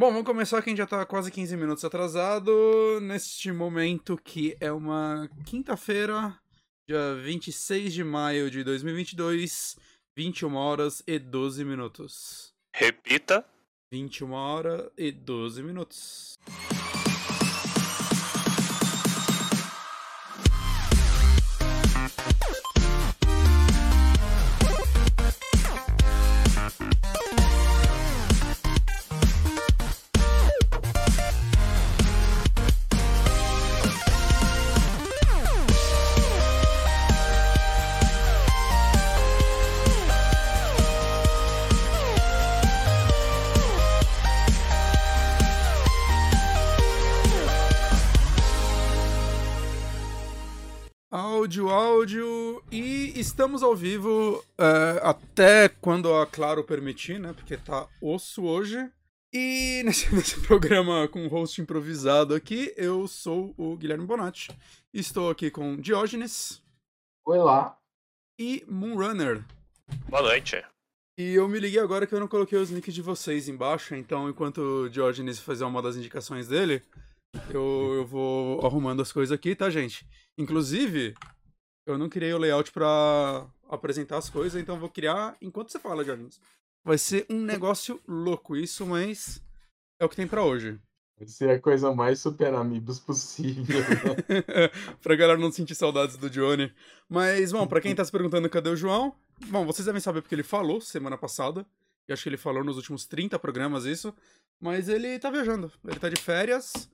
Bom, vamos começar que a gente já tá quase 15 minutos atrasado, neste momento que é uma quinta-feira, dia 26 de maio de 2022, 21 horas e 12 minutos. Repita. 21 horas e 12 minutos. Áudio, áudio e estamos ao vivo é, até quando a Claro permitir, né? Porque tá osso hoje. E nesse, nesse programa com host improvisado aqui, eu sou o Guilherme Bonatti. Estou aqui com Diógenes. Oi lá. E Moonrunner. Boa noite. E eu me liguei agora que eu não coloquei os links de vocês embaixo, então enquanto o Diógenes fazer uma das indicações dele, eu, eu vou arrumando as coisas aqui, tá, gente? Inclusive, eu não criei o layout para apresentar as coisas, então vou criar enquanto você fala, Jones. Vai ser um negócio louco isso, mas é o que tem para hoje. Vai ser a coisa mais super amigos possível. Né? pra galera não sentir saudades do Johnny. Mas, bom, pra quem tá se perguntando cadê o João, bom, vocês devem saber porque ele falou semana passada. E acho que ele falou nos últimos 30 programas isso. Mas ele tá viajando. Ele tá de férias.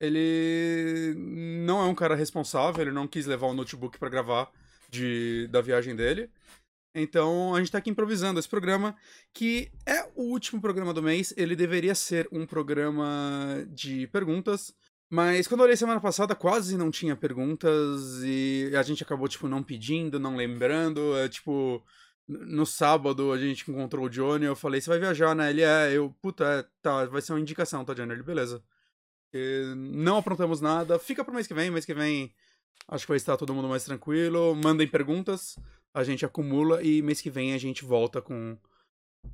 Ele não é um cara responsável, ele não quis levar o notebook para gravar de, da viagem dele. Então a gente tá aqui improvisando esse programa, que é o último programa do mês. Ele deveria ser um programa de perguntas, mas quando eu olhei semana passada, quase não tinha perguntas e a gente acabou, tipo, não pedindo, não lembrando. É, tipo, no sábado a gente encontrou o Johnny, eu falei, você vai viajar, né? Ele é, eu, puta, é, tá, vai ser uma indicação, tá, Johnny? Ele, beleza. Não aprontamos nada. Fica pro mês que vem. Mês que vem acho que vai estar todo mundo mais tranquilo. Mandem perguntas, a gente acumula e mês que vem a gente volta com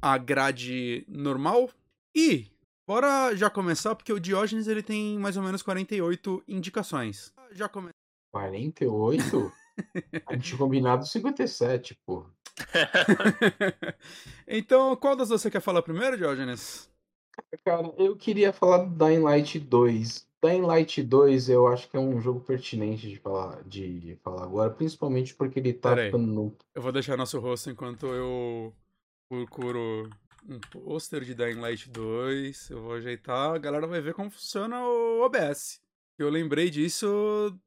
a grade normal. E bora já começar, porque o Diógenes ele tem mais ou menos 48 indicações. Já come... 48? a gente combinado 57, pô. então, qual das você quer falar primeiro, Diógenes? Cara, eu queria falar do Dying Light 2. Dying Light 2 eu acho que é um jogo pertinente de falar, de falar agora, principalmente porque ele tá ficando no... Eu vou deixar nosso rosto enquanto eu procuro um pôster de Dying Light 2. Eu vou ajeitar, a galera vai ver como funciona o OBS. Eu lembrei disso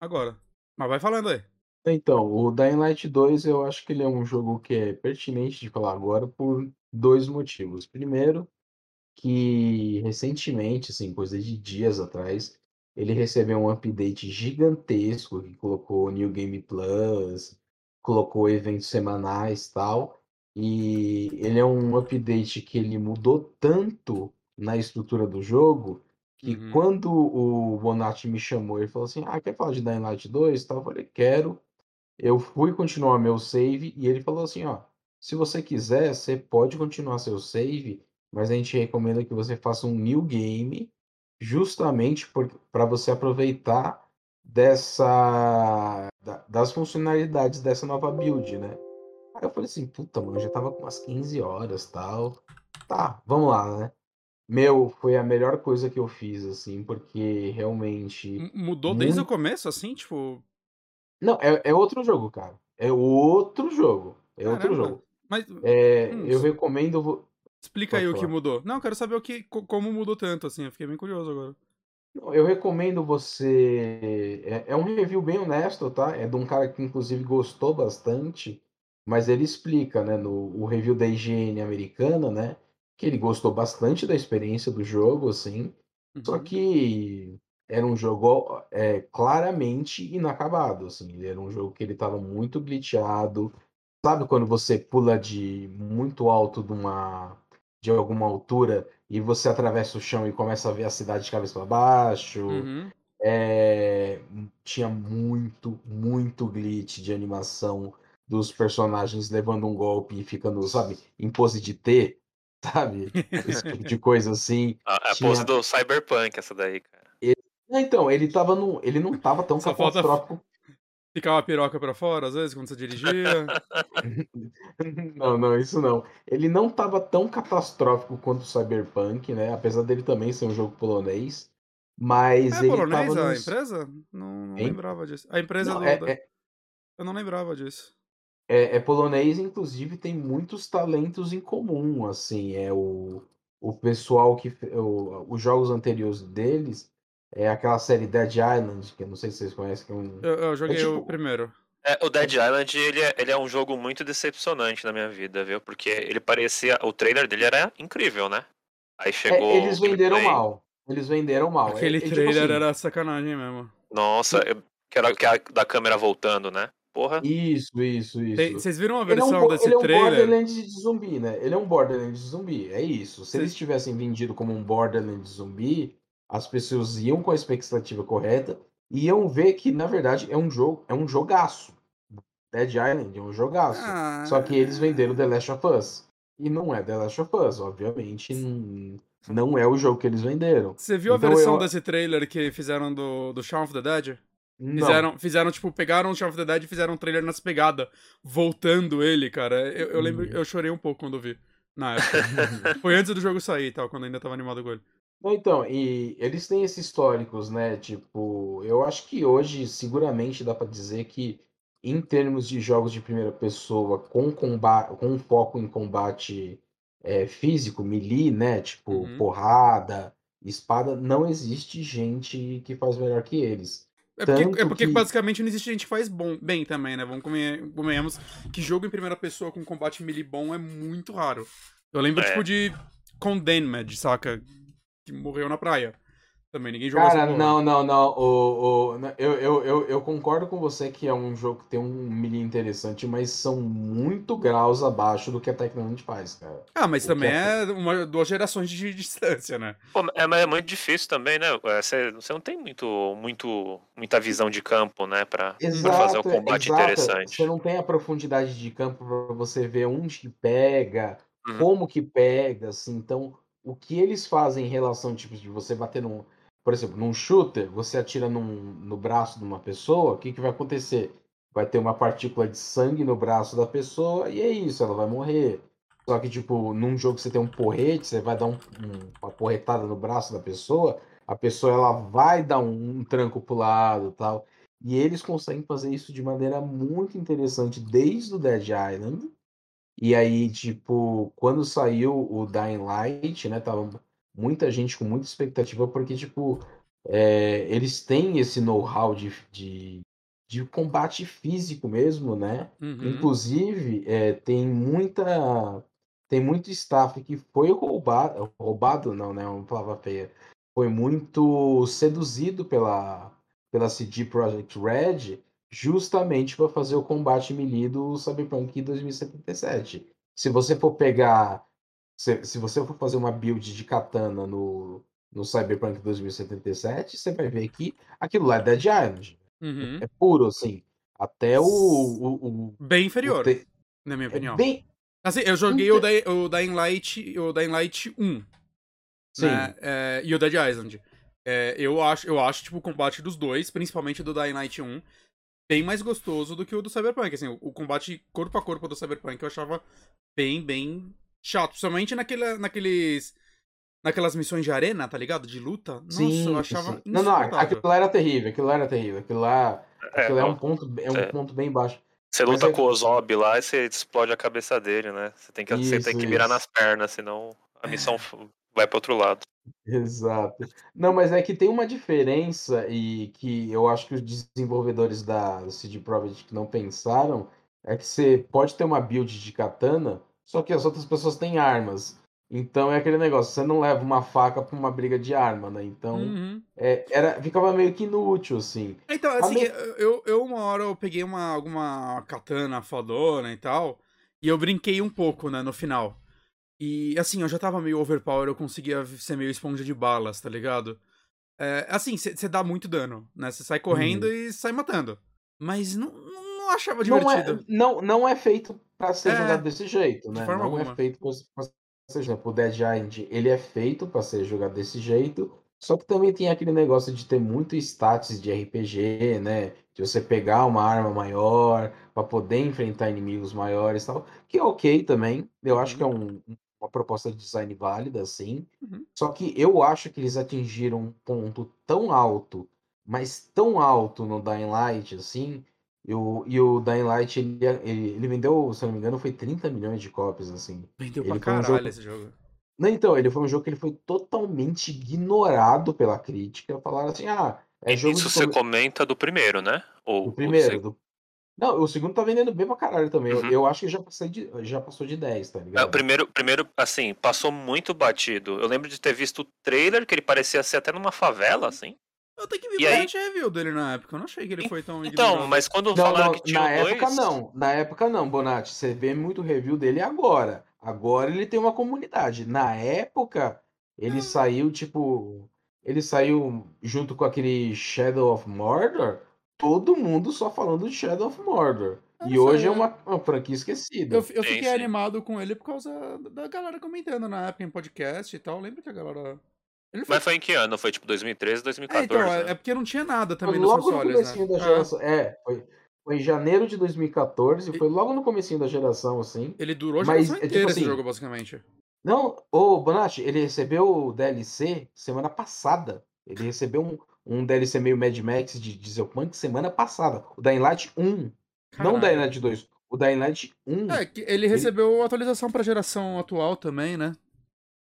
agora. Mas vai falando aí. Então, o Dying Light 2 eu acho que ele é um jogo que é pertinente de falar agora por dois motivos. Primeiro, que recentemente, assim, coisa de dias atrás, ele recebeu um update gigantesco que colocou New Game Plus, colocou eventos semanais tal. E ele é um update que ele mudou tanto na estrutura do jogo que uhum. quando o Bonatti me chamou, ele falou assim: Ah, quer falar de Dying Light 2? Tal? Eu falei, quero. Eu fui continuar meu save e ele falou assim: ó, se você quiser, você pode continuar seu save mas a gente recomenda que você faça um new game justamente para você aproveitar dessa da, das funcionalidades dessa nova build, né? Aí eu falei assim, puta, mano, eu já tava com umas 15 horas tal. Tá, vamos lá, né? Meu, foi a melhor coisa que eu fiz, assim, porque realmente. Mudou muito... desde o começo, assim, tipo. Não, é, é outro jogo, cara. É outro jogo. É Caramba. outro jogo. Mas. É, hum, eu recomendo. Explica aí o que mudou. Não, quero saber o que, como mudou tanto, assim. Eu fiquei bem curioso agora. Eu recomendo você. É, é, um review bem honesto, tá? É de um cara que, inclusive, gostou bastante. Mas ele explica, né, no o review da IGN americana, né? Que ele gostou bastante da experiência do jogo, assim. Uhum. Só que era um jogo é, claramente inacabado, assim. Era um jogo que ele estava muito glitchado. Sabe quando você pula de muito alto de uma de alguma altura e você atravessa o chão e começa a ver a cidade de cabeça para baixo. Uhum. É, tinha muito, muito glitch de animação dos personagens levando um golpe e ficando, sabe, em pose de T, sabe? Esse tipo de coisa assim. A, a Tinha- pose do Cyberpunk, essa daí, cara. Então, ele tava num. Ele não tava tão Só falta- catastrófico. Ficava a piroca pra fora, às vezes, quando você dirigia. Não, não, isso não. Ele não tava tão catastrófico quanto o Cyberpunk, né? Apesar dele também ser um jogo polonês. Mas É ele polonês tava a nos- empresa? Não, não lembrava disso. A empresa Não, do. é- é- Eu não lembrava disso. É, é polonês, inclusive, tem muitos talentos em comum, assim, é o, o pessoal que, o, os jogos anteriores deles, é aquela série Dead Island, que eu não sei se vocês conhecem, que é um... Eu, eu joguei o tipo- primeiro. É, o Dead Island, ele é, ele é um jogo muito decepcionante na minha vida, viu? Porque ele parecia. O trailer dele era incrível, né? Aí É, chegou. eles o venderam gameplay. mal, eles venderam mal. É- Aquele é tipo trailer assim, era sacanagem mesmo. Nossa, eu- que era, que era da câmera voltando, né? Porra. Isso, isso, isso. Vocês viram a Ele é um, versão bo- desse ele é um trailer? Borderlands de zumbi, né? Ele é um Borderlands de zumbi, é isso. Se Cês- eles tivessem vendido como um Borderlands de zumbi, as pessoas iam com a expectativa correta e iam ver que, na verdade, é um jogo, é um jogaço. Dead Island é um jogaço. Ah, Só que eles venderam The Last of Us. E não é The Last of Us, obviamente. Não, não é o jogo que eles venderam. Você viu a Então versão eu- desse trailer que fizeram do, do Shaun of the Dead? Não. Fizeram, fizeram, tipo, pegaram o Shaun of the Dead e fizeram um trailer nas pegadas, voltando ele, cara. Eu, eu lembro, Uhum. eu chorei um pouco quando vi. Na época. Foi antes do jogo sair e tal, quando eu ainda tava animado com ele. Então, e eles têm esses históricos, né? Tipo, eu acho que hoje seguramente dá pra dizer que em termos de jogos de primeira pessoa com combate, com foco em combate é, físico, melee, né? Tipo, Uhum. porrada, espada, não existe gente que faz melhor que eles. É porque, é porque que- basicamente não existe gente que faz bom, bem também, né? Vamos comer, convenhamos que jogo em primeira pessoa com combate melee bom é muito raro. Eu lembro, É. tipo, de Condemned, saca? Que morreu na praia. Também ninguém jogou Cara, essa não, não, não. O, o, eu, eu, eu, eu concordo com você que é um jogo que tem um melee interessante, mas são muito graus abaixo do que a Tecnoland faz, cara. Ah, mas O também é- é uma, duas gerações de distância, né? Pô, é, mas é muito difícil também, né? É, Você, você não tem muito, muito, muita visão de campo, né? Pra, pra fazer um combate exato. interessante. Você não tem a profundidade de campo pra você ver onde que pega, Uhum. como que pega, assim. Então, o que eles fazem em relação, tipo, de você bater num. Por exemplo, num shooter, você atira num, no braço de uma pessoa, o que, que vai acontecer? Vai ter uma partícula de sangue no braço da pessoa e é isso, ela vai morrer. Só que, tipo, num jogo que você tem um porrete, você vai dar um- um- uma porretada no braço da pessoa, a pessoa ela vai dar um, um tranco pro lado tal. E eles conseguem fazer isso de maneira muito interessante desde o Dead Island. E aí, tipo, quando saiu o Dying Light, né, tava muita gente com muita expectativa, porque, tipo, é, eles têm esse know-how de, de, de combate físico mesmo, né? Uhum. Inclusive, é, tem muita. Tem muito staff que foi roubado. Roubado, não, né? Uma palavra feia. Foi muito seduzido pela, pela CD Projekt Red justamente para fazer o combate melee do Cyberpunk 2077. Se você for pegar. Se, se você for fazer uma build de katana no, no Cyberpunk 2077, você vai ver que aquilo lá é Dead Island. Uhum. É puro, assim. Até o. o, o- Bem inferior, o te- na minha é opinião. bem. Assim, eu joguei o, Dying Light, o Dying Light 1, Sim. né? É, e o Dead Island. É, eu acho, eu acho, tipo, o combate dos dois, principalmente do Dying Light 1, bem mais gostoso do que o do Cyberpunk. Assim, o, o combate corpo a corpo do Cyberpunk eu achava bem, bem chato. Principalmente naquela, naqueles. Naquelas missões de arena, tá ligado? De luta. Nossa, Sim, eu achava. sim. Não, não, aquilo lá era terrível, aquilo lá era terrível. Aquilo lá, É, aquilo é um não. ponto, é um É. ponto bem baixo. Você Mas luta é- com o Zob lá e você explode a cabeça dele, né? Você tem que, você tem Isso, que mirar isso. nas pernas, senão a missão f- vai pro outro lado. Exato. Não, mas é que tem uma diferença e que eu acho que os desenvolvedores da CD Projekt não pensaram, é que você pode ter uma build de katana, só que as outras pessoas têm armas. Então é aquele negócio, você não leva uma faca pra uma briga de arma, né? Então Uhum. é, era, ficava meio que inútil, assim. Então, assim, me- eu, eu uma hora eu peguei uma, alguma katana fodona e tal, e eu brinquei um pouco, né, no final. E, assim, eu já tava meio overpower, eu conseguia ser meio esponja de balas, tá ligado? É, assim, você dá muito dano, né? Você sai correndo e sai matando. Mas não, não, achava Não é, divertido. não, não é feito pra ser É, jogado desse jeito, de né? forma Não é alguma. feito pra pra por exemplo, o Dead Island, ele é feito para ser jogado desse jeito, só que também tem aquele negócio de ter muito status de RPG, né? De você pegar uma arma maior para poder enfrentar inimigos maiores e tal, que é ok também. Eu acho que é Uhum. um- uma proposta de design válida, sim. Uhum. Só que eu acho que eles atingiram um ponto tão alto, mas tão alto no Dying Light, assim. E o, e o Dying Light, ele, ele, ele vendeu, se eu não me engano, foi 30 milhões de cópias, assim. Vendeu Ele pra foi um caralho jogo- esse jogo. Não, então, ele foi um jogo que ele foi totalmente ignorado pela crítica. Falaram assim, ah, é jogo Isso de você come- comenta do primeiro, né? Ou do primeiro. do- Não, o segundo tá vendendo bem pra caralho também. Eu- Uhum. Eu, acho que já, passei de, já passou de 10, tá É, ligado? o primeiro, primeiro, assim, passou muito batido. Eu lembro de ter visto o trailer, que ele parecia ser até numa favela, assim. Eu tenho que ver E aí- bastante review dele na época. Eu não achei que ele foi tão Então, ignorado. mas quando Não, falaram não, que tinha na dois... época não. Na época não, Bonatti. Você vê muito review dele agora. Agora ele tem uma comunidade. Na época, ele saiu, tipo. Ele saiu junto com aquele Shadow of Mordor. Todo mundo só falando de Shadow of Mordor. E hoje sei, é uma, uma franquia esquecida. Eu, eu fiquei sim. animado com ele por causa da galera comentando na época em podcast e tal. Lembra que a galera. Ele Mas foi em que ano? Foi tipo 2013, É, 2014, então, é, né? é porque não tinha nada Foi também nos logo no consoles, comecinho né? da É, geração. É, foi, foi em janeiro de 2014. E- Foi logo no comecinho da geração, assim. ele durou a Mas, geração é tipo inteira esse assim, jogo, basicamente. Não, ô Bonatti, ele recebeu o DLC semana passada. Ele recebeu um, um DLC meio Mad Max de Dieselpunk semana passada. O Dying Light 1. Não o Caralho. Dying Light 2. O Dying Light 1. É, que ele recebeu atualização pra geração atual também, né?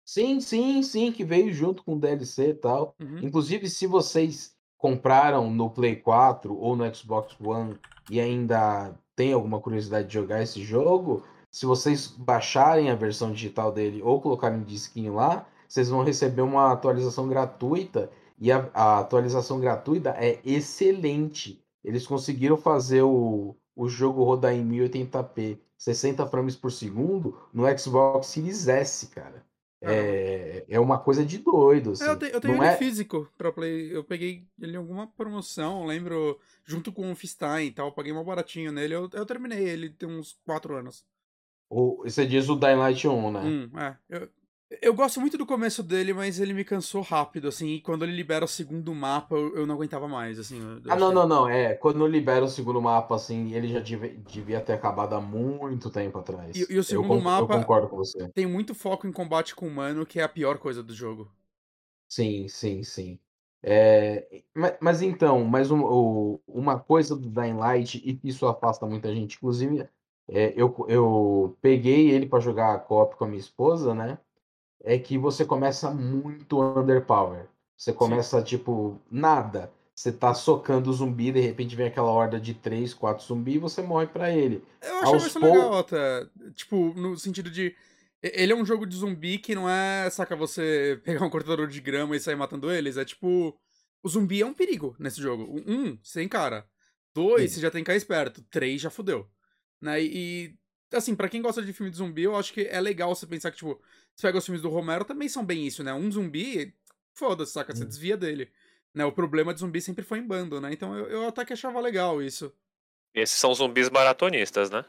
Sim, sim, sim, que veio junto com o DLC e tal. Uhum. Inclusive, se vocês compraram no Play 4 ou no Xbox One e ainda tem alguma curiosidade de jogar esse jogo, se vocês baixarem a versão digital dele ou colocarem disquinho lá, vocês vão receber uma atualização gratuita. E a, a atualização gratuita é excelente. Eles conseguiram fazer o, o jogo rodar em 1080p, 60 frames por segundo, no Xbox Series S, cara. É, é uma coisa de doido, assim. É, eu, te- eu tenho Não ele é... físico pra Play. Eu peguei ele em alguma promoção, lembro, junto com o Fistain e tal. Paguei mal baratinho nele. Eu, eu terminei ele tem uns 4 anos. O, você diz o Dying Light 1, né? Hum, é. Eu, eu gosto muito do começo dele, mas ele me cansou rápido, assim. E quando ele libera o segundo mapa, eu, eu não aguentava mais, assim. eu- eu Ah, não, não, não. É, quando libera o segundo mapa, assim, ele já devia, devia ter acabado há muito tempo atrás. E- e o Eu segundo Eu mapa- concordo com você. Tem muito foco em combate com humano, que é a pior coisa do jogo. Sim, sim, sim. É, mas, mas então, mas um- o- uma coisa do Dying Light, e isso afasta muita gente, inclusive, é, eu, eu peguei ele para jogar co-op com a minha esposa, né? É que você começa muito underpower. Você começa, tipo, nada. Você tá socando o zumbi, de repente vem aquela horda de 3, 4 zumbi e você morre pra ele. Eu achava Aos isso pou- legal até. Tipo, no sentido de. Ele é um jogo de zumbi que não é, saca, você pegar um cortador de grama e sair matando eles. É tipo. O zumbi é um perigo nesse jogo. Um, você encara. Dois, Sim. você já tem que cair esperto. Três, já fudeu. Né? E, assim, pra quem gosta de filme de zumbi, eu acho que é legal você pensar que, tipo, você pega os filmes do Romero, também são bem isso, né? Um zumbi, foda-se, saca? Você Hum. desvia dele. Né? O problema de zumbi sempre foi em bando, né? Então eu, eu até que achava legal isso. Esses são zumbis maratonistas, né?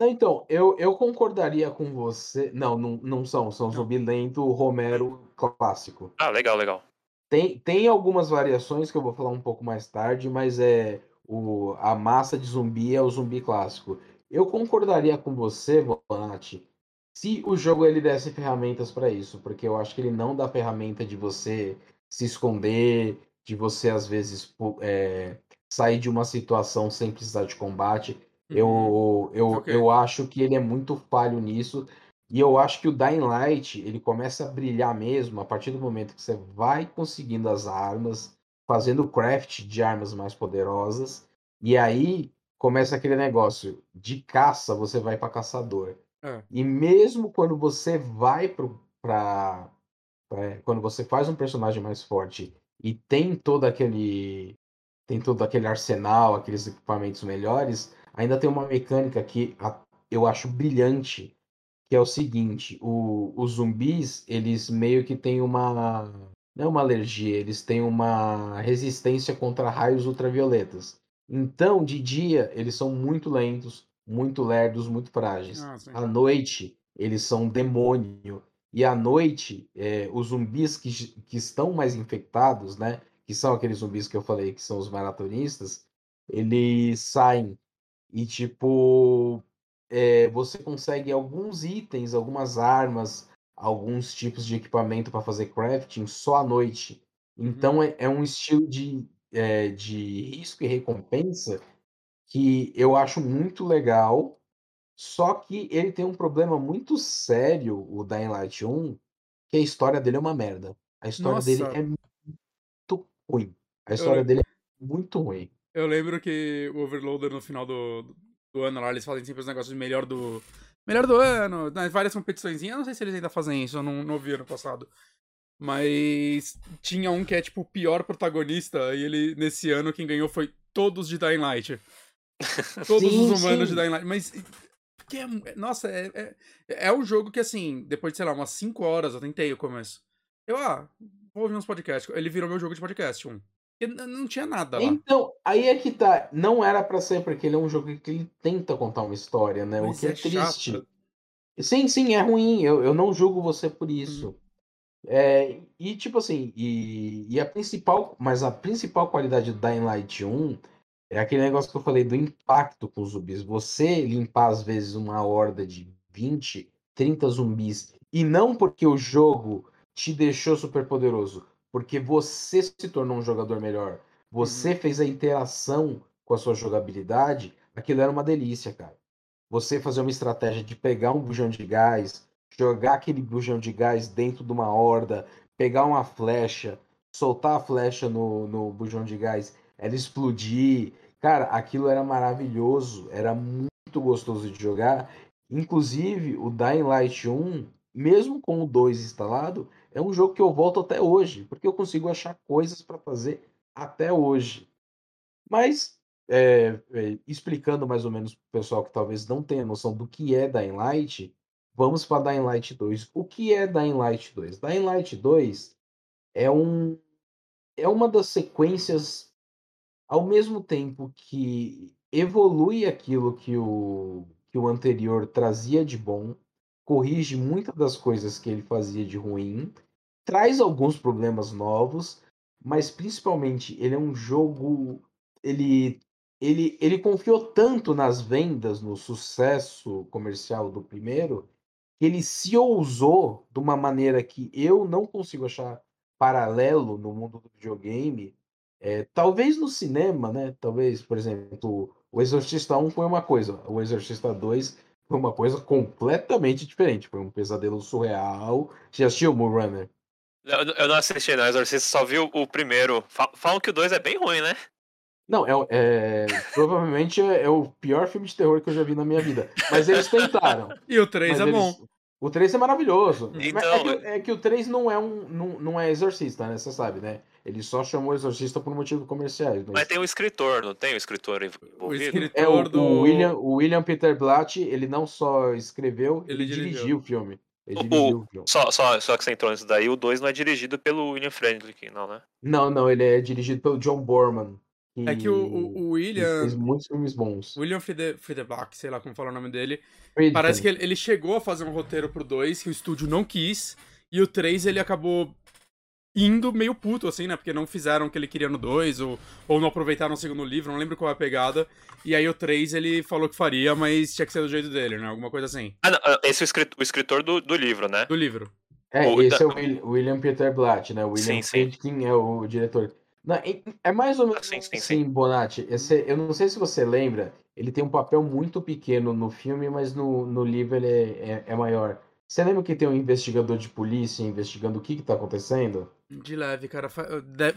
Não, Então, eu, eu concordaria com você. Não, não, não são. São zumbi lento Romero clássico. Ah, legal, legal. Tem, tem algumas variações que eu vou falar um pouco mais tarde, mas é o, a massa de zumbi é o zumbi clássico. Eu concordaria com você, Bonatti, se o jogo ele desse ferramentas para isso, porque eu acho que ele não dá ferramenta de você se esconder, de você às vezes é, sair de uma situação sem precisar de combate. Uhum. Eu, eu, Ok. eu acho que ele é muito falho nisso. E eu acho que o Dying Light, ele começa a brilhar mesmo a partir do momento que você vai conseguindo as armas, fazendo o craft de armas mais poderosas. E aí começa aquele negócio de caça, você vai para caçador. É. E mesmo quando você vai pra, pra- quando você faz um personagem mais forte e tem todo aquele tem todo aquele arsenal, aqueles equipamentos melhores, ainda tem uma mecânica que eu acho brilhante, que é o seguinte, o- os zumbis, eles meio que têm uma não é uma alergia, eles têm uma resistência contra raios ultravioletas. Então, de dia, eles são muito lentos, muito lerdos, muito frágeis. Ah. À noite, eles são demônio. E à noite, é, os zumbis que, que estão mais infectados, né? Que são aqueles zumbis que eu falei que são os maratonistas, eles saem. E tipo, é, você consegue alguns itens, algumas armas, alguns tipos de equipamento para fazer crafting só à noite. Então uhum. é, é, um estilo de, é, de risco e recompensa que eu acho muito legal. Só que ele tem um problema muito sério, o Dying Light 1, que a história dele é uma merda. A história Nossa. dele é muito ruim. A história eu... dele é muito ruim. Eu lembro que o Overloader no final do, do ano lá, eles fazem sempre os negócios de melhor do. Melhor do ano, nas várias competições. Eu não sei se eles ainda fazem isso, eu não, não vi ano passado. Mas tinha um que é tipo o pior protagonista, e ele, nesse ano, quem ganhou foi todos de Dying Light. Todos sim, os humanos sim. de Dying Light. Mas. Que é, nossa, é, é, é um jogo que, assim, depois de, sei lá, umas 5 horas, eu tentei o começo. Eu, ah, vou ouvir uns podcasts. Ele virou meu jogo de podcast, um. Não tinha nada lá. Então, aí é que tá. Não era para ser, porque ele é um jogo que ele tenta contar uma história, né? Mas o que é, é triste. Chato. Sim, sim, é ruim. Eu, eu não julgo você por isso. Uhum. É, e tipo assim, e, e, a principal, mas a principal qualidade do Dying Light 1 é aquele negócio que eu falei do impacto com os zumbis. Você limpar às vezes uma horda de 20, 30 zumbis, e não porque o jogo te deixou super poderoso, porque você se tornou um jogador melhor. Você uhum. fez a interação com a sua jogabilidade. Aquilo era uma delícia, cara. Você fazer uma estratégia de pegar um bujão de gás, jogar aquele bujão de gás dentro de uma horda, pegar uma flecha, soltar a flecha no, no bujão de gás, ela explodir. Cara, aquilo era maravilhoso, era muito gostoso de jogar. Inclusive, o Dying Light 1, mesmo com o 2 instalado, é um jogo que eu volto até hoje, porque eu consigo achar coisas para fazer até hoje. Mas, é, é, explicando mais ou menos para o pessoal que talvez não tenha noção do que é Dying Light, vamos para Dying Light 2. O que é Dying Light 2? Dying Light 2 é, um, é uma das sequências, ao mesmo tempo que evolui aquilo que o, que o anterior trazia de bom, corrige muitas das coisas que ele fazia de ruim, traz alguns problemas novos, mas principalmente ele é um jogo. Ele, ele, ele confiou tanto nas vendas, no sucesso comercial do primeiro, ele se ousou de uma maneira que eu não consigo achar paralelo no mundo do videogame. É, talvez no cinema, né? Talvez, por exemplo, o Exorcista 1 foi uma coisa, o Exorcista 2 foi uma coisa completamente diferente. Foi um pesadelo surreal. Você assistiu Moonrunner? Eu, eu não assisti, não. Exorcista só viu o primeiro. Falam que o dois é bem ruim, né? Não, é, é provavelmente é, é, o pior filme de terror que eu já vi na minha vida. Mas eles tentaram. e o 3 é eles, bom. O 3 é maravilhoso. Então... É, que, é, que, o 3 não é um. Não, não é exorcista, né? Você sabe, né? Ele só chamou exorcista por motivos comerciais. Mas... mas tem o um escritor, não tem o um escritor envolvido? O escritor é, o, do... o, William, o William Peter Blatt, ele não só escreveu, ele, ele dirigiu. dirigiu o filme. Ele dirigiu o, o filme. Só, só, só que você entrou nisso daí, o 2 não é dirigido pelo William Friendly, não, né? Não, não, ele é dirigido pelo John Borman. É que o, o, o William. Fez muitos filmes bons. William Friedebach, sei lá como fala o nome dele. Friedkin. Parece que ele, ele chegou a fazer um roteiro pro 2 que o estúdio não quis. E o 3 ele acabou indo meio puto, assim, né? Porque não fizeram o que ele queria no 2, ou, ou não aproveitaram o segundo livro, não lembro qual é a pegada. E aí o 3 ele falou que faria, mas tinha que ser do jeito dele, né? Alguma coisa assim. Ah, não, ah, esse é o escritor, o escritor do, do livro, né? Do livro. É, o, esse da... é o William Peter Blatt, né? O William Friedkin é o diretor. Não, é mais ou menos sim, sim, assim, sim. Bonatti. Esse, eu não sei se você lembra, ele tem um papel muito pequeno no filme, mas no, no livro ele é, é, é maior. Você lembra que tem um investigador de polícia investigando o que, que tá acontecendo? De leve, cara.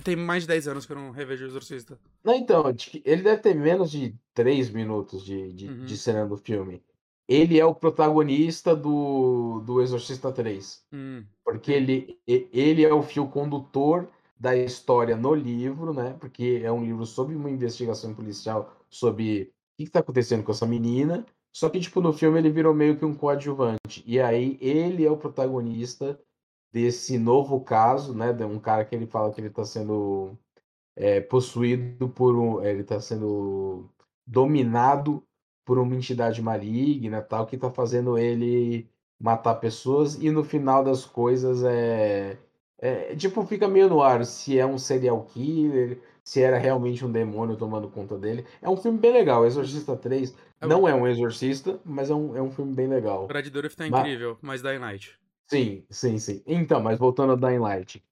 Tem mais de 10 anos que eu não revejo o Exorcista. Não, então, ele deve ter menos de 3 minutos de, de, uhum. de cena do filme. Ele é o protagonista do, do Exorcista 3. Uhum. Porque ele, ele é o fio condutor da história no livro, né? Porque é um livro sobre uma investigação policial sobre o que está acontecendo com essa menina. Só que, tipo, no filme ele virou meio que um coadjuvante. E aí ele é o protagonista desse novo caso, né? De um cara que ele fala que ele está sendo é, possuído por um. Ele está sendo dominado por uma entidade maligna tal, que está fazendo ele matar pessoas e no final das coisas é, é tipo fica meio no ar se é um serial killer, se era realmente um demônio tomando conta dele. É um filme bem legal, Exorcista 3 É não é um exorcista, mas é um, é um filme bem legal. O Brad Dourif tá incrível, mas Dying Light. Sim, sim, sim. Então, mas voltando ao Dying Light.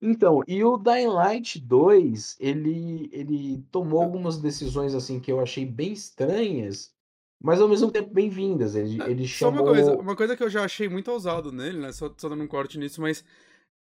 Então, e o Dying Light 2, ele, ele tomou algumas decisões assim que eu achei bem estranhas, mas ao mesmo tempo bem-vindas. Ele, ele Só uma chamou. coisa, uma coisa que eu já achei muito ousado nele, né? Só, só dando um corte nisso, mas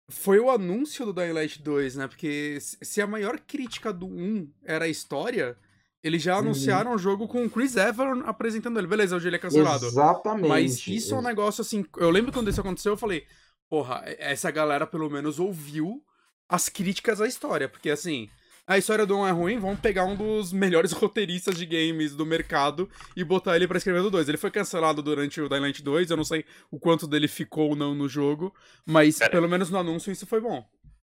foi o anúncio do Dying Light 2, né? Porque se a maior crítica do 1 era a história, eles já Uhum. anunciaram o jogo com o Chris Evans apresentando ele. Beleza, hoje ele é cancelado. Exatamente. Mas isso é um negócio assim. Eu lembro quando isso aconteceu, eu falei, porra, essa galera pelo menos ouviu as críticas à história. Porque assim, a história do 1 é ruim, vamos pegar um dos melhores roteiristas de games do mercado e botar ele pra escrever do 2. Ele foi cancelado durante o Dying Light 2, eu não sei o quanto dele ficou ou não no jogo, mas Pera. pelo menos no anúncio isso foi bom.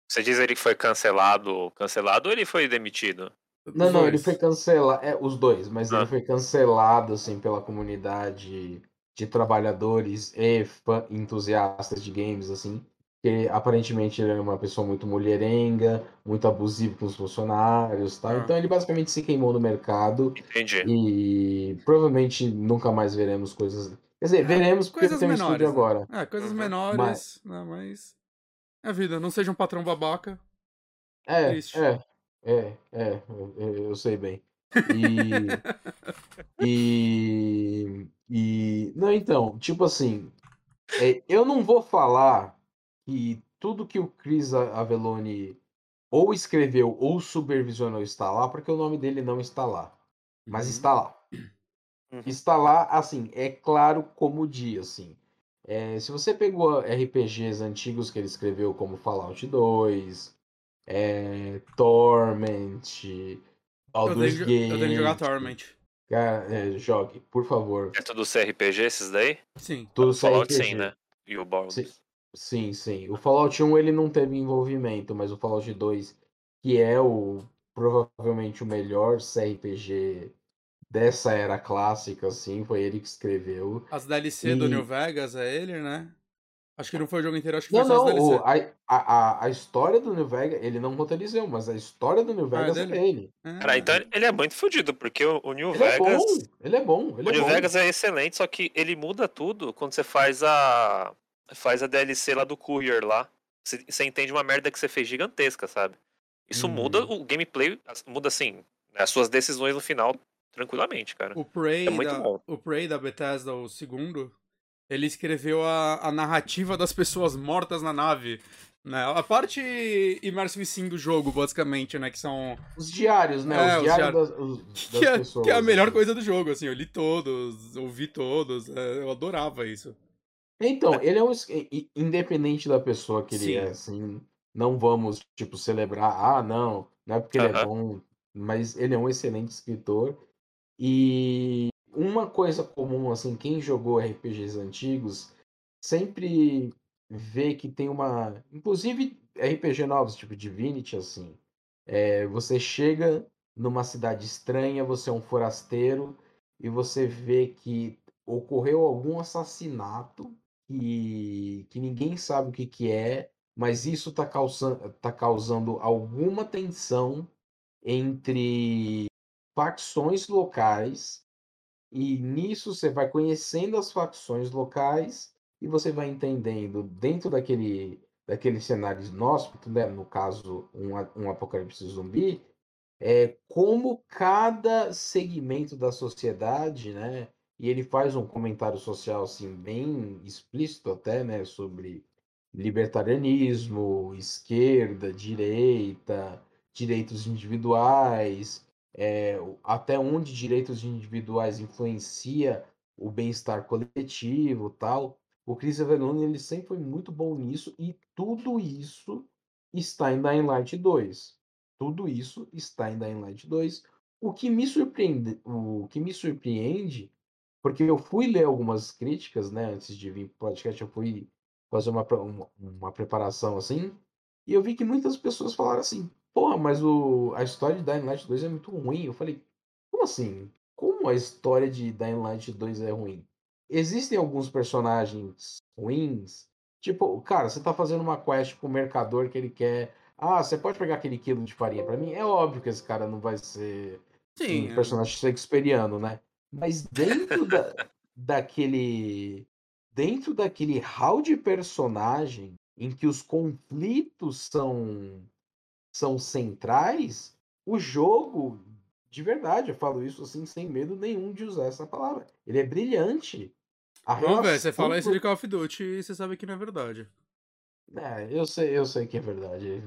Você diz ele que foi cancelado, cancelado ou ele foi demitido? Não, Os não, ele dois. foi cancelado. É, os dois, mas Ah. ele foi cancelado, assim, pela comunidade de trabalhadores e fã- entusiastas de games, assim. Que aparentemente ele era uma pessoa muito mulherenga, muito abusivo com os funcionários, tá? Ah. Então ele basicamente se queimou no mercado Entendi. e provavelmente nunca mais veremos coisas. Quer dizer, veremos porque coisas tem um menores, estúdio né? agora. É, coisas Uhum. menores, né, mas. É a vida, não seja um patrão babaca. É, Triste. é, é, é, eu, eu sei bem. E, e, e, não, então, tipo assim, é, eu não vou falar que tudo que o Chris Avellone ou escreveu ou supervisionou está lá, porque o nome dele não está lá, mas Uhum. está lá. Uhum. Está lá, assim, é claro como o dia, assim. É, se você pegou RPGs antigos que ele escreveu, como Fallout 2, é, Torment, Eu Baldur's tenho, que- eu tenho que jogar Gate, Torment. Cara, é, jogue, por favor. É tudo CRPG esses daí? Sim. Tudo o Fallout sim, né? E o Baldur's. Sim. Sim. O Fallout 1 ele não teve envolvimento, mas o Fallout 2, que é o provavelmente o melhor CRPG dessa era clássica, assim, foi ele que escreveu. As DLC do E- New Vegas é ele, né? Acho que não foi o jogo inteiro, acho que Não, foi só não, as DLC. o- a, a, a- história do New Vegas, ele não roteirizou, mas a história do New Ah, é Vegas é, dele? dele. É. Cara, então ele é muito fodido, porque o, o New Ele é Vegas. bom, ele é bom, ele o é New bom. Vegas é excelente, só que ele muda tudo quando você faz a. Faz a DLC lá do Courier lá. Você, entende uma merda que você fez gigantesca, sabe? Isso Uhum. muda o gameplay, muda assim, né, as suas decisões no final, tranquilamente, cara. O Prey, É muito da, bom. o Prey da Bethesda, o segundo, ele escreveu a, a narrativa das pessoas mortas na nave. Né? A parte Immersive Sim do jogo, basicamente, né? Que são. Os diários, né? É, os os diários diários. das, os- Que das é, pessoas. que é a melhor assim. coisa do jogo, assim. Eu li todos, ouvi todos. é, eu adorava isso. Então, ele é um. Independente da pessoa que ele Sim. é, assim, não vamos, tipo, celebrar, ah, não, não é porque ele é bom, mas ele é um excelente escritor. E uma coisa comum, assim, quem jogou RPGs antigos sempre vê que tem uma. Inclusive RPG novos, tipo Divinity, assim. É, você chega numa cidade estranha, você é um forasteiro, e você vê que ocorreu algum assassinato que, que ninguém sabe o que, que é, mas isso está causando, tá causando alguma tensão entre facções locais, e nisso você vai conhecendo as facções locais e você vai entendendo dentro daquele, daquele cenário inóspito, né, no caso um, um apocalipse zumbi, é, como cada segmento da sociedade, né, e ele faz um comentário social assim bem explícito até, né, sobre libertarianismo, esquerda, direita, direitos individuais, é, até onde direitos individuais influencia o bem-estar coletivo, tal. O Chris Avellone ele sempre foi muito bom nisso e tudo isso está em Dying Light 2. Tudo isso está em Dying Light 2. O que me surpreende, o que me surpreende, porque eu fui ler algumas críticas, né, antes de vir pro podcast, eu fui fazer uma, uma, uma preparação assim, e eu vi que muitas pessoas falaram assim: porra, mas o, a história de Dying Light 2 é muito ruim. Eu falei: como assim? Como a história de Dying Light 2 é ruim? existem alguns personagens ruins. Tipo, cara, você tá fazendo uma quest pro mercador que ele quer. Ah, você pode pegar aquele quilo de farinha pra mim? É óbvio que esse cara não vai ser Sim. um é. personagem shakespeariano, né? Mas dentro da, daquele. Dentro daquele hall de personagem em que os conflitos são, são centrais, o jogo, de verdade, eu falo isso assim sem medo nenhum de usar essa palavra. Ele é brilhante. A Não, velho, você relação fala isso de Call of Duty e você sabe que não é verdade. É, eu sei, eu sei que é verdade.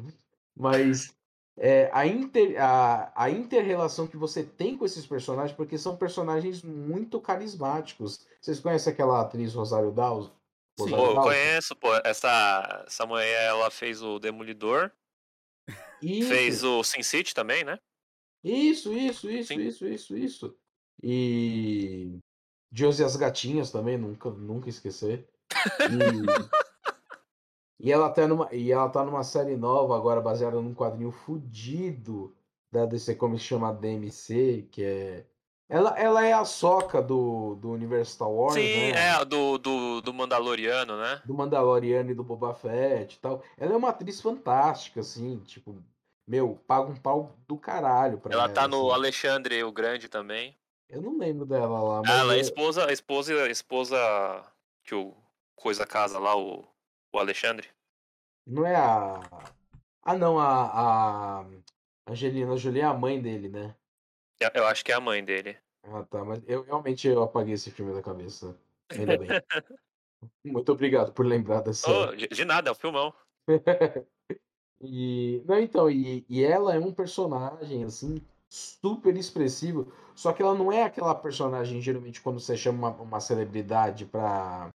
Mas é, a, inter, a, a inter-relação que você tem com esses personagens, porque são personagens muito carismáticos. Vocês conhecem aquela atriz Rosário Dawson? Sim. Rosário Pô, eu conheço, pô. Essa, essa mulher, ela fez o Demolidor, Isso, fez o Sin City também, né? isso, isso, isso, Sim. isso, isso, isso. E Josie e as Gatinhas também, nunca, nunca esquecer. E, e, ela tá numa, e ela tá numa série nova agora, baseada num quadrinho fudido da DC Comics chama DMC, que é. Ela, ela é a soca do, do universo Star Wars, Sim, né? é, do, do, do Mandaloriano, né? Do Mandaloriano e do Boba Fett e tal. Ela é uma atriz fantástica, assim, tipo, meu, paga um pau do caralho pra ela. Ela tá no assim. Alexandre o Grande também. Eu não lembro dela lá, mas. Ah, ela é é- esposa, a esposa, a esposa que o Coisa casa lá, o, o Alexandre. Não é a. Ah, não, a, a Angelina Jolie é a mãe dele, né? Eu- acho que é a mãe dele. Ah, tá, mas eu realmente eu apaguei esse filme da cabeça. Ainda bem. Muito obrigado por lembrar dessa. Oh, de, de nada, é um filmão. E, não, então, e, e ela é um personagem, assim, super expressivo. Só que ela não é aquela personagem, geralmente, quando você chama uma, uma celebridade pra,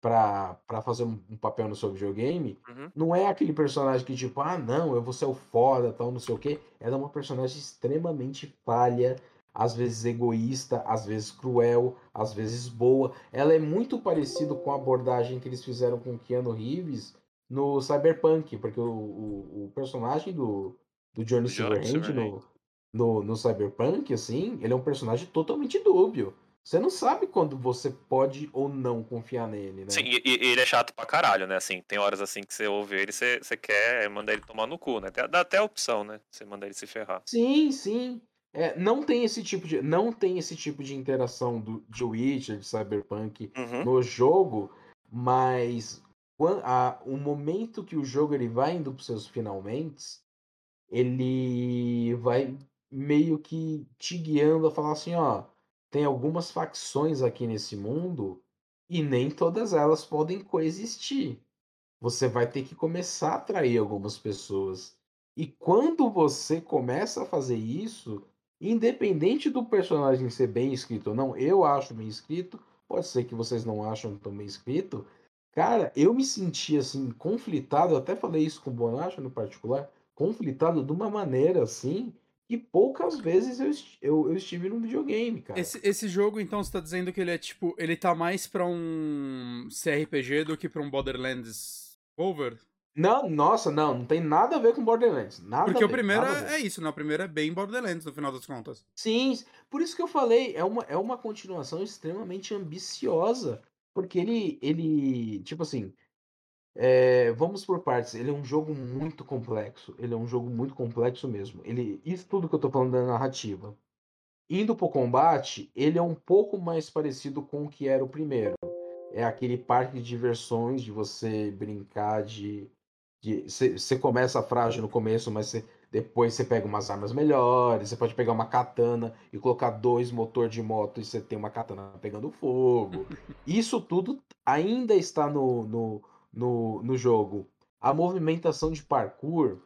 pra fazer um, um papel no seu videogame, Uhum. não é aquele personagem que, tipo, ah, não, eu vou ser o foda, tal, não sei o quê. Ela é uma personagem extremamente falha, às vezes egoísta, às vezes cruel, às vezes boa. Ela é muito parecido com a abordagem que eles fizeram com Keanu Reeves no Cyberpunk, porque o, o, o personagem do, Do Johnny Silverhand no, no, no Cyberpunk, assim, ele é um personagem totalmente dúbio. Você não sabe quando você pode ou não confiar nele, né? Sim, e, e ele é chato pra caralho, né? Assim, tem horas assim que você ouve ele, você, você quer mandar ele tomar no cu, né? Dá até a opção, né? Você mandar ele se ferrar. Sim, sim. É, não tem esse tipo de não tem esse tipo de interação do de Witcher, de Cyberpunk Uhum. no jogo, mas quan- a, o momento que o jogo ele vai indo para seus finalmente, ele vai meio que te guiando a falar assim, ó, tem algumas facções aqui nesse mundo e nem todas elas podem coexistir. Você vai ter que começar a atrair algumas pessoas. E quando você começa a fazer isso, independente do personagem ser bem escrito ou não, eu acho bem escrito, pode ser que vocês não acham tão bem escrito. Cara, eu me senti assim, conflitado, até falei isso com o Bonacho no particular, conflitado de uma maneira assim, que poucas vezes eu, eu, eu estive num videogame, cara. Esse, esse jogo, então, você tá dizendo que ele é tipo. Ele tá mais pra um CRPG do que pra um Borderlands Over? Não, nossa, não, não tem nada a ver com Borderlands. Nada Porque a o ver, primeiro a ver. é, é isso, né? O primeiro é bem Borderlands, no final das contas. Sim, por isso que eu falei, é uma, é uma continuação extremamente ambiciosa. Porque ele, ele tipo assim, é, vamos por partes. Ele é um jogo muito complexo. Ele é um jogo muito complexo mesmo. Ele, isso tudo que eu tô falando da narrativa. Indo pro combate, ele é um pouco mais parecido com o que era o primeiro. É aquele parque de diversões de você brincar de. você começa frágil no começo, mas você, depois você pega umas armas melhores. Você pode pegar uma katana e colocar dois motor de moto e você tem uma katana pegando fogo. Isso tudo ainda está no, no, no, no jogo. A movimentação de parkour.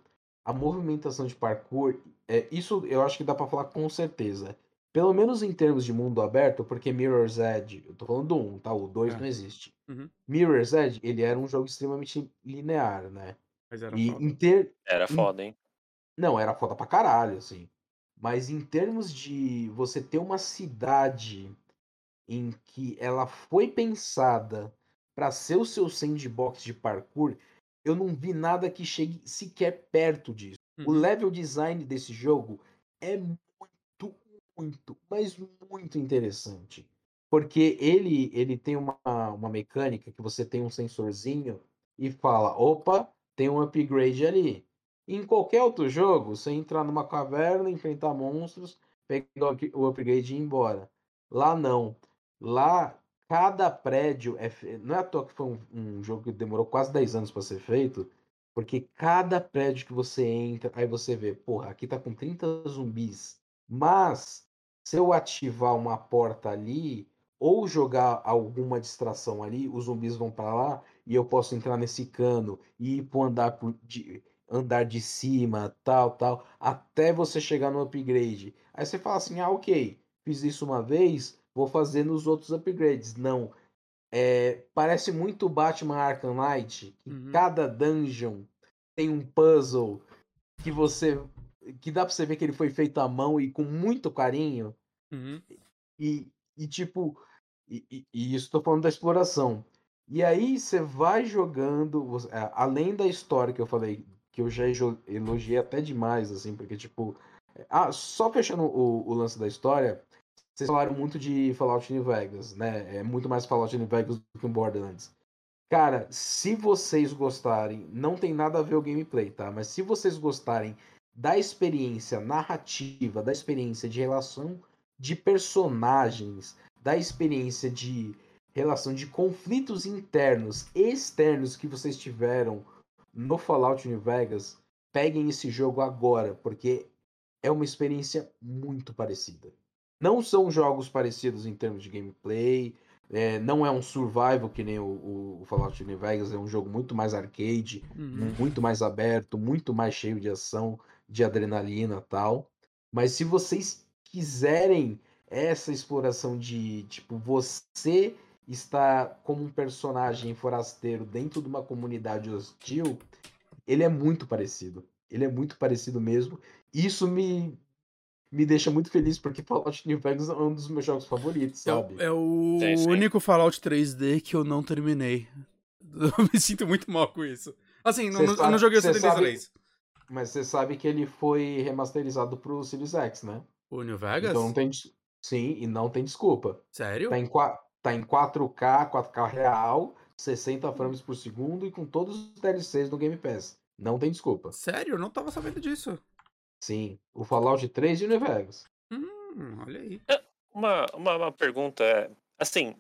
A movimentação de parkour. É, isso eu acho que dá pra falar com certeza. Pelo menos em termos de mundo aberto, porque Mirror's Edge, eu tô falando do 1, tá? O 2 É. não existe. Uhum. Mirror's Edge, ele era um jogo extremamente linear, né? Mas era E foda. em ter, Era foda, hein? não, era foda pra caralho, assim. Mas em termos de você ter uma cidade em que ela foi pensada para ser o seu sandbox de parkour, eu não vi nada que chegue sequer perto disso. O Uhum. level design desse jogo é muito, muito, mas muito interessante. Porque ele, ele tem uma, uma mecânica que você tem um sensorzinho e fala: opa, tem um upgrade ali. Em qualquer outro jogo, você entrar numa caverna, enfrentar monstros, pegar o upgrade e ir embora. Lá não. Lá, cada prédio. É, não é à toa que foi um, um jogo que demorou quase 10 anos para ser feito. Porque cada prédio que você entra, aí você vê, porra, aqui tá com 30 zumbis. Mas, se eu ativar uma porta ali, ou jogar alguma distração ali, os zumbis vão para lá e eu posso entrar nesse cano e ir pro andar por, de, andar de cima, tal, tal, até você chegar no upgrade. Aí você fala assim: ah, ok, fiz isso uma vez, vou fazer nos outros upgrades. Não. É, parece muito Batman Arkham Knight, que uhum. cada dungeon tem um puzzle que você. que dá pra você ver que ele foi feito à mão e com muito carinho. Uhum. E, e tipo. E, e, e isso tô falando da exploração. E aí você vai jogando, é, além da história que eu falei que eu já elogiei até demais, assim, porque, tipo. Ah, só fechando o, o lance da história, vocês falaram muito de Fallout New Vegas, né? É muito mais Fallout New Vegas do que um Borderlands. Cara, se vocês gostarem, não tem nada a ver o gameplay, tá? Mas se vocês gostarem da experiência narrativa, da experiência de relação de personagens, da experiência de relação de conflitos internos, externos que vocês tiveram no Fallout New Vegas, peguem esse jogo agora, porque é uma experiência muito parecida. Não são jogos parecidos em termos de gameplay, é, não é um survival que nem o, o, Fallout New Vegas, é um jogo muito mais arcade, uhum. muito mais aberto, muito mais cheio de ação, de adrenalina tal. Mas se vocês quiserem essa exploração de, tipo, você está como um personagem forasteiro dentro de uma comunidade hostil, ele é muito parecido. Ele é muito parecido mesmo. Isso me, me deixa muito feliz, porque Fallout New Vegas é um dos meus jogos favoritos, é sabe? É, é o sim, sim. único Fallout 3D que eu não terminei. Eu me sinto muito mal com isso. Assim, não, sabe, eu não joguei o 73. Sabe, mas você sabe que ele foi remasterizado pro Series X, né? O New Vegas? Então não tem. Sim, e não tem desculpa. Sério? Tá em, tá em 4K, 4K real, 60 frames por segundo e com todos os DLCs no Game Pass. Não tem desculpa. Sério? Eu não tava sabendo disso. Sim, o Fallout 3 e o New Vegas. Hum, olha aí. É, uma, uma, uma pergunta é, assim,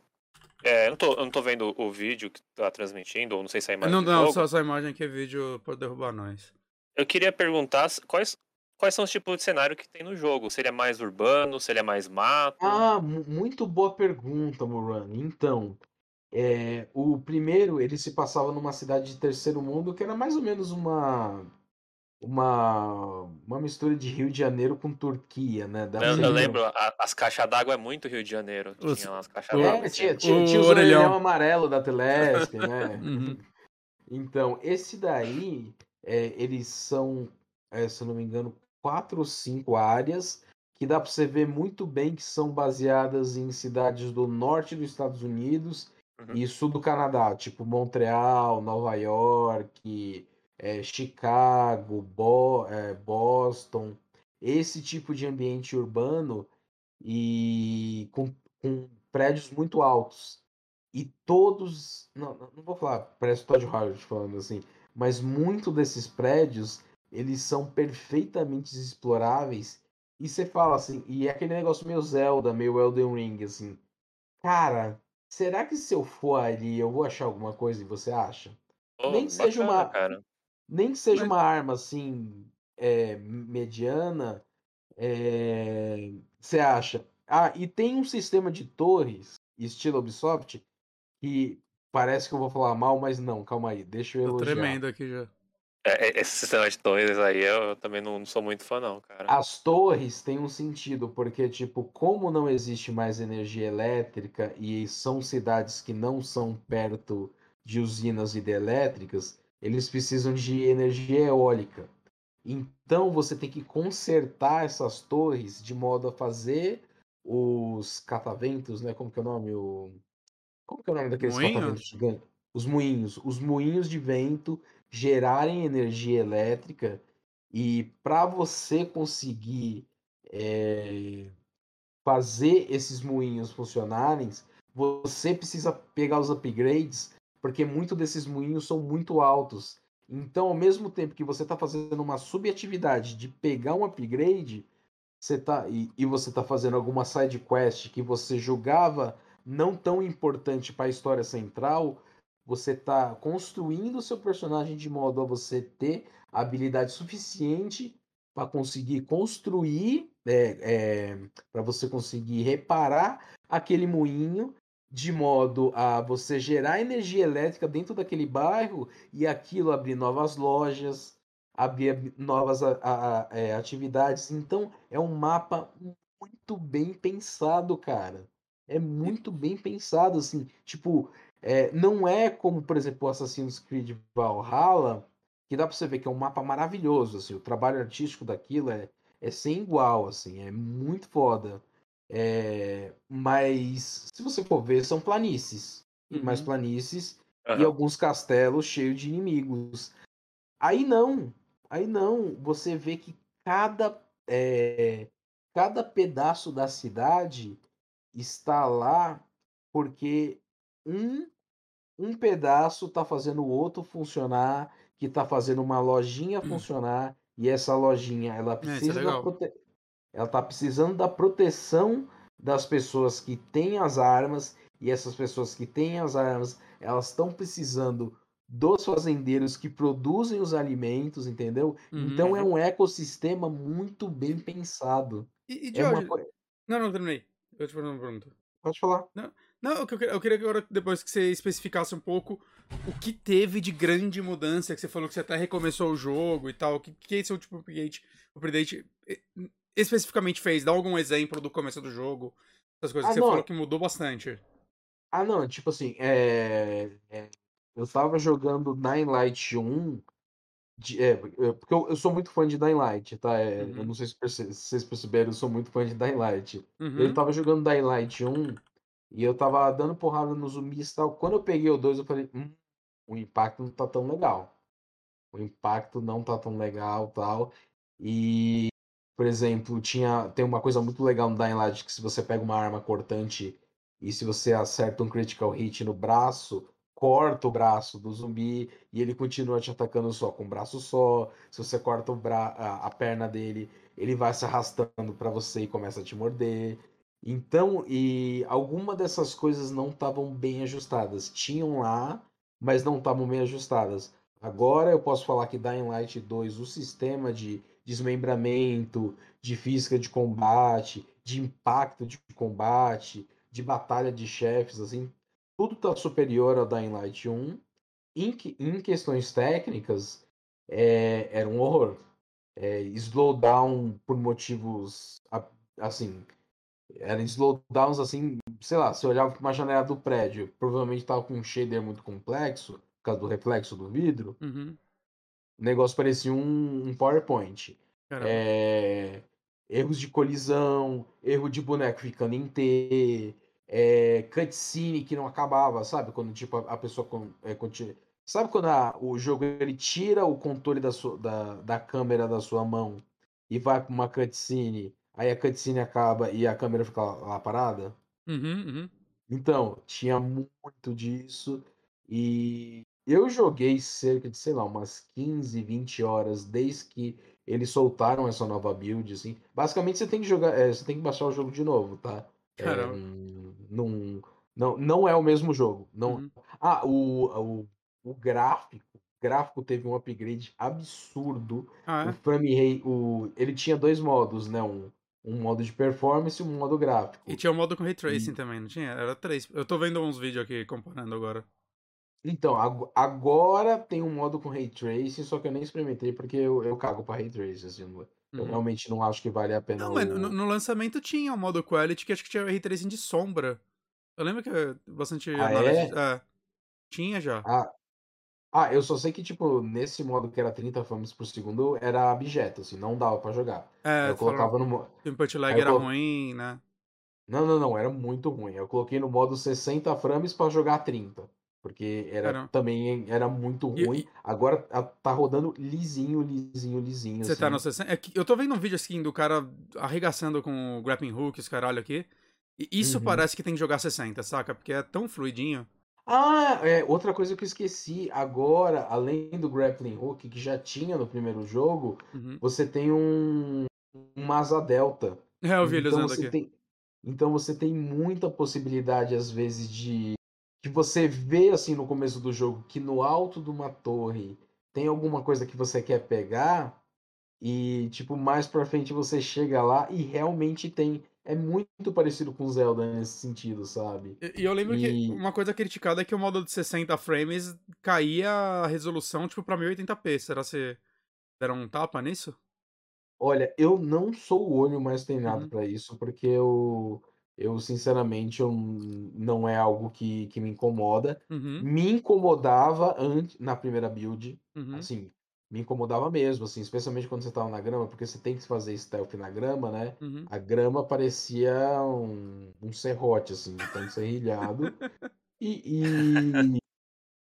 é, eu, não tô, eu não tô vendo o vídeo que tá transmitindo, ou não sei se é a imagem. Não, não, só essa imagem que é vídeo pode derrubar nós. Eu queria perguntar quais, quais são os tipos de cenário que tem no jogo? Seria mais urbano? Seria mais mato? Ah, muito boa pergunta, Moran. Então, é, o primeiro ele se passava numa cidade de terceiro mundo que era mais ou menos uma uma, uma mistura de Rio de Janeiro com Turquia, né? eu, eu lembro, a, as caixas d'água é muito Rio de Janeiro. Os, tinha umas caixas d'água. É, tinha, tinha, tinha o, o orelhão amarelo da Telesp, né? uhum. Então, esse daí, é, eles são, é, se eu não me engano, quatro ou cinco áreas que dá para você ver muito bem que são baseadas em cidades do norte dos Estados Unidos uhum. e sul do Canadá, tipo Montreal, Nova York, é, Chicago, Bo é, Boston, esse tipo de ambiente urbano e com, com prédios muito altos. E todos, não, não vou falar, parece Todd Howard falando assim, mas muito desses prédios eles são perfeitamente exploráveis. E você fala assim, e é aquele negócio meio Zelda, meio Elden Ring, assim. Cara, será que se eu for ali eu vou achar alguma coisa e você acha? Oh, nem que seja uma. Cara. Nem que seja Mas... uma arma assim, é, mediana, é, você acha. Ah, e tem um sistema de torres, estilo Ubisoft, que parece que eu vou falar mal, mas não, calma aí, deixa eu elogiar. Tô tremendo aqui já. É, é, esse sistema de torres aí eu também não, sou muito fã, não, cara. As torres têm um sentido, porque, tipo, como não existe mais energia elétrica e são cidades que não são perto de usinas hidrelétricas, eles precisam de energia eólica. Então você tem que consertar essas torres de modo a fazer os cataventos, né? Como que é o nome? O... Como que é o nome daqueles Moinho? cataventos gigantes? Os moinhos. Os moinhos de vento gerarem energia elétrica e para você conseguir é, fazer esses moinhos funcionarem, você precisa pegar os upgrades, porque muito desses moinhos são muito altos. Então, ao mesmo tempo que você está fazendo uma subatividade de pegar um upgrade, você tá, e, e você está fazendo alguma side quest que você julgava não tão importante para a história central, você está construindo o seu personagem de modo a você ter habilidade suficiente para conseguir construir, é, é, para você conseguir reparar aquele moinho de modo a você gerar energia elétrica dentro daquele bairro e aquilo abrir novas lojas, abrir novas a, a, a, é, atividades. Então é um mapa muito bem pensado, cara. É muito bem pensado, assim. Tipo, é, não é como, por exemplo, o Assassin's Creed Valhalla, que dá pra você ver que é um mapa maravilhoso, assim. O trabalho artístico daquilo é, é sem igual, assim. É muito foda. É, mas, se você for ver, são planícies. E mais uhum. planícies uhum. e alguns castelos cheios de inimigos. Aí não. Aí não. Você vê que cada, é, cada pedaço da cidade está lá porque um, um pedaço está fazendo o outro funcionar, que está fazendo uma lojinha hum. funcionar, e essa lojinha ela é, é precisa é, da prote ela está precisando da proteção das pessoas que têm as armas, e essas pessoas que têm as armas, elas estão precisando dos fazendeiros que produzem os alimentos, entendeu? Uhum. Então é uhum. um ecossistema muito bem pensado. E, e é uma... Não, não, terminei. Eu te uma pergunta. Pode falar. Não, não eu, queria, eu queria que agora, depois que você especificasse um pouco o que teve de grande mudança, que você falou que você até recomeçou o jogo e tal, o que, que esse último update, update especificamente fez? Dá algum exemplo do começo do jogo? Essas coisas ah, que você não. falou que mudou bastante. Ah, não, tipo assim, é... é... eu tava jogando Nine Light 1, de... é, porque eu, eu, sou muito fã de Dying Light, tá? É, uhum. Eu não sei se, perce... vocês perceberam, eu sou muito fã de Dying Light. Uhum. Eu tava jogando Dying Light 1 e eu tava dando porrada nos zumbis e tal. Quando eu peguei o 2, eu falei, hum, o impacto não tá tão legal. O impacto não tá tão legal tal. E por exemplo, tinha tem uma coisa muito legal no Dying Light que se você pega uma arma cortante e se você acerta um critical hit no braço, corta o braço do zumbi e ele continua te atacando só com um braço só. Se você corta o a, a perna dele, ele vai se arrastando para você e começa a te morder. Então, e alguma dessas coisas não estavam bem ajustadas. Tinham lá, mas não estavam bem ajustadas. Agora eu posso falar que Dying Light 2, o sistema de desmembramento, de física de combate, de impacto de combate, de batalha de chefes, assim, tudo está superior ao Dying Light 1. Em, em questões técnicas, é, era um horror. É, slowdown por motivos assim eram slowdowns assim, sei lá, se olhava para uma janela do prédio, provavelmente estava com um shader muito complexo, por causa do reflexo do vidro. Uhum. O negócio parecia um, um PowerPoint. É, erros de colisão, erro de boneco ficando em T, é, cutscene que não acabava, sabe? Quando tipo, a, pessoa. É, continua... Sabe quando a, o jogo ele tira o controle da, sua, da, da câmera da sua mão e vai para uma cutscene, aí a cutscene acaba e a câmera fica lá, lá parada? Uhum, uhum. Então, tinha muito disso. E eu joguei cerca de, sei lá, umas 15, 20 horas desde que eles soltaram essa nova build, assim. Basicamente você tem que jogar, é, você tem que baixar o jogo de novo, tá? É, não, não, não é o mesmo jogo. Não... Uhum. Ah, o, o, o gráfico, gráfico teve um upgrade absurdo. Ah, é? O frame rate, o, ele tinha dois modos, né? Um, um modo de performance e um modo gráfico. E tinha um modo com ray tracing e... também, não tinha? Era três. Eu tô vendo uns vídeos aqui comparando agora. Então, agora tem um modo com Ray Tracing, só que eu nem experimentei porque eu, eu cago pra Ray Tracing, assim, eu uhum. realmente não acho que vale a pena Não, mas no, no, lançamento tinha um modo Quality que acho que tinha Ray Tracing de sombra. Eu lembro que bastante ah, análise... É? é? Tinha já. Ah, ah, eu só sei que, tipo, nesse modo que era 30 frames por segundo, era abjeto, assim, não dava pra jogar. É, eu colocava no modo... O input lag era colo... ruim, né? Não, não, não, era muito ruim. Eu coloquei no modo 60 frames pra jogar 30. Porque era Caramba. também era muito ruim. e- Agora a- tá rodando lisinho, lisinho, lisinho. Você tá assim. no 60. É que eu tô vendo um vídeo assim do cara arregaçando com o grappling hook, os caralho aqui. E isso Uhum. parece que tem que jogar 60, saca? Porque é tão fluidinho. Ah, é, outra coisa que eu esqueci. Agora, além do grappling hook que já tinha no primeiro jogo, Uhum. você tem um, um asa delta. É, eu vi ele Então usando você aqui. tem, então você tem muita possibilidade, às vezes, de que você vê assim no começo do jogo que no alto de uma torre tem alguma coisa que você quer pegar e tipo mais pra frente você chega lá e realmente tem. É muito parecido com Zelda nesse sentido, sabe? E, eu lembro que E- uma coisa criticada é que o modo de 60 frames caía a resolução, tipo, pra 1080p. Será que deram um tapa nisso? Olha, eu não sou o olho mais treinado Uhum. pra isso, porque eu, eu sinceramente, eu, não é algo que, que me incomoda. Uhum, Me incomodava antes, na primeira build, uhum. assim, me incomodava mesmo, assim, especialmente quando você tava na grama, porque você tem que fazer stealth na grama, né? Uhum. A grama parecia um, um serrote, assim, tanto serrilhado. E, e,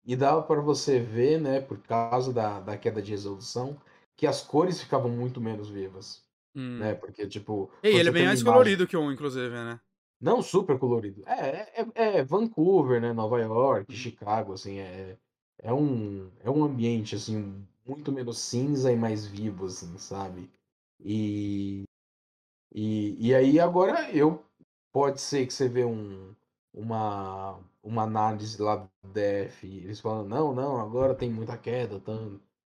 e dava para você ver, né, por causa da, da queda de resolução, que as cores ficavam muito menos vivas, Hum. né? Porque, tipo. Quando ele é bem mais imagem- colorido que um, inclusive, né? Não super colorido. É, é, é Vancouver, né? Nova York, Uhum. Chicago, assim, é, é, um, é um ambiente, assim, muito menos cinza e mais vivo, assim, sabe? E, e, e aí agora eu pode ser que você vê um, uma, uma análise lá do DF, eles falando, não, não, agora tem muita queda.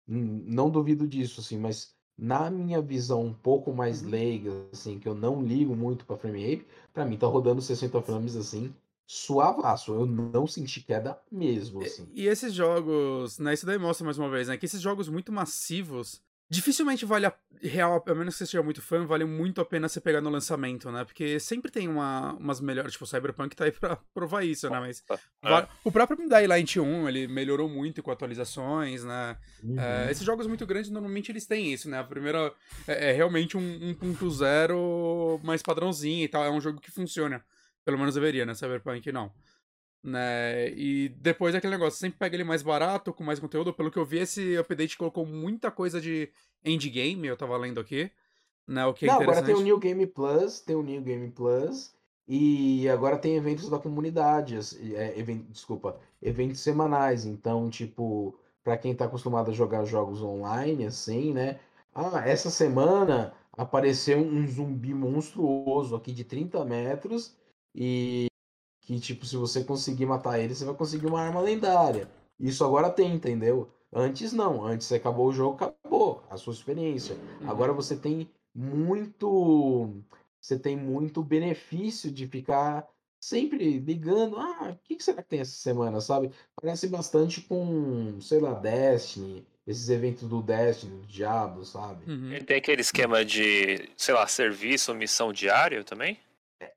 Hum, Não duvido disso, assim, mas na minha visão um pouco mais Uhum. leiga, assim, que eu não ligo muito pra frame rate, pra mim tá rodando 60 frames, assim, suavaço. Eu não senti queda mesmo, assim. E, e esses jogos, né? Isso daí mostra mais uma vez, né? Que esses jogos muito massivos dificilmente vale a real, a menos que você seja muito fã, vale muito a pena você pegar no lançamento, né? Porque sempre tem uma, umas melhores, tipo, o Cyberpunk tá aí pra provar isso, né? Mas É. o próprio Daylight 1, ele melhorou muito com atualizações, né? Uhum. É, esses jogos muito grandes, normalmente eles têm isso, né? A primeira é, é realmente um 1.0 mais padrãozinho e tal. É um jogo que funciona. Pelo menos deveria, né? Cyberpunk não. Né? E depois aquele negócio, sempre pega ele mais barato, com mais conteúdo. Pelo que eu vi, esse update colocou muita coisa de endgame, eu tava lendo aqui. Né? O que é Não, agora tem o New Game Plus, tem o New Game Plus, e agora tem eventos da comunidade, é, even- desculpa, eventos semanais. Então, tipo, pra quem tá acostumado a jogar jogos online, assim, né? Ah, essa semana apareceu um zumbi monstruoso aqui de 30 metros e que, tipo, se você conseguir matar ele, você vai conseguir uma arma lendária. Isso agora tem, entendeu? Antes não, antes você acabou o jogo, acabou a sua experiência. Uhum. Agora você tem muito você tem muito benefício de ficar sempre ligando. Ah, o que será que tem essa semana, sabe? Parece bastante com, sei lá, Destiny, esses eventos do Destiny, do Diablo, sabe? Uhum. Ele tem aquele esquema de, sei lá, serviço, missão diário também?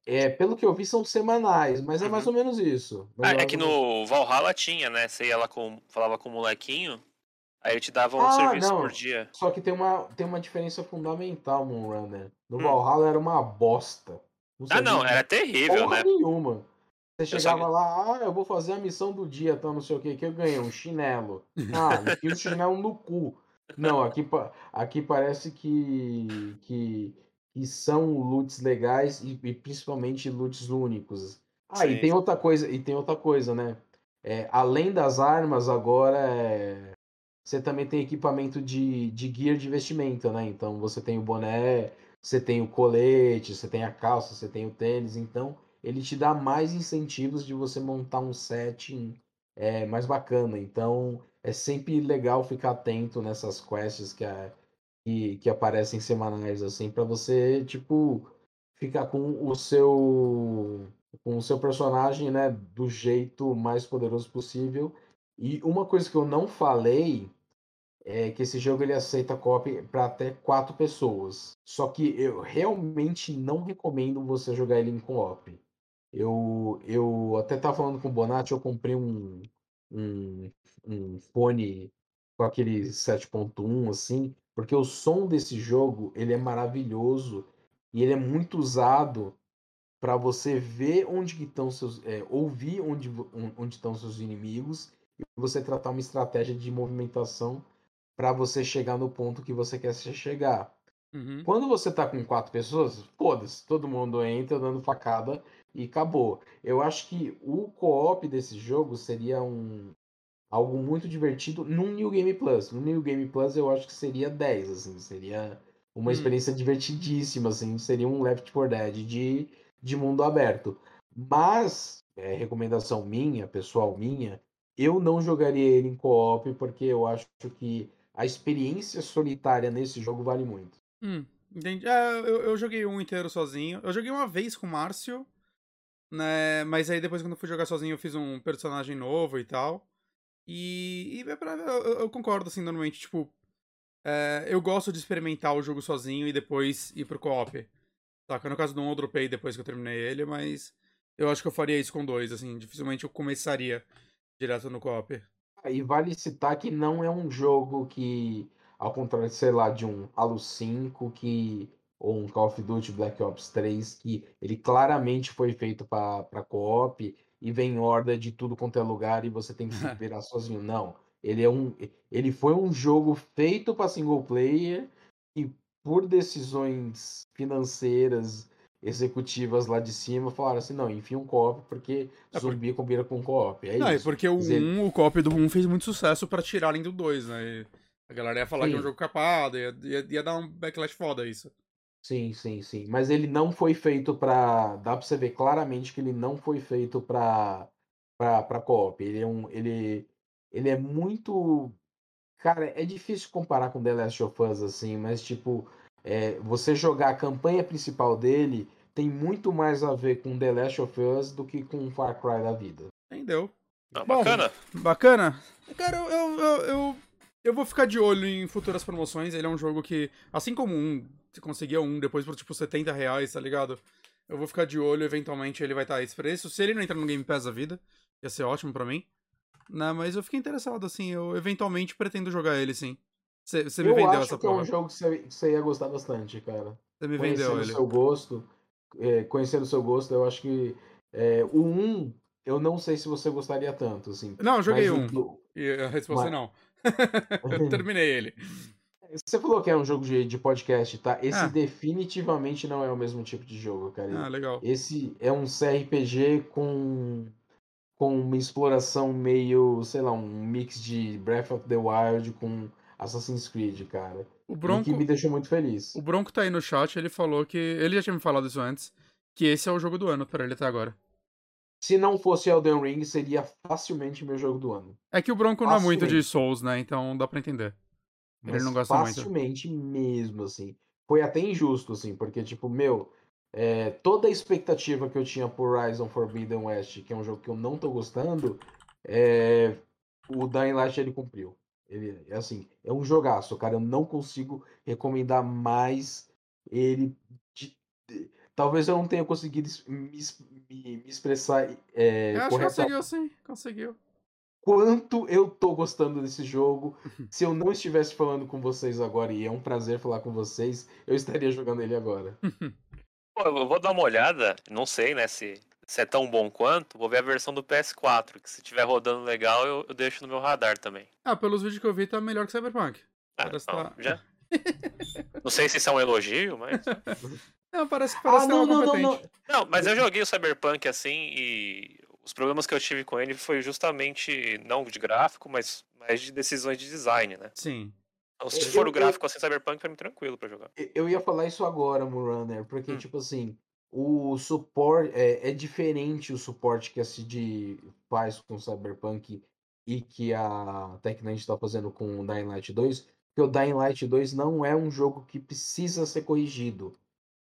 É, pelo que eu vi, são semanais, mas é Uhum. mais ou menos isso. Ah, ou é que no Valhalla tinha, né? Você ia lá com. falava com o molequinho, aí ele te dava um Ah, serviço não. por dia. Só que tem uma, tem uma diferença fundamental, Moonrunner. No Hum. Valhalla era uma bosta. Ah, servia não, era terrível, porra né? nenhuma. Você Eu só chegava lá, ah, eu vou fazer a missão do dia, tá, não sei o que, que eu ganhei um chinelo. Ah, enfia o chinelo no cu. Não, aqui, aqui parece que, que, que são loots legais e, e principalmente loots únicos. Ah, e Sim. tem outra coisa, e tem outra coisa, né? É, além das armas, agora é, você também tem equipamento de, de gear de vestimenta, né? Então você tem o boné, você tem o colete, você tem a calça, você tem o tênis, então ele te dá mais incentivos de você montar um setting é, mais bacana. Então é sempre legal ficar atento nessas quests que, a- que, que aparecem semanais, assim, para você, tipo, ficar com o seu com o seu personagem, né, do jeito mais poderoso possível. E uma coisa que eu não falei é que esse jogo ele aceita co-op para até quatro pessoas. Só que eu realmente não recomendo você jogar ele em co-op. Eu, eu até tava falando com o Bonatti, eu comprei um, um, um fone com aquele 7.1 assim, porque o som desse jogo ele é maravilhoso e ele é muito usado para você ver onde estão seus, é, ouvir onde onde estão seus inimigos e você tratar uma estratégia de movimentação para você chegar no ponto que você quer chegar. Uhum. Quando você tá com quatro pessoas, foda-se, todo mundo entra dando facada e acabou. Eu acho que o co-op desse jogo seria um algo muito divertido num New Game Plus. No New Game Plus eu acho que seria 10, assim, seria uma Hum. experiência divertidíssima, assim, seria um Left 4 Dead de, de mundo aberto. Mas, é, recomendação minha, pessoal minha, eu não jogaria ele em co-op porque eu acho que a experiência solitária nesse jogo vale muito. Hum, entendi. É, eu, eu joguei um inteiro sozinho. Eu joguei uma vez com o Márcio, né? Mas aí depois, quando eu fui jogar sozinho, eu fiz um personagem novo e tal. E, e é pra- eu, eu concordo, assim, normalmente, tipo. é, eu gosto de experimentar o jogo sozinho e depois ir pro co-op. Saca? No caso 1 eu dropei depois que eu terminei ele, mas eu acho que eu faria isso com dois, assim. Dificilmente eu começaria direto no co-op. E vale citar que não é um jogo que, ao contrário, sei lá, de um Halo 5 que, ou um Call of Duty Black Ops 3, que ele claramente foi feito para co-op e vem horda de tudo quanto é lugar e você tem que se virar sozinho. Não. Ele, é um, ele foi um jogo feito para single player e por decisões financeiras executivas lá de cima falaram assim, não, enfia um co-op porque É, zumbi combina com co-op. É Não, é isso. porque o ele- 1, o copy do 1 fez muito sucesso pra tirarem do 2, né? E a galera ia falar que é um Sim. jogo capado, ia, ia, ia dar um backlash foda isso. Sim, sim, sim. Mas ele não foi feito pra. Dá pra você ver claramente que ele não foi feito pra, pra, pra co-op. Ele é um. Ele, ele é muito. Cara, é difícil comparar com The Last of Us, assim, mas tipo, é, você jogar a campanha principal dele tem muito mais a ver com The Last of Us do que com Far Cry da vida. Entendeu? Ah, Bom, bacana. Bacana. Cara, eu, eu, eu, eu, eu vou ficar de olho em futuras promoções. Ele é um jogo que, assim como um, você conseguia um depois por tipo 70 reais, tá ligado? Eu vou ficar de olho, eventualmente ele vai estar a esse preço. Se ele não entrar no Game Pass da vida, ia ser ótimo pra mim. Né, mas eu fiquei interessado, assim, eu eventualmente pretendo jogar ele, sim. Você me Eu vendeu acho essa que é porra. um jogo que você, ia gostar bastante, cara. Você me vendeu conhecendo o ele. seu gosto, é, conhecendo o seu gosto, eu acho que é, o 1, eu não sei se você gostaria tanto, assim. Não, eu joguei mas o um. do- E a resposta é Mas- não. eu terminei ele. Você falou que é um jogo de, de podcast, tá? Esse Ah. definitivamente não é o mesmo tipo de jogo, cara. Ah, legal. Esse é um CRPG com, com uma exploração meio, sei lá, um mix de Breath of the Wild com Assassin's Creed, cara. O E Bronco, que me deixou muito feliz. o Bronco tá aí no chat, ele falou que. Ele já tinha me falado isso antes. Que esse é o jogo do ano pra ele até agora. Se não fosse Elden Ring, seria facilmente meu jogo do ano. É que o Bronco não é muito de Facilmente. Souls, né? Então dá pra entender. Ele Mas não gosta muito. facilmente mesmo, assim. Foi até injusto, assim, porque, tipo, meu, é, toda a expectativa que eu tinha por Horizon Forbidden West, que é um jogo que eu não tô gostando, é, o Dying Light ele cumpriu. Ele, é assim, é um jogaço, cara. Eu não consigo recomendar mais ele. de- de- talvez eu não tenha conseguido me, me- me expressar é, Eu acho que conseguiu sim, conseguiu. Quanto eu tô gostando desse jogo. Se eu não estivesse falando com vocês agora, e é um prazer falar com vocês, eu estaria jogando ele agora. Pô, eu vou dar uma olhada, não sei, né, se, se é tão bom quanto. Vou ver a versão do PS4, que se estiver rodando legal, eu, eu deixo no meu radar também. Ah, pelos vídeos que eu vi, tá melhor que Cyberpunk. Ah, Parece não, tá- já. não sei se isso é um elogio, mas. Não, parece, parece ah, que não, é não, uma não, competente. não. Não, mas eu joguei o Cyberpunk assim e os problemas que eu tive com ele foi justamente não de gráfico, mas, mas de decisões de design, né? Sim. Então, se Eu- for eu- o gráfico assim, Cyberpunk pra mim tranquilo pra jogar. Eu ia falar isso agora, Murunner, porque, Hum. tipo assim, o suporte. É, é diferente o suporte que a CD faz com o Cyberpunk e que a Techland está fazendo com o Dying Light 2, porque o Dying Light 2 não é um jogo que precisa ser corrigido.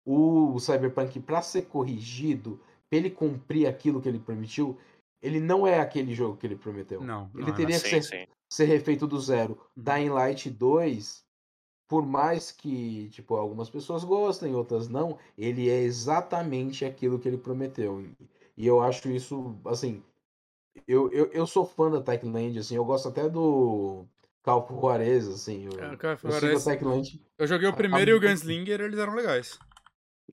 O Cyberpunk, para ser corrigido, pra ele cumprir aquilo que ele prometeu, ele não é aquele jogo que ele prometeu. Não, Ele não é. teria que sim, ser sim. ser refeito do zero. Uhum. Dying Light 2, por mais que tipo algumas pessoas gostem, outras não, ele é exatamente aquilo que ele prometeu. E- eu acho isso, assim, eu, eu, eu sou fã da Techland, assim, eu gosto até do Calpo Juarez, assim, eu, É, eu a parece- Techland. Eu joguei o a- primeiro e o a- Gunslinger, eles eram legais.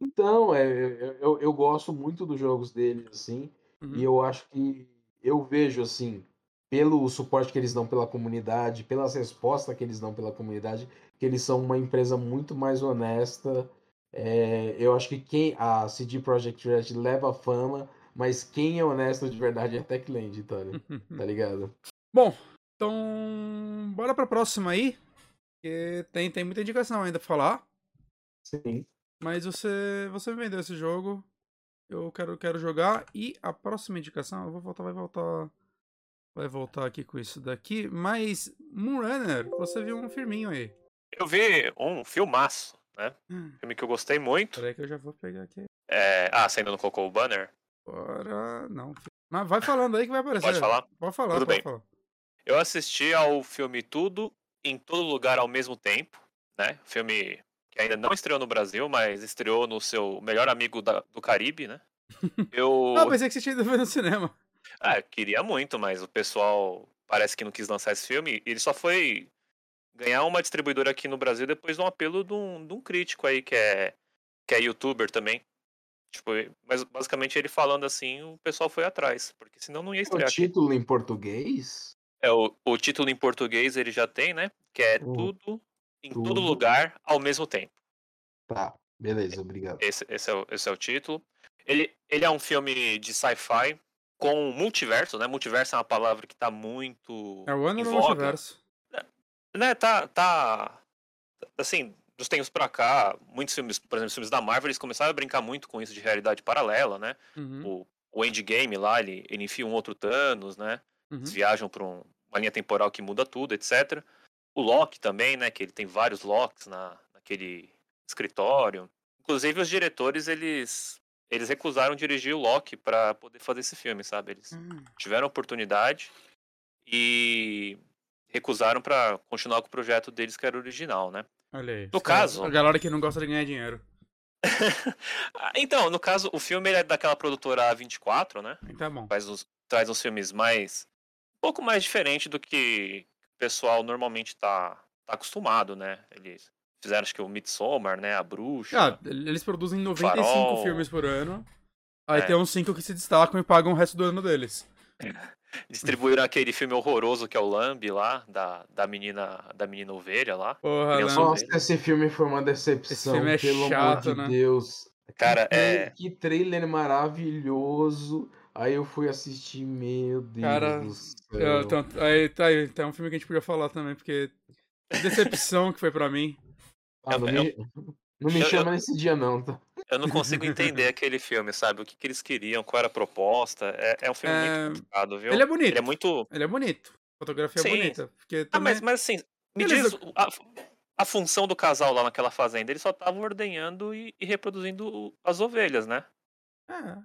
Então, é, eu, eu, gosto muito dos jogos deles, assim, Uhum. e eu acho que eu vejo, assim, pelo suporte que eles dão pela comunidade, pelas respostas que eles dão pela comunidade, que eles são uma empresa muito mais honesta. É, eu acho que quem a CD Projekt Red leva fama, mas quem é honesto de verdade é a Techland, Tony, tá ligado? Bom, então bora pra próxima aí. Que tem, tem muita indicação ainda pra falar. Sim. Mas você, você me vendeu esse jogo. Eu quero, quero jogar. E a próxima indicação, eu vou voltar, vai voltar. Vai voltar aqui com isso daqui. Mas, Moonrunner, você viu um firminho aí. Eu vi um filmaço, né? Hum. Filme que eu gostei muito. Peraí que eu já vou pegar aqui. É... Ah, você ainda não colocou o banner? Agora. Não. Mas vai falando aí que vai aparecer. Pode falar? Pode falar, Tudo pode bem. falar. Eu assisti ao filme Tudo em Todo Lugar ao mesmo tempo, né? Filme que ainda não estreou no Brasil, mas estreou no seu melhor amigo da- do Caribe, né? Eu Ah, pensei que você tinha ido ver no cinema. ah, eu queria muito, mas o pessoal parece que não quis lançar esse filme. Ele só foi ganhar uma distribuidora aqui no Brasil depois de um apelo de um, de um crítico aí que é que é youtuber também. Tipo, mas basicamente ele falando assim, o pessoal foi atrás, porque senão não ia O estrear aqui. título em português? É, o, o título em português ele já tem, né? Que é Hum. Tudo em todo Tudo. lugar ao mesmo tempo. Tá, beleza, obrigado. Esse, esse, é, o, esse é o título. Ele, ele é um filme de sci-fi com multiverso, né? Multiverso é uma palavra que tá muito. É o ano do multiverso. Né, tá, tá. Assim, dos tempos pra cá, muitos filmes, por exemplo, os filmes da Marvel, eles começaram a brincar muito com isso de realidade paralela, né? Uhum, O, o Endgame lá, ele, ele enfia um outro Thanos, né? uhum. Eles viajam para uma linha temporal que muda tudo, etc. O Loki também, né? Que ele tem vários Locks na, naquele escritório. Inclusive, os diretores, eles, eles recusaram dirigir o Loki para poder fazer esse filme, sabe? Eles Hum, tiveram oportunidade e recusaram para continuar com o projeto deles, que era original, né? Olha aí. No Os caso- A galera que não gosta de ganhar dinheiro. Ah, então, no caso, o filme é daquela produtora A24, né? Então tá bom. faz uns, traz uns filmes mais. um pouco mais diferente do que pessoal normalmente tá, tá acostumado, né? Eles fizeram, acho que o Midsommar, né? A Bruxa. Ah, eles produzem 95 Farol. filmes por ano. Aí É. tem uns 5 que se destacam e pagam o resto do ano deles. Distribuíram aquele filme horroroso que é o Lambi lá, da, da menina da menina ovelha lá. Porra, Nossa, esse filme foi uma decepção, filme é pelo chato, amor de né? Deus. Cara, que, é- que trailer maravilhoso. Aí eu fui assistir, meu Deus Cara, do céu. então, aí, tá aí, tá um filme que a gente podia falar também, porque. que Decepção que foi pra mim. Ah, não, eu- me, não me eu- chama nesse dia não, tá? Eu não consigo entender aquele filme, sabe? O que, que eles queriam, qual era a proposta. É, é um filme É, muito complicado, viu? Ele é bonito. Ele é muito. Ele é bonito. Fotografia Sim. bonita. Porque Ah, também... mas, mas assim, me Beleza. diz a, a função do casal lá naquela fazenda. Eles só estavam ordenhando e, e reproduzindo as ovelhas, né? É,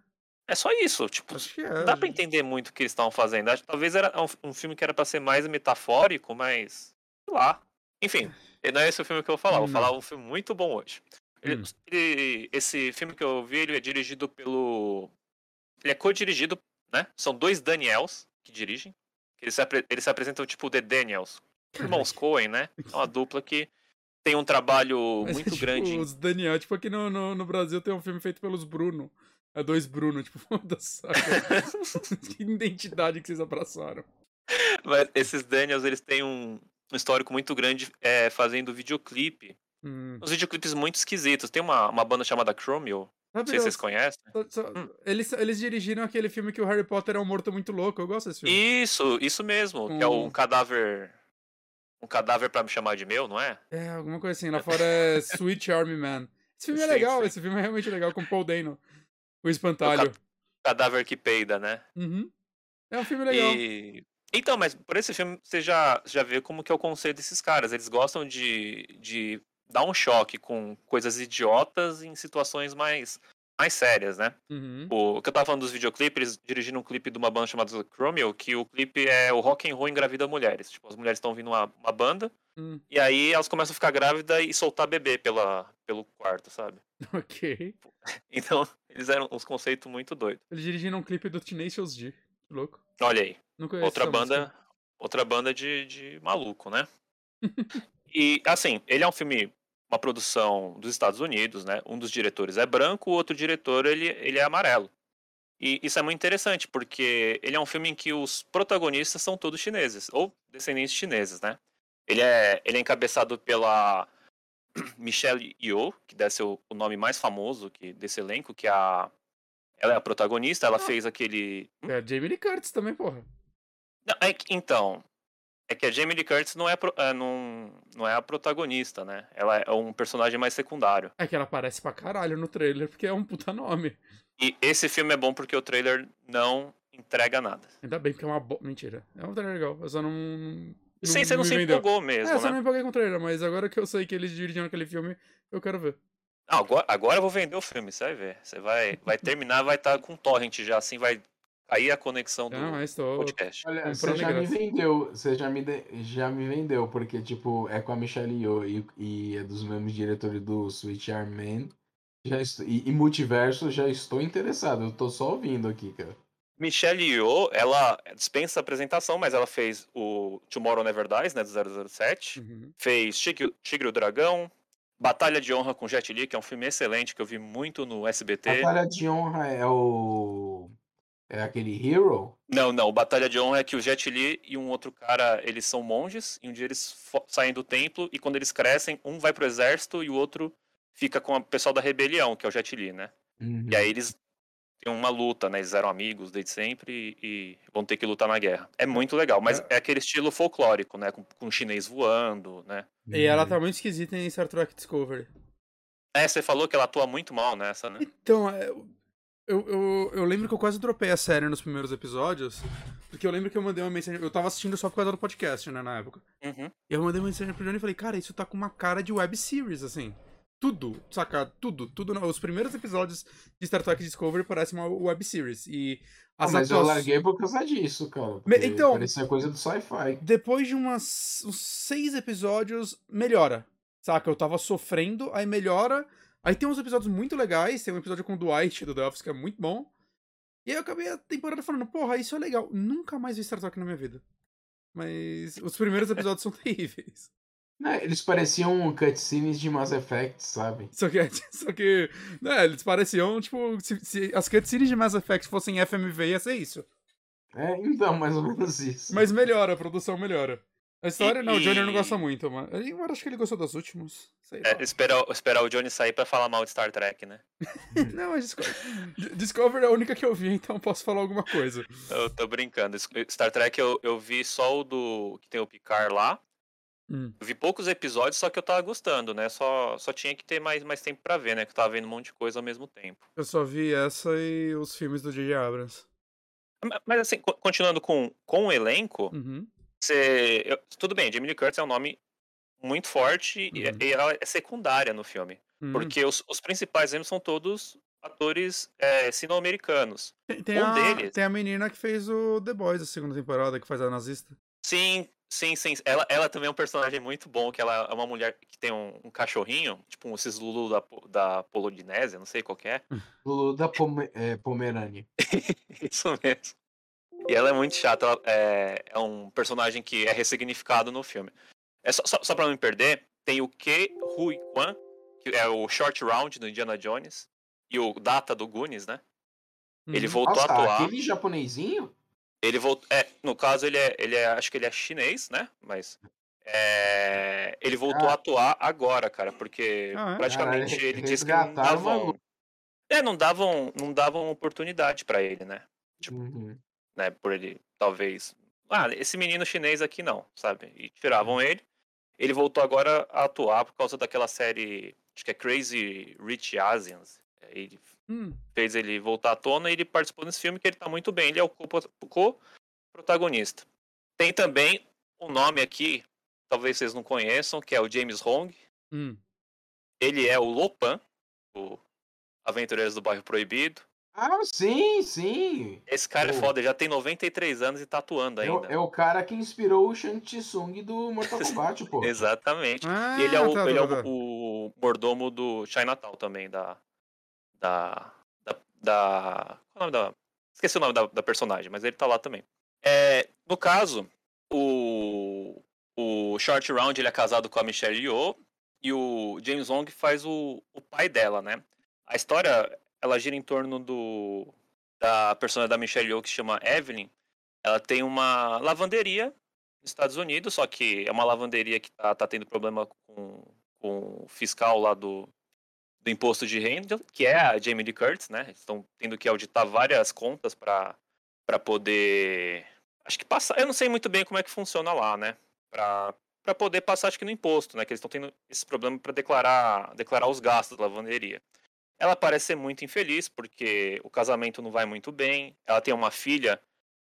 É só isso. Tipo, acho que é. não dá pra entender muito o que eles estavam fazendo. Acho que talvez era um, um filme que era pra ser mais metafórico, mas. sei lá. Enfim, não é esse o filme que eu vou falar. Vou Não. falar um filme muito bom hoje. Ele- Hum. ele- esse filme que eu vi, ele é dirigido pelo. Ele é co-dirigido, né? São dois Daniels que dirigem. Eles se, apre- eles se apresentam tipo The Daniels. Irmãos Coen, né? É uma dupla que tem um trabalho Mas é muito tipo grande. Os Daniel, tipo aqui no, no, no Brasil tem um filme feito pelos Bruno. É dois Bruno, tipo, foda-se. que identidade que vocês abraçaram. Mas esses Daniels, eles têm um, histórico muito grande é, fazendo videoclipe. Hum. Uns videoclipes muito esquisitos. Tem uma, uma banda chamada Chromio, não sei se vocês conhecem. Hum. eles, eles dirigiram aquele filme que o Harry Potter é um morto muito louco. Eu gosto desse filme. Isso, isso mesmo. Que é Um- um cadáver. Um cadáver pra me chamar de meu, não é? É, alguma coisa assim. Lá fora é Sweet Army Man. Esse filme é Sim, legal, sim. esse filme é realmente legal, com Paul Dano. O espantalho. Cadáver que peida, né? Uhum. É um filme legal. E... Então, mas por esse filme você já, já vê como que é o conceito desses caras. Eles gostam de, de dar um choque com coisas idiotas em situações mais, mais sérias, né? Uhum. O que eu tava falando dos videoclipes, eles dirigiram um clipe de uma banda chamada Chromio, que o clipe é o rock and roll engravida mulheres. Tipo, as mulheres estão ouvindo uma, uma banda, Hum, e aí elas começam a ficar grávidas e soltar bebê pela, pelo quarto, sabe? ok. Então, eles eram uns conceitos muito doidos. Eles dirigiram um clipe do Tenacious D. Que louco. Olha aí, outra banda, música. outra banda de, de maluco, né? e assim, ele é um filme uma produção dos Estados Unidos, né? Um dos diretores é branco, o outro diretor ele, ele é amarelo. E isso é muito interessante, porque ele é um filme em que os protagonistas são todos chineses, ou descendentes chineses, né? Ele é, ele é encabeçado pela Michelle Yeoh, que deve ser o, o nome mais famoso que, desse elenco, que é a, ela é a protagonista, ela Ah. fez aquele... É a Jamie Lee Curtis também, porra. Não, é que- então, é que a Jamie Lee Curtis não é, pro- é, não, não é a protagonista, né? Ela é um personagem mais secundário. É que ela aparece pra caralho no trailer, porque é um puta nome. E esse filme é bom porque o trailer não entrega nada. Ainda bem, porque é uma bo... Mentira. É um trailer legal. Eu só não. Não Sim, você não me se vendeu. empolgou É, mesmo, eu só não né? me empolguei com o trailer, mas agora que eu sei que eles dirigiram aquele filme, eu quero ver. Ah, agora, agora eu vou vender o filme, você vai ver. Você vai, vai terminar, vai estar com torrent já, assim, vai cair a conexão do Ah, mas tô. podcast. Olha, você já me vendeu, você já me, de- já me vendeu, porque, tipo, é com a Michelle Yeoh e, e é dos mesmos diretores do Switch Arm Man. Já estou, e, e Multiverso, já estou interessado, eu tô só ouvindo aqui, cara. Michelle Yeoh, ela dispensa apresentação, mas ela fez o Tomorrow Never Dies, né, do 007. Uhum. Fez Tigre, Tigre e o Dragão, Batalha de Honra com Jet Li, que é um filme excelente que eu vi muito no SBT. Batalha de Honra é o... é aquele Hero? Não, não, Batalha de Honra é que o Jet Li e um outro cara, eles são monges, e um dia eles saem do templo, e quando eles crescem, um vai pro exército e o outro fica com o pessoal da rebelião, que é o Jet Li, né? Uhum. E aí eles uma luta, né? Eles eram amigos desde sempre e, e vão ter que lutar na guerra. É muito legal, mas é, aquele estilo folclórico, né? Com, com chinês voando, né? E ela Uhum. tá muito esquisita em Star Trek Discovery. É, você falou que ela atua muito mal nessa, né? Então, é, eu, eu, eu lembro que eu quase dropei a série nos primeiros episódios, porque eu lembro que eu mandei uma mensagem. Eu tava assistindo só por causa do podcast, né, na época. Uhum. E eu mandei uma mensagem pro Johnny e falei, cara, isso tá com uma cara de web series, assim. Tudo, saca? Tudo, tudo. não. Os primeiros episódios de Star Trek Discovery parecem uma web series. E Ah, as mas eu atuações- larguei por causa disso, cara. Então- Parecia coisa do sci-fi. depois de umas, uns seis episódios, melhora. Saca? Eu tava sofrendo, aí melhora. Aí tem uns episódios muito legais. Tem um episódio com o Dwight do The Office que é muito bom. E aí eu acabei a temporada falando, porra, isso é legal. Nunca mais vi Star Trek na minha vida. Mas os primeiros episódios são terríveis. Né, eles pareciam cutscenes de Mass Effect, sabe? Só que, só que né, eles pareciam, tipo, se, se as cutscenes de Mass Effect fossem FMV, ia ser isso. É, então, mais ou menos isso. Mas melhora, a produção melhora. A história, E- não, o Johnny não gosta muito, mas eu acho que ele gostou das últimas. É, esperar, esperar o Johnny sair pra falar mal de Star Trek, né? Não, mas Discovery, Discovery é a única que eu vi, então posso falar alguma coisa. Eu tô brincando. Star Trek eu, eu vi só o do. que tem o Picard lá. Hum. Vi poucos episódios, só que eu tava gostando, né? Só, só tinha que ter mais, mais tempo pra ver, né? Que eu tava vendo um monte de coisa ao mesmo tempo. Eu só vi essa e os filmes do J.J. Abrams. Ma- Mas assim, co- continuando com, com o elenco, Uhum. você. eu- tudo bem, Jamie Lee Curtis é um nome muito forte e, Uhum. e ela é secundária no filme. Uhum. Porque os, os principais mesmo são todos atores é, sino-americanos. Tem, tem um a, deles- tem a menina que fez o The Boys, a segunda temporada, que faz a nazista. Sim, sim, sim. Ela, ela também é um personagem muito bom, que ela é uma mulher que tem um, um cachorrinho, tipo um esses Lulu da, da Polodinésia, não sei qual que é. Lulu da Pome é, Pomerânia. Isso mesmo. E ela é muito chata, ela é, é um personagem que é ressignificado no filme. É só, só, só pra não me perder, tem o Ke Hui Kwan, que é o Short Round do Indiana Jones, e o Data do Goonies, né? Ele Uhum. voltou Nossa, a atuar. aquele japonesinho? Ele voltou. É, no caso, ele é, ele é. Acho que ele é chinês, né? Mas. é, ele voltou Ah. a atuar agora, cara, porque Ah, é? praticamente Cara, ele disse que não davam. É, não davam, não davam oportunidade pra ele, né? Tipo, Uhum. né? Por ele, talvez. Ah, esse menino chinês aqui não, sabe? E tiravam ele. Ele voltou agora a atuar por causa daquela série. Acho que é Crazy Rich Asians. Ele Hum. fez ele voltar à tona e ele participou desse filme que ele tá muito bem. Ele é o co- co-protagonista. Tem também um nome aqui, talvez vocês não conheçam, que é o James Hong. Hum. Ele é o Lopan, o Aventureiros do Bairro Proibido. Ah, sim, sim. Esse cara é foda, ele já tem 93 anos e tá atuando É, o- ainda. é o cara que inspirou o Shang Tsung do Mortal Kombat, pô. Exatamente. Ah, E ele é o, tá, ele é tá, o, tá. o mordomo do Chinatown também, da. Da. Da. da- qual é o nome da. Esqueci o nome da, da personagem, mas ele tá lá também. É, no caso, o. O Short Round ele é casado com a Michelle Yeoh. E o James Wong faz o, o pai dela, né? A história, ela gira em torno do da personagem da Michelle Yeoh que se chama Evelyn. Ela tem uma lavanderia nos Estados Unidos, só que é uma lavanderia que tá, tá tendo problema com, com o fiscal lá do, do imposto de renda, que é a Jamie Lee Curtis, né? Estão tendo que auditar várias contas para poder. Acho que passar. Eu não sei muito bem como é que funciona lá, né? Para poder passar, acho que no imposto, né? Que eles estão tendo esse problema para declarar, declarar os gastos da lavanderia. Ela parece ser muito infeliz porque o casamento não vai muito bem. Ela tem uma filha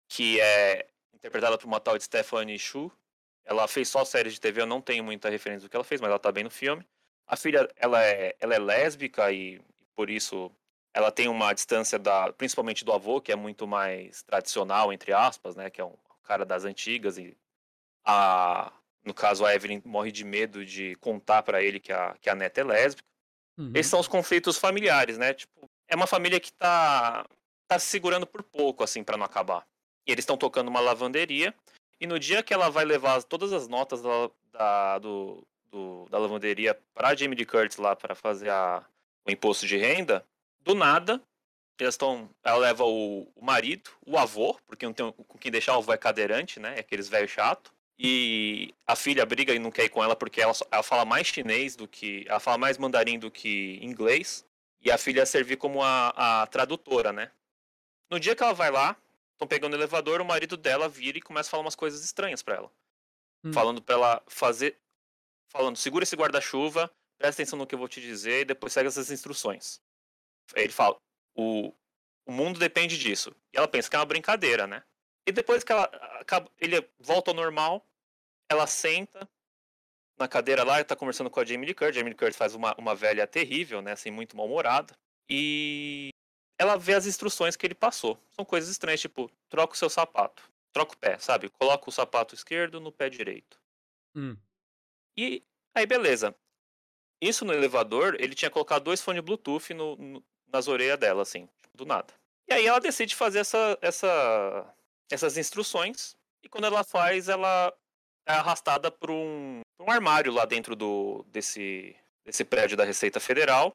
que é interpretada por uma tal de Stephanie Shu. Ela fez só séries de TV, eu não tenho muita referência do que ela fez, mas ela tá bem no filme. A filha, ela é, ela é lésbica e, por isso ela tem uma distância da, principalmente do avô, que é muito mais tradicional entre aspas, né, que é um cara das antigas e a no caso a Evelyn morre de medo de contar para ele que a, que a neta é lésbica. Uhum. Esses são os conflitos familiares, né? Tipo, é uma família que tá tá se segurando por pouco assim para não acabar. E eles estão tocando uma lavanderia. E no dia que ela vai levar todas as notas da, da, do, do, da lavanderia para Jamie Lee Curtis lá para fazer a, o imposto de renda, do nada, estão, ela leva o, o, marido, o avô, porque não tem com quem deixar o avô é cadeirante, né? É aqueles velho chato. E a filha briga e não quer ir com ela porque ela, ela fala mais chinês do que. Ela fala mais mandarim do que inglês. E a filha servir como a, a tradutora, né? No dia que ela vai lá, estão pegando o elevador, o marido dela vira e começa a falar umas coisas estranhas para ela. Hum. Falando pra ela fazer. Falando, segura esse guarda-chuva, presta atenção no que eu vou te dizer e depois segue essas instruções. Ele fala, o, o mundo depende disso. E ela pensa que é uma brincadeira, né? E depois que ela acaba, ele volta ao normal, ela senta na cadeira lá tá conversando com a Jamie Lee Curtis. Jamie Lee Curtis faz uma, uma velha terrível, né? Assim, muito mal-humorada. E ela vê as instruções que ele passou. São coisas estranhas, tipo, troca o seu sapato. Troca o pé, sabe? Coloca o sapato esquerdo no pé direito. Hum. E aí, beleza. Isso no elevador, ele tinha colocado dois fones Bluetooth no, no, nas orelhas dela, assim, tipo, do nada. E aí ela decide fazer essa, essa, essas instruções. E quando ela faz, ela é arrastada por um, um armário lá dentro do, desse, desse prédio da Receita Federal.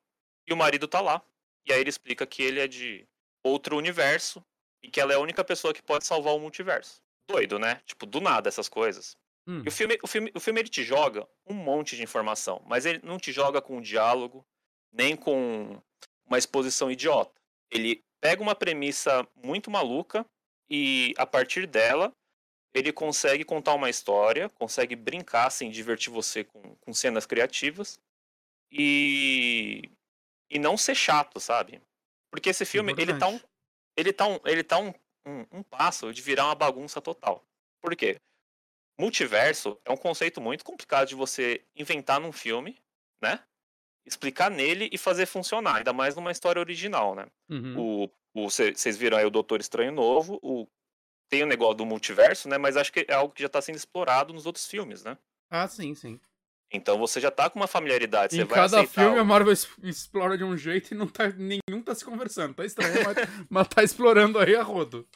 E o marido tá lá. E aí ele explica que ele é de outro universo e que ela é a única pessoa que pode salvar o multiverso. Doido, né? Tipo, do nada essas coisas. Hum. E o filme, o, filme, o filme ele te joga um monte de informação, mas ele não te joga com um diálogo, nem com uma exposição idiota. Ele pega uma premissa muito maluca e, a partir dela, ele consegue contar uma história, consegue brincar, assim, divertir você com, com cenas criativas. E e não ser chato, sabe? Porque esse filme, ele tá um. Ele tá um. Ele tá um, um, um passo de virar uma bagunça total. Por quê? Multiverso é um conceito muito complicado de você inventar num filme, né? Explicar nele e fazer funcionar, ainda mais numa história original, né? Uhum. O Vocês viram aí o Doutor Estranho Novo, o, tem o negócio do multiverso, né? Mas acho que é algo que já está sendo explorado nos outros filmes, né? Ah, sim, sim. Então você já tá com uma familiaridade. Em cada aceitar... filme a Marvel explora de um jeito e não tá, nenhum tá se conversando. Tá estranho, mas, mas tá explorando aí a rodo.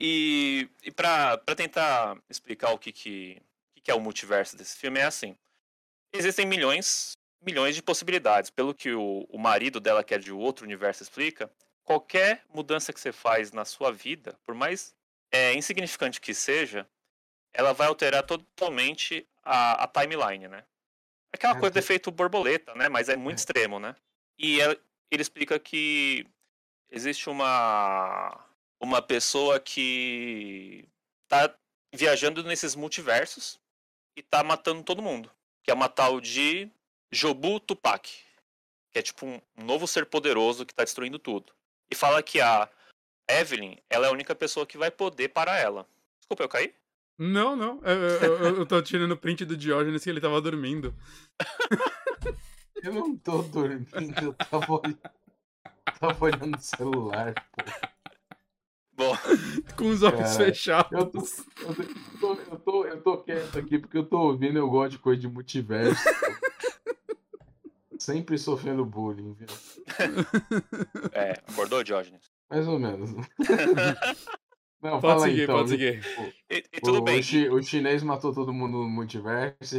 E, e pra tentar explicar o que, que, que é o multiverso desse filme, é assim. Existem milhões, milhões de possibilidades. Pelo que o, o marido dela, que é de outro universo, explica, qualquer mudança que você faz na sua vida, por mais é, insignificante que seja, ela vai alterar totalmente a, a timeline, né? Aquela coisa do efeito borboleta, né? Mas é muito é. extremo, né? E ela, ele explica que existe uma uma pessoa que tá viajando nesses multiversos e tá matando todo mundo. Que é uma tal de Jobu Tupac. Que é tipo um, novo ser poderoso que tá destruindo tudo. E fala que a Evelyn, ela é a única pessoa que vai poder para ela. Desculpa, eu caí? Não, não. Eu, eu, eu tô tirando print do Diógenes que ele tava dormindo. Eu não tô dormindo, eu tava, olhando, tava olhando o celular, pô. Bom. Com os olhos Cara, fechados. Eu tô, eu, tô, eu, tô, eu tô quieto aqui porque eu tô ouvindo, eu gosto de coisa de multiverso. Sempre sofrendo bullying, viu? É, acordou, Diógenes? Mais ou menos. Não, pode fala seguir, então. Pode seguir. E, e tudo o, bem. O, chi, o, chinês matou todo mundo no multiverso.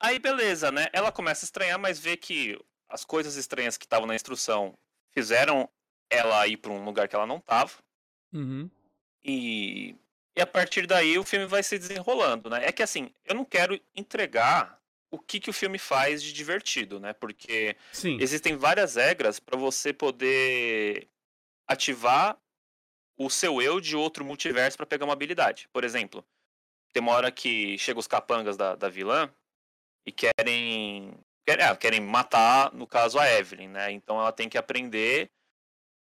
Aí beleza, né? Ela começa a estranhar, mas vê que as coisas estranhas que estavam na instrução fizeram ela ir para um lugar que ela não tava. Uhum. E, e a partir daí o filme vai se desenrolando, né? É que assim, eu não quero entregar o que, que o filme faz de divertido, né? Porque Sim. existem várias regras para você poder ativar o seu eu de outro multiverso para pegar uma habilidade. Por exemplo, tem uma hora que chega os capangas da, da vilã e querem, querem, ah, querem matar, no caso, a Evelyn, né? Então ela tem que aprender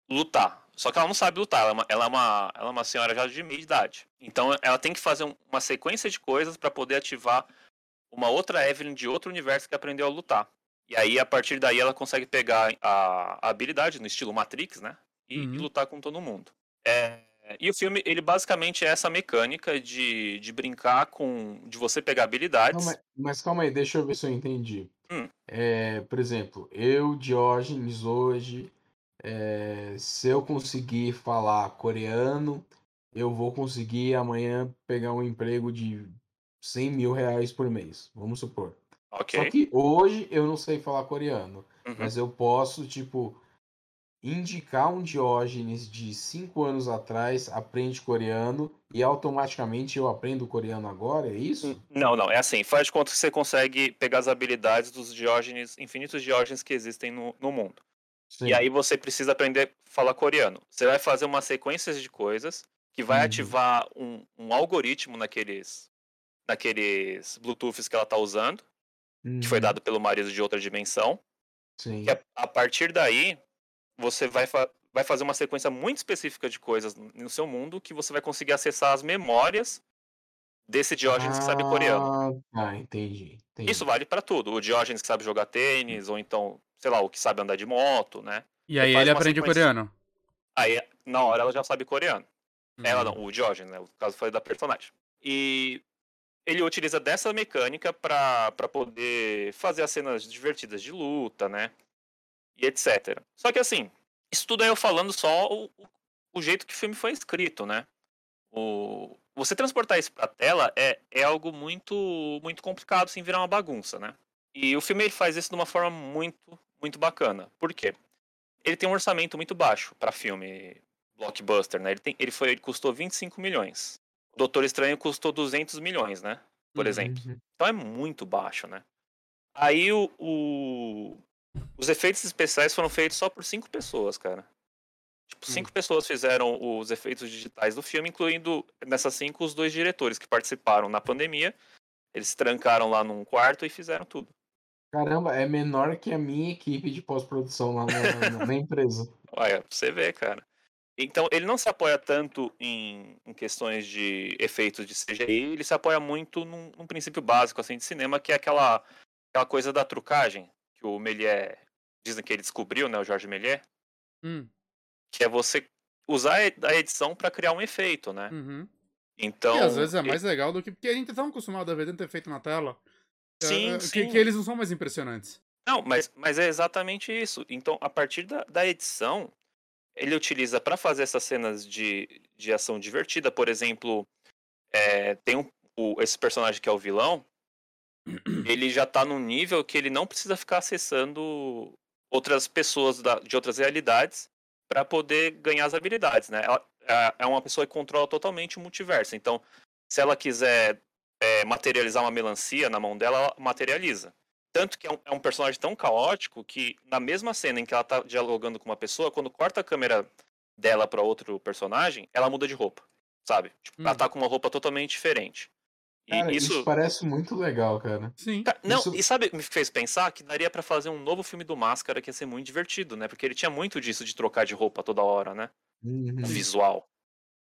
lutar. Só que ela não sabe lutar, ela é uma, ela é uma, ela é uma senhora já de meia idade. Então ela tem que fazer um- uma sequência de coisas para poder ativar uma outra Evelyn de outro universo que aprendeu a lutar. E aí, a partir daí, ela consegue pegar a, a habilidade no estilo Matrix, né? E, Uhum. e lutar com todo mundo. É, e o filme, ele basicamente é essa mecânica de, de brincar com. de você pegar habilidades. Não, mas, mas calma aí, deixa eu ver se eu entendi. Hum. É, por exemplo, eu, Diógenes, hoje, é, se eu conseguir falar coreano, eu vou conseguir amanhã pegar um emprego de 100 mil reais por mês, vamos supor. ok. Só que hoje eu não sei falar coreano, Uhum. mas eu posso, tipo, indicar um Diógenes de 5 anos atrás, aprende coreano, e automaticamente eu aprendo coreano agora, é isso? Não, não, é assim, faz de conta que você consegue pegar as habilidades dos Diógenes, infinitos Diógenes que existem no, no mundo. Sim. E aí você precisa aprender a falar coreano. Você vai fazer uma sequência de coisas que vai Uhum. ativar um, um algoritmo naqueles, naqueles Bluetooths que ela tá usando, que foi Uhum, dado pelo marido de outra dimensão. Sim. A, a partir daí, você vai, fa- vai fazer uma sequência muito específica de coisas no seu mundo que você vai conseguir acessar as memórias desse Diógenes que sabe coreano. Ah, tá, entendi, entendi. Isso vale pra tudo. O Diógenes que sabe jogar tênis, ou então, sei lá, o que sabe andar de moto, né? E aí ele aprende sequência. coreano. Aí, na hora, ela já sabe coreano. Ela Uhum. não, o Diógenes, né? O caso foi da personagem. E ele utiliza dessa mecânica pra, pra poder fazer as cenas divertidas de luta, né? E etc. Só que assim, isso tudo é eu falando só o, o- jeito que o filme foi escrito, né? O, você transportar isso pra tela é, é algo muito muito complicado sem virar uma bagunça, né? E o filme ele faz isso de uma forma muito, muito bacana. Por quê? Ele tem um orçamento muito baixo pra filme blockbuster, né? Ele, tem, ele, foi, ele custou 25 milhões. O Doutor Estranho custou 200 milhões, né? Por Uhum. exemplo. Uhum. Então é muito baixo, né? Aí o, o- os efeitos especiais foram feitos só por cinco pessoas, cara. Tipo, cinco pessoas fizeram os efeitos digitais do filme, incluindo nessas cinco os dois diretores que participaram na pandemia. Eles se trancaram lá num quarto e fizeram tudo. Caramba, é menor que a minha equipe de pós-produção lá na, na- empresa. Olha, pra você vê, cara. Então, ele não se apoia tanto em, em questões de efeitos de CGI, ele se apoia muito num, num princípio básico assim de cinema, que é aquela, aquela coisa da trucagem, que o Méliès, dizem que ele descobriu, né, o Jorge Méliès, Hum, que é você usar a edição para criar um efeito, né? uhum. Então, e às vezes é ele- mais legal do que. Porque a gente tá tão acostumado a ver tanto efeito na tela. Sim, é, que, sim. que eles não são mais impressionantes. Não, mas, mas é exatamente isso. Então, a partir da, da edição, ele utiliza para fazer essas cenas de, de ação divertida. Por exemplo, é, tem um, o- esse personagem que é o vilão, ele já tá num nível que ele não precisa ficar acessando outras pessoas da- de outras realidades para poder ganhar as habilidades, né? Ela é- é uma pessoa que controla totalmente o multiverso. Então, se ela quiser é, materializar uma melancia na mão dela, ela materializa. Tanto que é um, é um personagem tão caótico que, na mesma cena em que ela tá dialogando com uma pessoa, quando corta a câmera dela para outro personagem, ela muda de roupa, sabe? Tipo, ela Hum. tá com uma roupa totalmente diferente. E Cara, isso... isso. parece muito legal, cara. Sim. Ca- Não, isso- e sabe me fez pensar que daria pra fazer um novo filme do Máscara que ia ser muito divertido, né? Porque ele tinha muito disso de trocar de roupa toda hora, né? Uhum. O visual.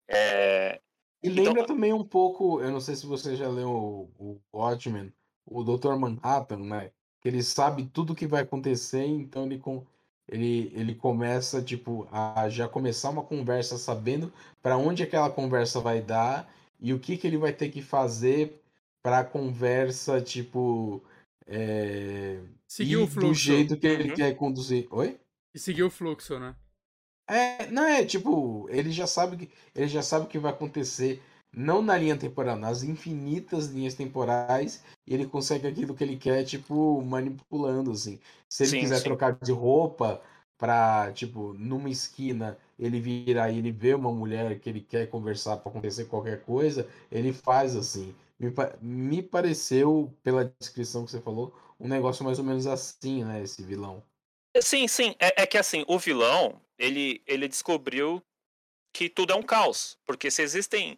É, E Então- lembra também um pouco, eu não sei se você já leu o, o Watchmen, o Dr. Manhattan, né? Que ele sabe tudo o que vai acontecer, então ele, com, ele, ele começa, tipo, a já começar uma conversa sabendo para onde aquela conversa vai dar e o que, que ele vai ter que fazer para a conversa, tipo, é, Seguir ir o do fluxo. jeito que ele Uhum. quer conduzir. Oi? E seguir o fluxo, né? É, não é, tipo, ele já sabe que ele já sabe o que vai acontecer não na linha temporal, nas infinitas linhas temporais, e ele consegue aquilo que ele quer, tipo, manipulando, assim. Se ele Sim, quiser sim. trocar de roupa pra, tipo, numa esquina, ele virar e ele vê uma mulher que ele quer conversar pra acontecer qualquer coisa, ele faz assim. Me, me pareceu, pela descrição que você falou, um negócio mais ou menos assim, né, esse vilão. Sim, sim. É, é que assim, o vilão, ele, ele descobriu que tudo é um caos. Porque se existem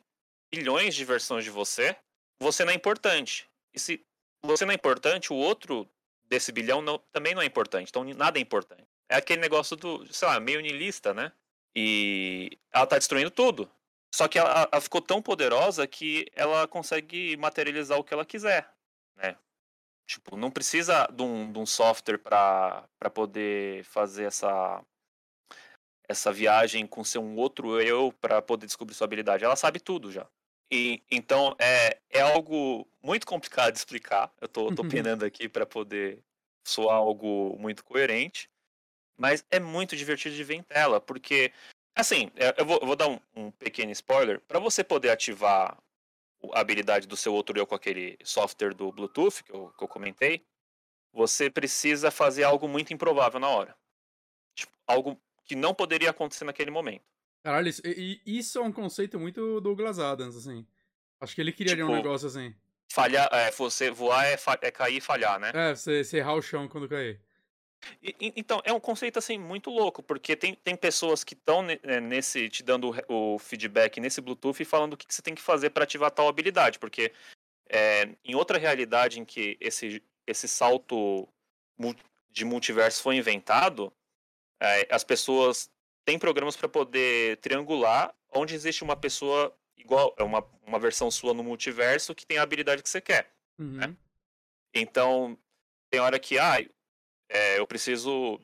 bilhões de versões de você, você não é importante. E se você não é importante, o outro desse bilhão não- também não é importante. Então nada é importante. É aquele negócio do, sei lá, meio niilista, né? E ela tá destruindo tudo. Só que ela, ela ficou tão poderosa que ela consegue materializar o que ela quiser, né? Tipo, não precisa de um, de um software para poder fazer essa essa viagem com ser um outro eu para poder descobrir sua habilidade. Ela sabe tudo já. E então é, é algo muito complicado de explicar. Eu tô, tô penando aqui para poder soar algo muito coerente, mas é muito divertido de ver em tela, porque assim, é, eu vou, eu vou dar um, um pequeno spoiler para você poder ativar a habilidade do seu outro eu com aquele software do Bluetooth que eu, que eu comentei, você precisa fazer algo muito improvável na hora. Tipo, algo que não poderia acontecer naquele momento. Caralho, isso, isso é um conceito muito Douglas Adams, assim. Acho que ele criaria um Tipo, negócio assim. Falhar, é, você voar é, é cair e falhar, né? É, você, você errar o chão quando cair. E- então, é um conceito assim muito louco, porque tem, tem pessoas que estão nesse te dando o feedback nesse Bluetooth e falando o que, que você tem que fazer para ativar tal habilidade, porque é, em outra realidade em que esse, esse salto de multiverso foi inventado, é, as pessoas têm programas para poder triangular onde existe uma pessoa igual, é uma, uma versão sua no multiverso que tem a habilidade que você quer. Uhum. É. Então, tem hora que, ah, é, eu preciso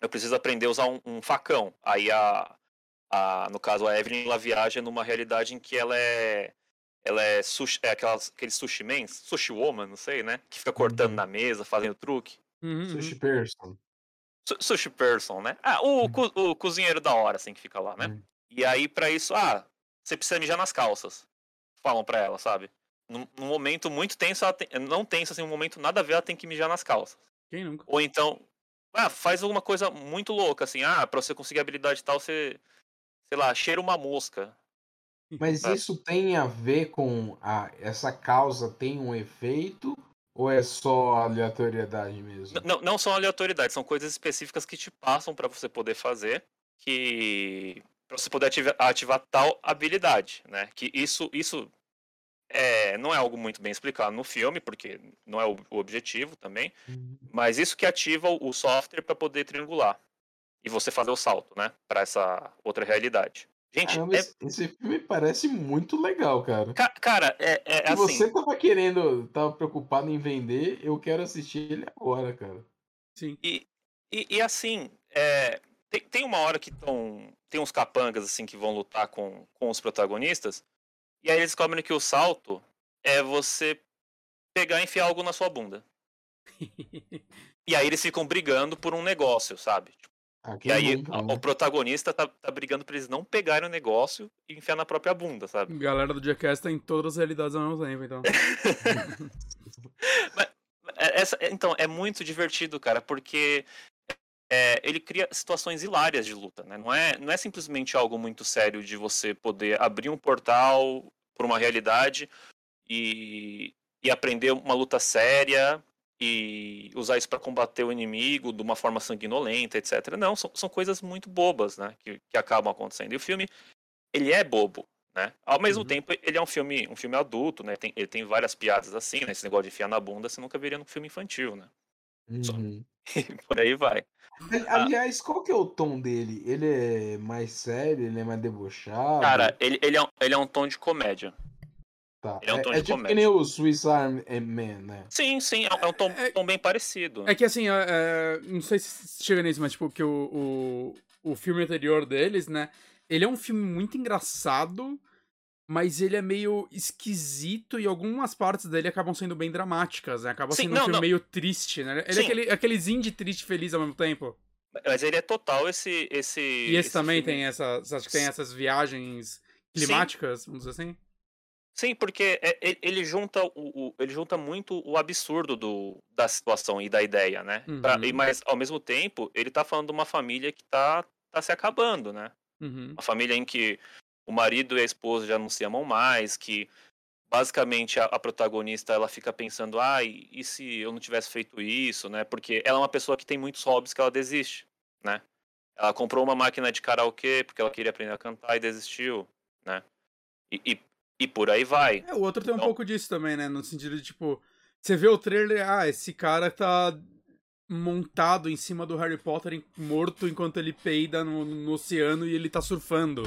eu preciso aprender a usar um, um facão. Aí a, a no caso a Evelyn ela viaja numa realidade em que ela é ela é, sushi, é aquelas, aqueles sushi men, sushi woman, não sei, né? Que fica cortando Uhum. na mesa, fazendo truque. Uhum. Sushi Person. Su- Sushi person, né? Ah, o, Uhum. co- o cozinheiro da hora, assim, que fica lá, né? Uhum. E aí, pra isso, ah, você precisa mijar nas calças. Falam pra ela, sabe? Num, num momento muito tenso, ela tem, não tenso, assim, um momento nada a ver, ela tem que mijar nas calças. Quem nunca? Ou então, ah, faz alguma coisa muito louca, assim, ah, pra você conseguir habilidade tal, você, sei lá, cheira uma mosca. Mas É. isso tem a ver com a, essa causa tem um efeito ou é só aleatoriedade mesmo? Não, não são aleatoriedades, são coisas específicas que te passam pra você poder fazer, que para você poder ativar, ativar tal habilidade, né? Que isso, isso é, não é algo muito bem explicado no filme, porque não é o, o objetivo também, Uhum. mas isso que ativa o, o software para poder triangular e você fazer o salto, né? Para essa outra realidade. Gente, Caramba, é- esse, filme parece muito legal, cara. ca- cara, é, é Se assim. você tava querendo, tava preocupado em vender, eu quero assistir ele agora, cara. Sim. E, e, e assim, é, tem, tem uma hora que tão, tem uns capangas assim que vão lutar com, com os protagonistas, e aí eles descobrem que o salto é você pegar e enfiar algo na sua bunda. E aí eles ficam brigando por um negócio, sabe? Ah, E quem aí a- né? o protagonista tá, tá brigando pra eles não pegarem o negócio e enfiar na própria bunda, sabe? Galera do Jackass tá em todas as realidades ao mesmo tempo, então. É- essa- então, é muito divertido, cara, porque é, ele cria situações hilárias de luta, né? Não é, não é simplesmente algo muito sério de você poder abrir um portal por uma realidade e, e aprender uma luta séria e usar isso para combater o inimigo de uma forma sanguinolenta, etc. Não, são, são coisas muito bobas, né? Que, que acabam acontecendo. E o filme, ele é bobo, né? Ao mesmo Uhum. tempo, ele é um filme, um filme adulto, né? Tem, ele tem várias piadas assim, né? Esse negócio de enfiar na bunda, você nunca veria num filme infantil, né? Uhum. Por aí vai. Ali- Aliás, qual que é o tom dele? Ele é mais sério? Ele é mais debochado? Cara, ele, ele, é, um, ele é um tom de comédia. Tá. ele é um tom é, de tipo que comédia. nem o Swiss Army Man, né? Sim, sim, é, é um tom, É- tom bem parecido. É que assim, é- é, não sei se chega nisso, mas tipo, que o, o, o filme anterior deles, né? Ele é um filme muito engraçado, mas ele é meio esquisito e algumas partes dele acabam sendo bem dramáticas, né? Acaba Sim, sendo um não, filme não. meio triste, né? Ele Sim. é aquele, aqueles indie triste e feliz ao mesmo tempo. Mas ele é total esse. esse E esse, também filme- tem essas. Acho que tem essas viagens climáticas, vamos dizer assim. Sim, porque é- ele junta o, o- ele junta muito o absurdo do, da situação e da ideia, né? Pra- e- Uhum. mas ao mesmo tempo, ele tá falando de uma família que tá, tá se acabando, né? Uhum. Uma família em que o marido e a esposa já não se amam mais, que basicamente a, a protagonista ela fica pensando, ai, e se eu não tivesse feito isso, né? Porque ela é uma pessoa que tem muitos hobbies que ela desiste, né? Ela comprou uma máquina de karaokê porque ela queria aprender a cantar e desistiu, né? E, e, e por aí vai. É, o outro tem um Então- pouco disso também, né? No sentido de, tipo, você vê o trailer, ah, esse cara tá montado em cima do Harry Potter morto enquanto ele peida no, no oceano e ele tá surfando.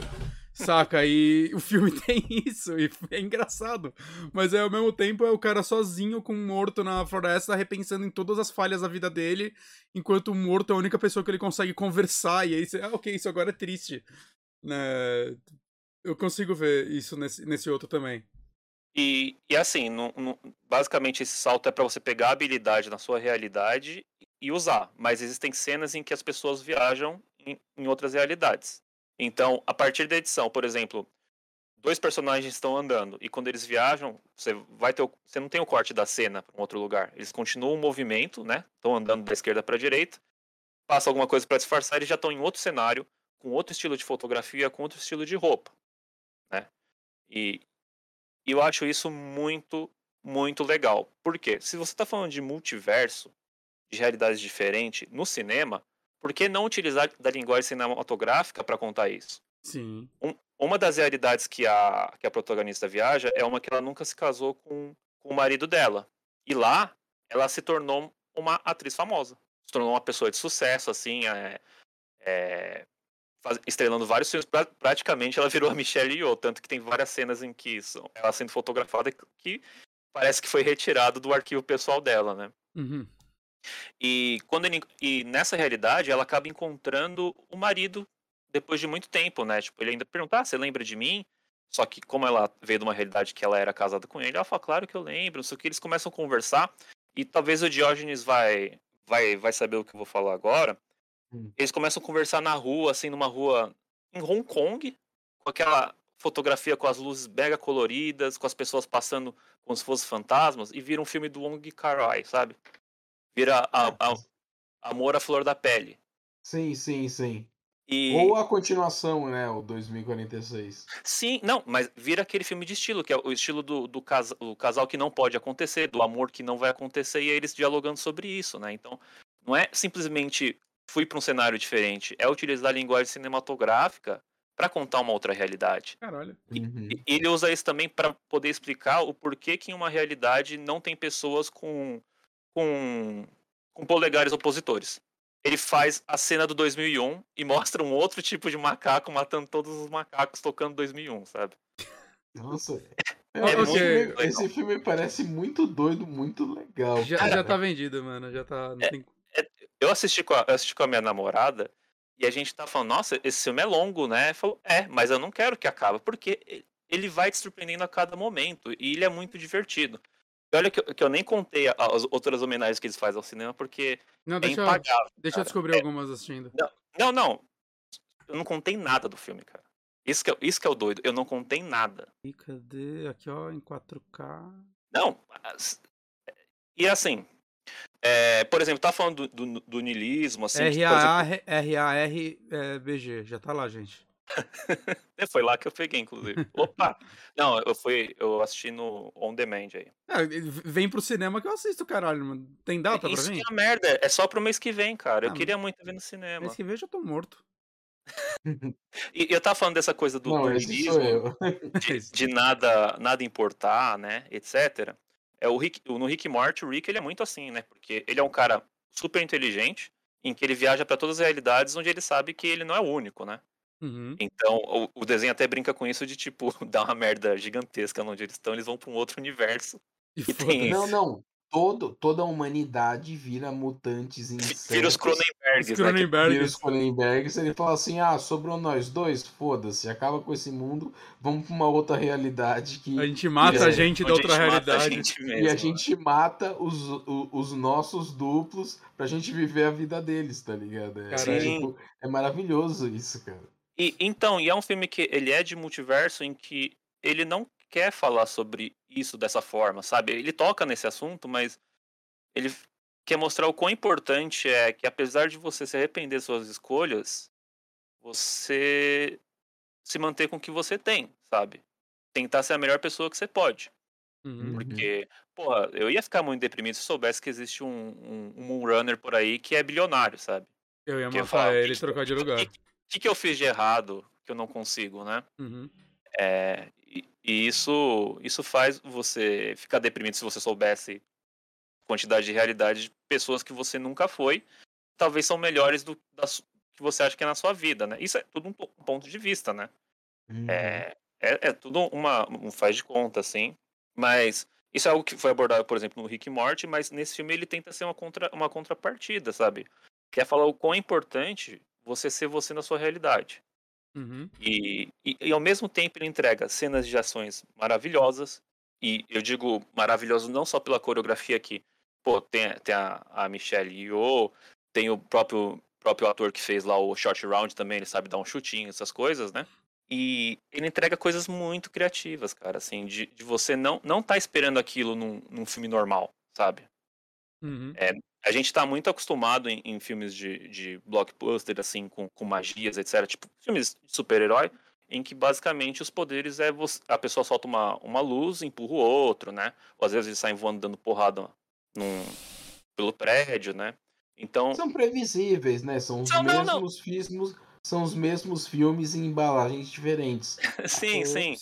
Saca? E o filme tem isso, e é engraçado. Mas é, ao mesmo tempo é o cara sozinho com um morto na floresta, repensando em todas as falhas da vida dele, enquanto o morto é a única pessoa que ele consegue conversar. E aí você, ah, ok, isso agora é triste. Né? Eu consigo ver isso nesse, nesse outro também. E, e assim, não- não- basicamente esse salto é para você pegar a habilidade na sua realidade e usar. Mas existem cenas em que as pessoas viajam em, em outras realidades. Então, a partir da edição, por exemplo, dois personagens estão andando e quando eles viajam, você vai ter o- você não tem o corte da cena para um outro lugar. Eles continuam o movimento, né? Estão andando da esquerda para a direita. Passa alguma coisa para disfarçar, eles já estão em outro cenário, com outro estilo de fotografia, com outro estilo de roupa, né? E, e eu acho isso muito, muito legal. Por quê? Se você está falando de multiverso, de realidades diferentes no cinema, por que não utilizar da linguagem cinematográfica para contar isso? Sim. Um- uma das realidades que a, que a protagonista viaja é uma que ela nunca se casou com, com o marido dela. E lá, ela se tornou uma atriz famosa. Se tornou uma pessoa de sucesso, assim, é, é, faz- estrelando vários filmes. Pra- praticamente ela virou a Michelle Yeoh, tanto que tem várias cenas em que são- ela sendo fotografada que parece que foi retirado do arquivo pessoal dela, né? Uhum. E, quando ele- e nessa realidade, ela acaba encontrando o marido depois de muito tempo, né? Tipo, ele ainda pergunta, ah, você lembra de mim? Só que como ela veio de uma realidade que ela era casada com ele, ela fala, claro que eu lembro, só que eles começam a conversar, e talvez o Diógenes vai, vai, vai saber o que eu vou falar agora. Hum. Eles começam a conversar na rua, assim, numa rua em Hong Kong, com aquela fotografia com as luzes mega coloridas, com as pessoas passando como se fossem fantasmas, e vira um filme do Wong Kar-wai, sabe? Vira a, a- Amor à Flor da Pele. Sim, sim, sim. E Ou a continuação, né? O 2046. sim, não, mas vira aquele filme de estilo, que é o estilo do, do, casa, o casal que não pode acontecer, do amor que não vai acontecer, e eles dialogando sobre isso, né? Então, não é simplesmente fui para um cenário diferente, é utilizar a linguagem cinematográfica para contar uma outra realidade. Caralho. Uhum. E ele usa isso também para poder explicar o porquê que em uma realidade não tem pessoas com, com, com polegares opositores. Ele faz a cena do 2001 e mostra um outro tipo de macaco matando todos os macacos tocando 2001, sabe? Nossa. É filme, legal. esse filme parece muito doido, muito legal. Já, já tá vendido, mano. Já tá. Não É, tem... Eu assisti com a, eu assisti com a minha namorada e a gente tá falando, nossa, esse filme é longo, né? Falou, é, mas eu não quero que acabe, porque ele vai te surpreendendo a cada momento e ele é muito divertido. E olha que eu, que eu nem contei as outras homenagens que eles fazem ao cinema, porque Não, é deixa, eu- impagável. deixa eu cara. descobrir algumas assistindo. Não, não. Eu não contei nada do filme, cara. Isso que, é, isso que é o doido. Eu não contei nada. E cadê? Aqui, ó, em 4K. Não. as- E assim. É, por exemplo, tá falando do, do, do niilismo, assim. R-A-R-B-G. Já tá lá, gente. é, foi lá que eu peguei, inclusive. Opa! Não, eu fui. Eu assisti no On Demand aí. É, vem pro cinema que eu assisto, caralho, mano. Tem data pra Isso mim? que é merda. É só pro mês que vem, cara. Eu Ah, queria muito ver no cinema. Mês que vem eu já tô morto. E eu tava falando dessa coisa do, Não, do eu. de, de nada nada importar, né, etc. É o Rick, no Rick Morty, o Rick ele é muito assim, né? Porque ele é um cara super inteligente, em que ele viaja para todas as realidades onde ele sabe que ele não é o único, né? Uhum. Então, o, o desenho até brinca com isso de tipo dar uma merda gigantesca onde eles estão, eles vão para um outro universo. E tem-. Não, não. Todo, toda a humanidade vira mutantes insetos. Vira os Cronenbergs, Os né? os Cronenbergs, ele fala assim, ah, sobrou nós dois, foda-se, acaba com esse mundo, vamos pra uma outra realidade que... A gente mata É, a gente da outra gente a realidade. E a né? gente mata os, o- os nossos duplos pra gente viver a vida deles, tá ligado? É, tipo, é maravilhoso isso, cara. E, então, e é um filme que ele é de multiverso em que ele não, quer falar sobre isso dessa forma, sabe? Ele toca nesse assunto, mas ele quer mostrar o quão importante é que, apesar de você se arrepender das suas escolhas, você se manter com o que você tem, sabe? Tentar ser a melhor pessoa que você pode. Uhum. Porque, porra, eu ia ficar muito deprimido se soubesse que existe um, um, um Moonrunner por aí que é bilionário, sabe? Eu ia Que eu matar falo, ele e que- trocar de lugar. O que, que eu fiz de errado que eu não consigo, né? Uhum. É, e, e isso, isso faz você ficar deprimido se você soubesse a quantidade de realidade de pessoas que você nunca foi, talvez são melhores do da que você acha que é na sua vida, né? Isso é tudo um, um ponto de vista, né? Uhum. É, é, é tudo uma, um faz de conta, assim. Mas isso é algo que foi abordado, por exemplo, no Rick e Morty, mas nesse filme ele tenta ser uma, contra, uma contrapartida, sabe? Quer falar o quão é importante você ser você na sua realidade. Uhum. E, e, e ao mesmo tempo ele entrega cenas de ações maravilhosas. E eu digo maravilhoso não só pela coreografia aqui. Pô, tem, tem a, a Michelle Yeoh, tem o próprio, próprio ator que fez lá o Short Round também, ele sabe dar um chutinho, essas coisas, né? E ele entrega coisas muito criativas, cara, assim, de, de você não não tá esperando aquilo num, num filme normal, sabe? Uhum. A gente tá muito acostumado em, em filmes de, de blockbuster, assim, com, com magias, etc. Tipo, filmes de super-herói, em que basicamente os poderes é você, a pessoa solta uma, uma luz, empurra o outro, né? Ou às vezes eles saem voando dando porrada num, pelo prédio, né? Então, São previsíveis, né? São os Não, não, não. mesmos filmes, são os mesmos filmes em embalagens diferentes. sim, sim.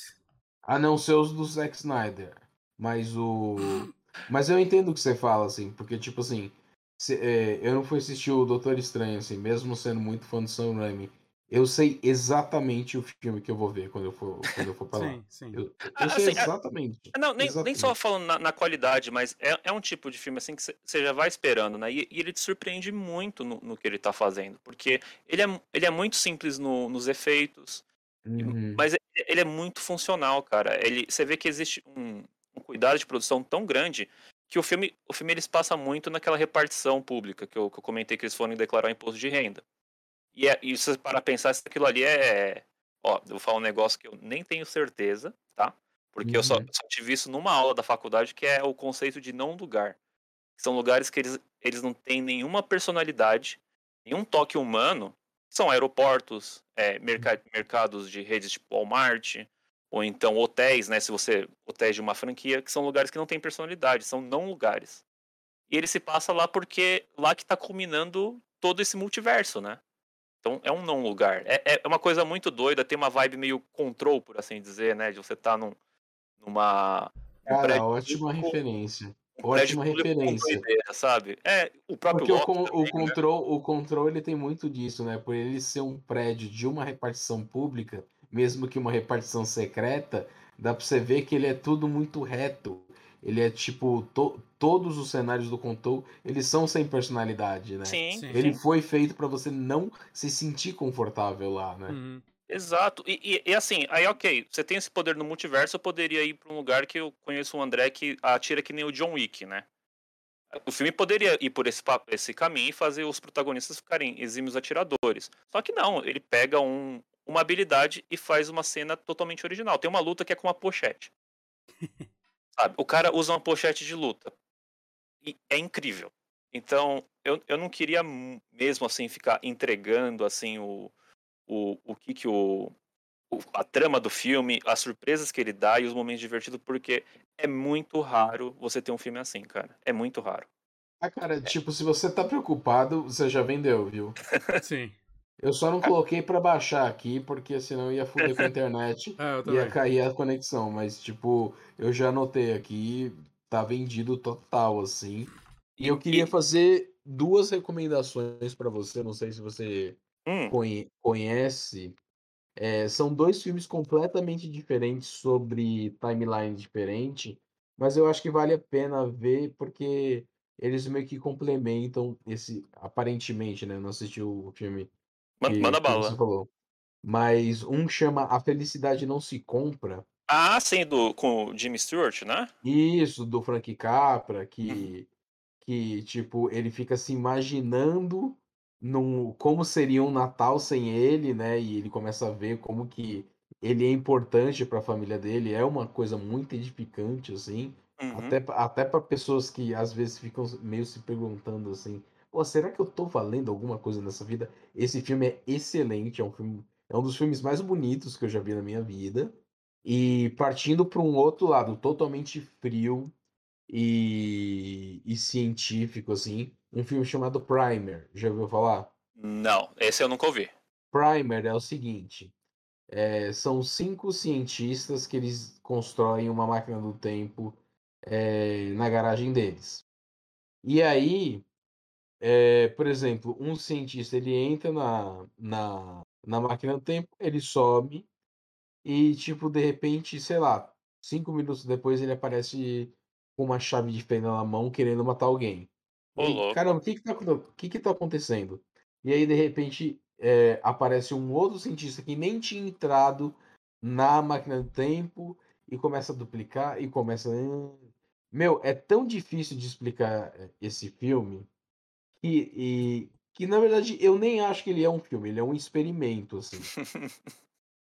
A não ser os do Zack Snyder. Mas o. Mas eu entendo o que você fala, assim, porque, tipo assim, se- é, eu não fui assistir o Doutor Estranho, assim, mesmo sendo muito fã do Sam Raimi. Eu sei exatamente o filme que eu vou ver quando eu for, quando eu for pra lá. Sim, sim. Eu, eu Ah, sei assim, exatamente. Não, nem, nem Exatamente. só falando na, na qualidade, mas é, é um tipo de filme assim que você já vai esperando, né? E, e ele te surpreende muito no, no que ele tá fazendo. Porque ele é, ele é muito simples no- nos efeitos, Uhum. mas ele, ele é muito funcional, cara. Ele, você vê que existe um, um cuidado de produção tão grande que o filme, o filme eles passa muito naquela repartição pública que eu, que eu comentei que eles foram declarar o imposto de renda. E, é, e se pra pensar se aquilo ali é. Ó, eu vou falar um negócio que eu nem tenho certeza, tá? Porque eu só, Uhum. só tive isso numa aula da faculdade, que é o conceito de não lugar. São lugares que eles, eles não têm nenhuma personalidade, nenhum toque humano. São aeroportos, é, merca- mercados de redes tipo Walmart, ou então hotéis, né? Se você. Hotéis de uma franquia, que são lugares que não têm personalidade, são não lugares. E ele se passa lá porque lá que tá culminando todo esse multiverso, né? Então é um não lugar. É, é uma coisa muito doida, tem uma vibe meio control, por assim dizer, né? De você estar num, numa. num Cara, prédio ótima público- referência. um prédio Ótima público com referência. doideira, sabe? É, o próprio Porque o, con- o também, né? control, o control ele tem muito disso, né? Por ele ser um prédio de uma repartição pública, mesmo que uma repartição secreta, dá pra você ver que ele é tudo muito reto. Ele é tipo, to- todos os cenários do control, eles são sem personalidade, né? Sim, Sim. Ele sim, foi feito pra você não se sentir confortável lá, né? Uhum. exato. E, e- e assim, aí ok, você tem esse poder no multiverso, eu poderia ir pra um lugar que eu conheço um André que atira que nem o John Wick, né? O filme poderia ir por esse, esse caminho e fazer os protagonistas ficarem exímios atiradores. Só que não, ele pega um- uma habilidade e faz uma cena totalmente original. Tem uma luta que é com uma pochete. Sabe? O cara usa uma pochete de luta. E é incrível. Então, eu, eu não queria mesmo assim ficar entregando assim o, o, o que que o, o- a trama do filme, as surpresas que ele dá e os momentos divertidos, porque é muito raro você ter um filme assim, cara. É muito raro. Ah, cara, tipo, se você tá preocupado, você já vendeu, viu? Sim. Eu só não coloquei pra baixar aqui, porque senão ia foder com a internet. É, eu ia cair a conexão, mas tipo, eu já anotei aqui, tá vendido total, assim. E eu queria fazer duas recomendações pra você, não sei se você Hum, conhe- conhece. É, são dois filmes completamente diferentes sobre timeline diferente, mas eu acho que vale a pena ver porque eles meio que complementam esse, aparentemente, né? eu Não assisti o filme man- que, manda que você bala. falou. Mas um chama A Felicidade Não Se Compra. Ah, sim, do, com o Jimmy Stewart, né? Isso, do Frank Capra, Uhum. que, que tipo, ele fica se imaginando num, como seria um Natal sem ele, né? E ele começa a ver como que ele é importante para a família dele, é uma coisa muito edificante, assim. Uhum. Até, até para pessoas que às vezes ficam meio se perguntando assim: Pô, será que eu tô valendo alguma coisa nessa vida? Esse filme é excelente, é um filme, é um dos filmes mais bonitos que eu já vi na minha vida. E partindo para um outro lado, totalmente frio e, e científico, assim, um filme chamado Primer. Já ouviu falar? Não, esse eu nunca ouvi. Primer é o seguinte: é, são cinco cientistas que eles constroem uma máquina do tempo é, na garagem deles. E aí, é, por exemplo, um cientista ele entra na, na, na máquina do tempo, ele sobe e, tipo, de repente, sei lá, cinco minutos depois ele aparece com uma chave de fenda na mão querendo matar alguém. E, caramba, o que que tá, que que tá acontecendo? E aí, de repente, é, aparece um outro cientista que nem tinha entrado na máquina do tempo e começa a duplicar e começa. "Hum". Meu, é tão difícil de explicar é, esse filme que, e, que, na verdade, eu nem acho que ele é um filme, ele é um experimento, assim.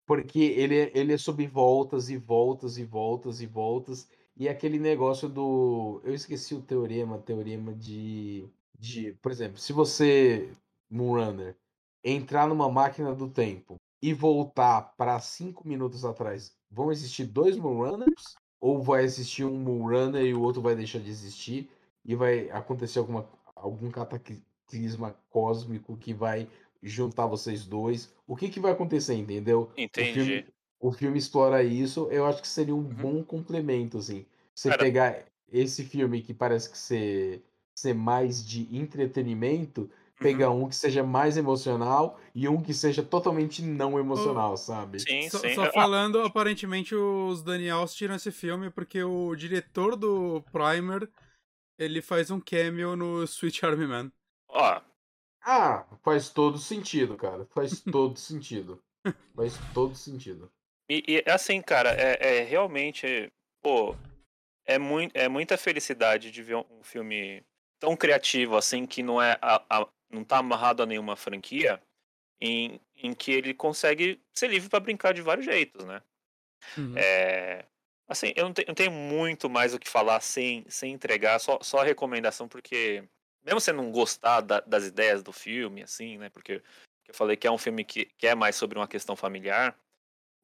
Porque ele é, ele é sobre voltas e voltas e voltas e voltas. E aquele negócio do. Eu esqueci o teorema, teorema de. de por exemplo, se você, Moonrunner, entrar numa máquina do tempo e voltar para cinco minutos atrás, vão existir dois Moonrunners? Ou vai existir um Moonrunner e o outro vai deixar de existir? E vai acontecer alguma, algum cataclisma cósmico que vai juntar vocês dois? O que, que vai acontecer, entendeu? O Entendi. filme, o filme explora isso, eu acho que seria um Uhum. bom complemento, assim. Você Cara- pegar esse filme que parece que ser, ser mais de entretenimento, pegar Uhum. um que seja mais emocional e um que seja totalmente não emocional, sabe? Sim, Só, sim. só Ah, falando, aparentemente os Daniels tiram esse filme porque o diretor do Primer ele faz um cameo no Sweet Army Man. Ó, Ah, faz todo sentido, cara. Faz todo sentido. Faz todo sentido. E, e, assim, cara, é, é realmente, pô, é, mui é muita felicidade de ver um, filme tão criativo assim, que não é a, a- não tá amarrado a nenhuma franquia, em, em que ele consegue ser livre pra brincar de vários jeitos, né? Uhum. É, assim, eu não, te- não tenho muito mais o que falar sem, sem entregar, só, só a recomendação, porque mesmo você não gostar da- das ideias do filme, assim, né? Porque eu falei que é um filme que, que é mais sobre uma questão familiar,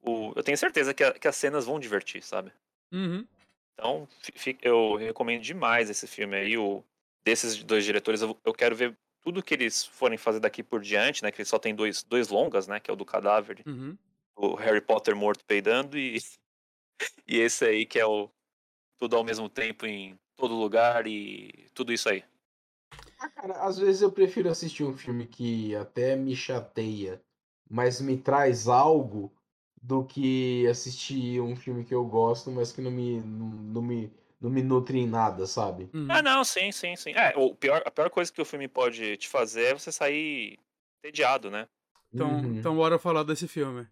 o, eu tenho certeza que, a- que as cenas vão divertir, sabe? Uhum. Então, fi- eu recomendo demais esse filme aí. O, desses dois diretores, eu, eu quero ver tudo que eles forem fazer daqui por diante, né? Que eles só tem dois, dois longas, né? Que é o do cadáver, Uhum. o Harry Potter morto peidando e, e esse aí que é o tudo ao mesmo tempo em todo lugar e tudo isso aí. Ah, cara, às vezes eu prefiro assistir um filme que até me chateia, mas me traz algo, do que assistir um filme que eu gosto, mas que não me, não, não me, não me nutre em nada, sabe? Uhum. Ah, não, sim, sim, sim. É, o pior, a pior coisa que o filme pode te fazer é você sair entediado, né? Então, Uhum. então bora falar desse filme.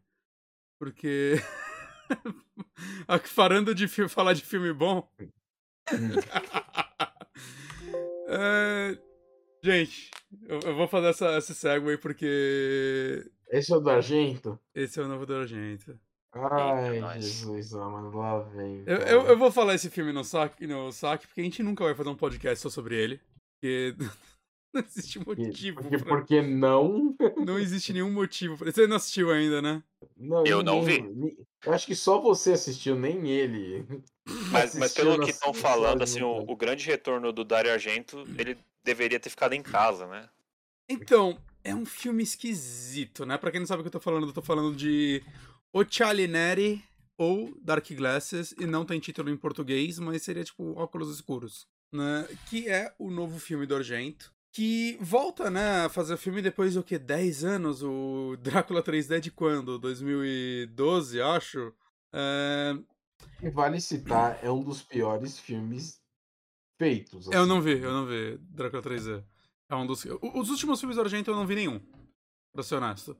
Porque. A- Parando de fi- falar de filme bom. Hum. É, Gente, eu, eu vou fazer essa, esse segue porque Esse é o do Argento? esse é o novo do Argento. Ai. Jesus, mas lá vem. Eu, eu, eu vou falar esse filme no saque, no saque, porque a gente nunca vai fazer um podcast só sobre ele. Porque não existe Porque, motivo. porque, pra- porque não? Não existe nenhum motivo. pra- Você não assistiu ainda, né? Não Eu não ninguém- ni- Eu acho que só você assistiu, nem ele. Mas, mas pelo que estão falando, assim, o, o grande retorno do Dario Argento, ele deveria ter ficado em casa, né? Então, é um filme esquisito, né? Pra quem não sabe o que eu tô falando, eu tô falando de Occhiali Neri ou Dark Glasses, e não tem título em português, mas seria tipo Óculos Escuros, né? Que é o novo filme do Argento. Que volta, né, a fazer filme depois do que? 10 anos? O Drácula 3D de quando? 2012, acho? É, vale citar, é um dos piores filmes feitos. Eu assim. não vi, eu não vi Drácula 3D. É um dos. Os últimos filmes do Argento eu não vi nenhum. Pra ser honesto.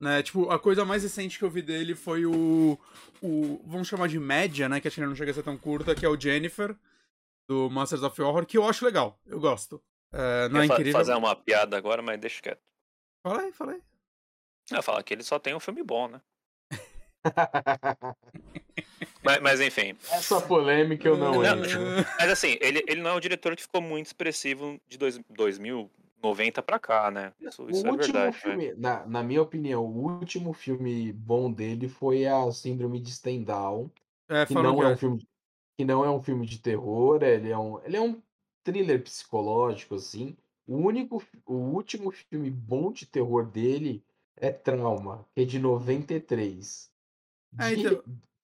Né, tipo, a coisa mais recente que eu vi dele foi o. o vamos chamar de média, né? Que que ele não chega a ser tão curta, que é o Jennifer, do Masters of Horror, que eu acho legal. Eu gosto. É, não é Ia fa- incrível. fazer uma piada agora, mas deixa quieto. Fala aí, fala aí. Eu falar que ele só tem um filme bom, né? Mas, mas, enfim. Essa polêmica eu não, não entro. Mas assim, ele, ele não é um diretor que ficou muito expressivo de dois, 2090 pra cá, né? Isso, isso o é último verdade. filme, na, na minha opinião, o último filme bom dele foi a Síndrome de Stendhal, É, que não que é é. um filme, que não é um filme de terror, ele é um, ele é um thriller psicológico, assim. O único, o último filme bom de terror dele é Trauma, que é de 93. É, De, então-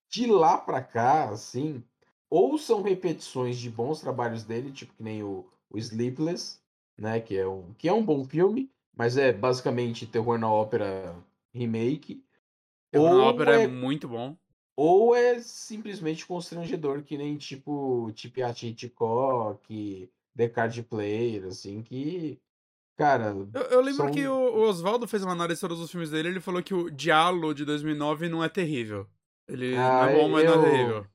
de lá pra cá, assim, ou são repetições de bons trabalhos dele, tipo que nem o, o Sleepless, né, que é, um, que é um bom filme, mas é basicamente terror na ópera remake. Terror na ou ópera é é- muito bom. Ou é simplesmente constrangedor, que nem tipo Tipiati Hitchcock, The Card Player, assim, que. Cara, Eu, eu lembro São- que o, o Oswaldo fez uma análise de todos os filmes dele ele falou que o Diallo de 2009 não é terrível. Ele Ah, não é bom, mas não eu- é terrível.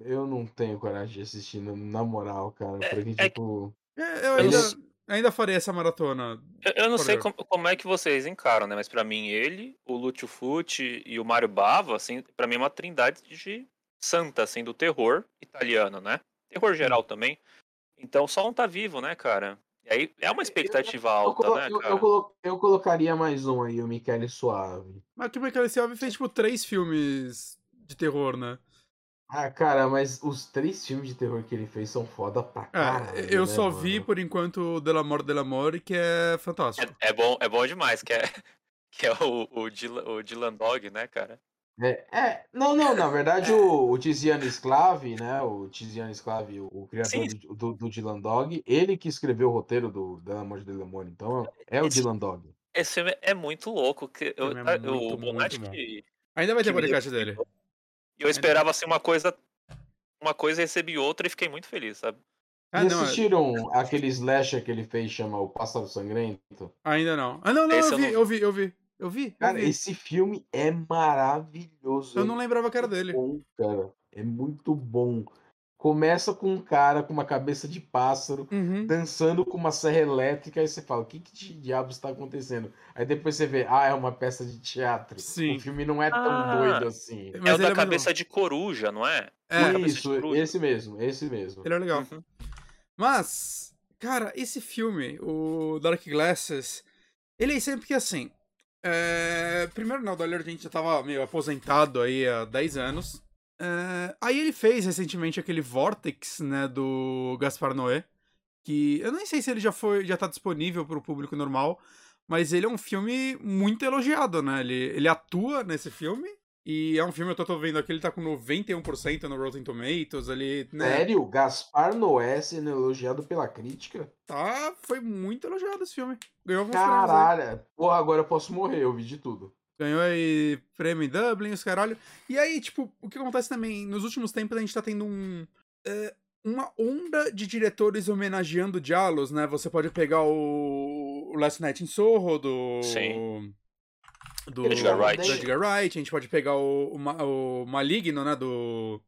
eu não tenho coragem de assistir, na- moral, cara. Porque, é tipo. É, eu ainda, Eu- ainda faria essa maratona. Eu, eu não sei como, como é que vocês encaram, né? Mas pra mim, ele, o Lúcio Fucci e o Mário Bava, assim, pra mim é uma trindade de santa, assim, do terror italiano, né? Terror geral também. Então só um tá vivo, né, cara? E aí é uma expectativa Eu, alta, né, eu- cara? eu colo- eu colocaria mais um aí, o Michele Suave. Mas que o Michael Selve fez, tipo, três filmes de terror, né? Ah, cara, mas os três filmes de terror que ele fez são foda pra É, caralho. eu né, só mano? vi, por enquanto, o Delamore Delamore, que é fantástico. É, é bom, é bom demais, que é, que é o, o, Dylan, o Dylan Dog, né, cara? É, é, não, não, na verdade o, o Tiziano Sclave, né, o Tiziano Sclave, o, o criador do, do, do Dylan Dog, ele que escreveu o roteiro do Del Amor de Demônio, então é o Esse- Dylan Dog. Esse filme é muito louco. Que eu, é muito, o Bonatti muito bom. que Ainda vai ter que podcast dele. E eu esperava assim uma coisa. Uma coisa e recebi outra e fiquei muito feliz, sabe? Ah, e não, assistiram aquele slasher que ele fez, chama O Pássaro Sangrento? ainda não. Ah, não, não, eu eu vi, não eu vi, eu vi. Eu vi, eu Cara, vi. esse filme é maravilhoso. Eu não lembrava que era dele. bom, cara. É muito bom. Começa com um cara com uma cabeça de pássaro Uhum. dançando com uma serra elétrica, aí você fala, o que, que de diabos está acontecendo? Aí depois você vê, ah, é uma peça de teatro. Sim. O filme não é tão Ah. doido assim. Mas é o da muito cabeça de coruja, não é? É, Isso, esse mesmo, esse mesmo. ele é legal. Uhum. Mas, cara, esse filme, o Dark Glasses, ele é sempre que assim. é, Primeiro, né, o Dario Argento já tava meio aposentado aí há 10 anos. É, Aí ele fez recentemente aquele Vortex, né, do Gaspar Noé. Que eu nem sei se ele já foi, já tá disponível pro público normal, mas ele é um filme muito elogiado, né? Ele, ele atua nesse filme. E é um filme, eu tô, tô vendo aqui, ele tá com 91% no Rotten Tomatoes, ali, né? Sério? Gaspar Noé sendo elogiado pela crítica? Tá, foi muito elogiado esse filme. Ganhou alguns. Caralho. Porra, agora eu posso morrer, eu vi de tudo. Ganhou aí prêmio em Dublin, os caralho. E aí, tipo, o que acontece também, nos últimos tempos a gente tá tendo um. é, uma onda de diretores homenageando diálogos, né? Você pode pegar o, o Last Night in Soho, do. Sim. Do Edgar Wright. do Edgar Wright. A gente pode pegar o, o, o Maligno, né? Do.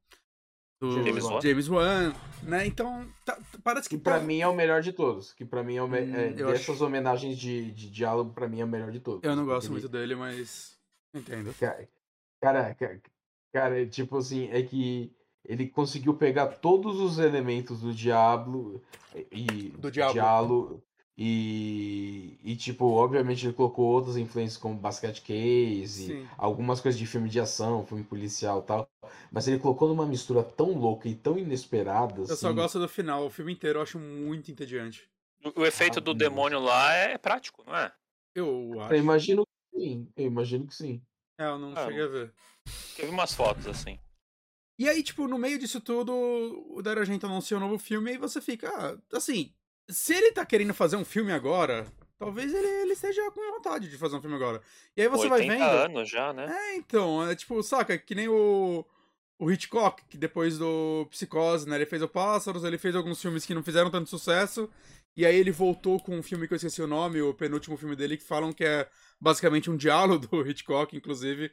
Do James Wan. James Wan, né? Então, tá- parece que. Que pra tá- mim é o melhor de todos. Que pra mim é, o me- Hum, é, dessas acho- homenagens de, de diálogo, pra mim é o melhor de todos. Eu não gosto Porque muito dele, mas. Entendo. Cara, cara, ca- cara, tipo assim, é que ele conseguiu pegar todos os elementos do Diablo e Do Diablo. Diablo e, e tipo, obviamente ele colocou outras influências como Basket Case, Sim. algumas coisas de filme de ação, filme policial e tal, mas ele colocou numa mistura tão louca e tão inesperada, Eu só assim. gosto do final. O filme inteiro eu acho muito entediante. O, o efeito do Maravilhoso. demônio lá é prático, não é? Eu acho. Eu imagino que sim, eu imagino que sim. É, eu não Ah, cheguei a ver. Teve umas fotos assim. E aí, tipo, no meio disso tudo, o Dario Argento anuncia um novo filme e você fica, ah, assim, se ele tá querendo fazer um filme agora, talvez ele, ele esteja com vontade de fazer um filme agora. E aí você vai 80 vendo. anos já, né? É, então, é tipo, saca, que nem o, o Hitchcock, que depois do Psicose, né, ele fez o Pássaros, ele fez alguns filmes que não fizeram tanto sucesso, e aí ele voltou com um filme que eu esqueci o nome, o penúltimo filme dele, que falam que é basicamente um diálogo do Hitchcock, inclusive,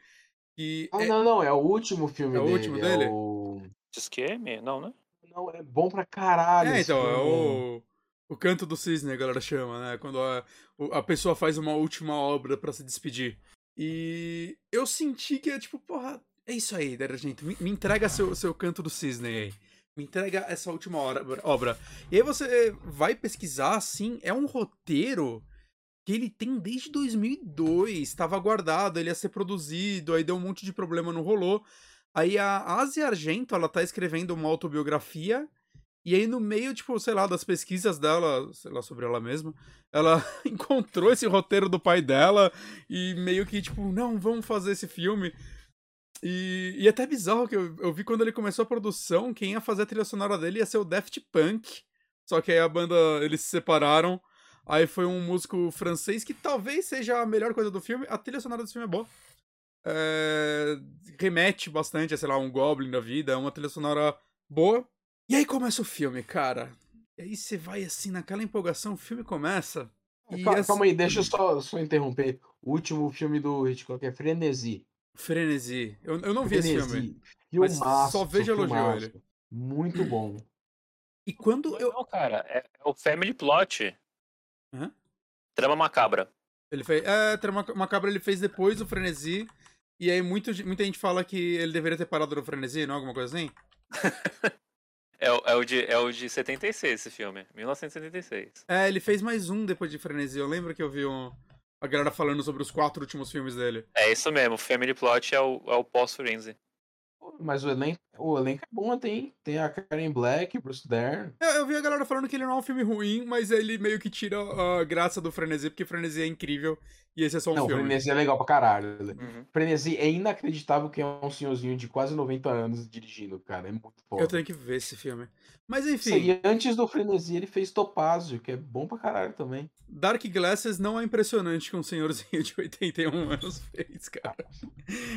que Ah, é- não, não, é o último filme É o dele. último dele? É o... Esquema? Não, né? Não, é bom pra caralho. É, esse então, filme é o, o canto do cisne, a galera chama, né? Quando a, a pessoa faz uma última obra pra se despedir. E eu senti que é tipo, porra, É isso aí, Dario Argento. Me, me entrega seu, seu canto do cisne aí. Me entrega essa última obra. E aí você vai pesquisar, assim, é um roteiro que ele tem desde 2002, estava guardado, ele ia ser produzido, aí deu um monte de problema, não rolou. Aí a Asia Argento, ela tá escrevendo uma autobiografia, e aí no meio, tipo, sei lá, das pesquisas dela, sei lá, sobre ela mesma, ela encontrou esse roteiro do pai dela, e meio que, tipo, não, vamos fazer esse filme. E, e é até bizarro que eu, eu vi quando ele começou a produção, quem ia fazer a trilha sonora dele ia ser o Daft Punk. Só que aí a banda, eles se separaram. Aí foi um músico francês que talvez seja a melhor coisa do filme. A trilha sonora desse filme é boa. É... Remete bastante a, sei lá, um Goblin da vida. É uma trilha sonora boa. E aí começa o filme, cara. E aí você vai assim, naquela empolgação, o filme começa. E calma, calma aí, deixa eu só, só interromper. O último filme do Hitchcock é Frenesi. Frenesi. Eu, eu não Frenesi. vi esse filme. Filmaço, mas só vejo elogio ele. Muito bom. E quando eu. Não, cara, é, é o Family Plot. Hã? Trama Macabra. Ele fez. É, Trama Macabra ele fez depois do Frenesi. E aí muito, muita gente fala que ele deveria ter parado no Frenesi, não? Alguma coisa assim? é, é, o de, é o de 76 esse filme. 1976. É, ele fez mais um depois de Frenesi. Eu lembro que eu vi um a galera falando sobre os quatro últimos filmes dele. É isso mesmo, Family Plot é o, é o pós-Forense. Mas o elenco, o elenco é bom, tem, tem a Karen Black, Bruce Dern. É, eu vi a galera falando que ele não é um filme ruim, mas ele meio que tira a graça do Frenesi, porque Frenesi é incrível e esse é só um não, filme. Não, Frenesi é legal pra caralho. Uhum. Frenesi é inacreditável que é um senhorzinho de quase 90 anos dirigindo, cara. É muito foda. Eu tenho que ver esse filme. Mas enfim. E antes do Frenesi ele fez Topázio, que é bom pra caralho também. Dark Glasses não é impressionante que um senhorzinho de 81 anos fez, cara.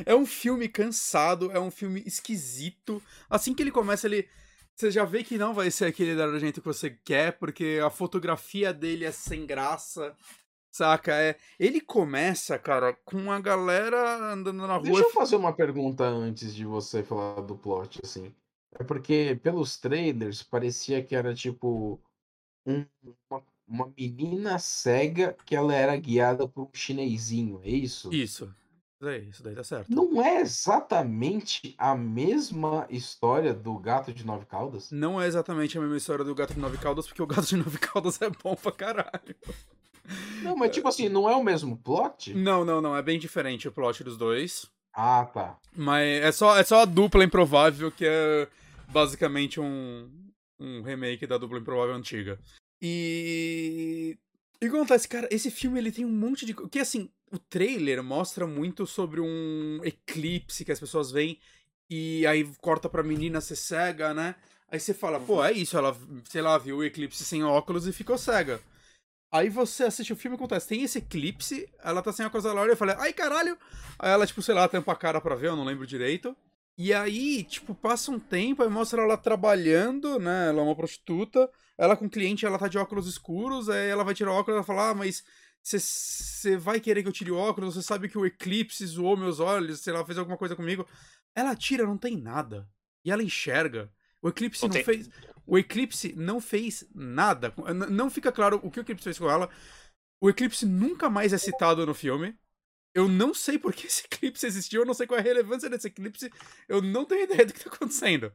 É um filme cansado, é um filme esquisito. Assim que ele começa, ele. Você já vê que não vai ser aquele da gente que você quer, porque a fotografia dele é sem graça. Saca? É, ele começa, cara, com a galera andando na rua. Deixa eu fazer uma pergunta antes de você falar do plot, assim. É porque pelos trailers parecia que era tipo um, uma, uma menina cega que ela era guiada por um chinesinho, é isso? Isso. Daí, isso daí tá certo. Não é exatamente a mesma história do gato de nove caudas? Não é exatamente a mesma história do gato de nove caudas, porque o gato de nove caudas é bom pra caralho. Não, mas tipo assim, não é o mesmo plot? Não, não, não. É bem diferente o plot dos dois. Ah, tá. Mas é só, é só a dupla improvável que é basicamente um, um remake da dupla improvável antiga. E. E acontece, cara? Esse filme ele tem um monte de. Que assim, o trailer mostra muito sobre um eclipse que as pessoas veem e aí corta pra menina ser cega, né? Aí você fala, pô, é isso, ela, sei lá, viu o eclipse sem óculos e ficou cega. Aí você assiste o filme e acontece, tem esse eclipse, ela tá sem a coisa lá, eu falei, ai caralho! Aí ela, tipo, sei lá, tampa a cara pra ver, eu não lembro direito. E aí, tipo, passa um tempo, aí mostra ela trabalhando, né? Ela é uma prostituta, ela com cliente, ela tá de óculos escuros, aí ela vai tirar o óculos e ela fala, ah, mas você vai querer que eu tire o óculos, você sabe que o eclipse zoou meus olhos, sei lá, fez alguma coisa comigo. Ela tira, não tem nada. E ela enxerga. O eclipse não, não tem... fez. O Eclipse não fez nada. Não fica claro o que o Eclipse fez com ela. O Eclipse nunca mais é citado no filme. Eu não sei por que esse eclipse existiu, eu não sei qual é a relevância desse eclipse, eu não tenho ideia do que tá acontecendo.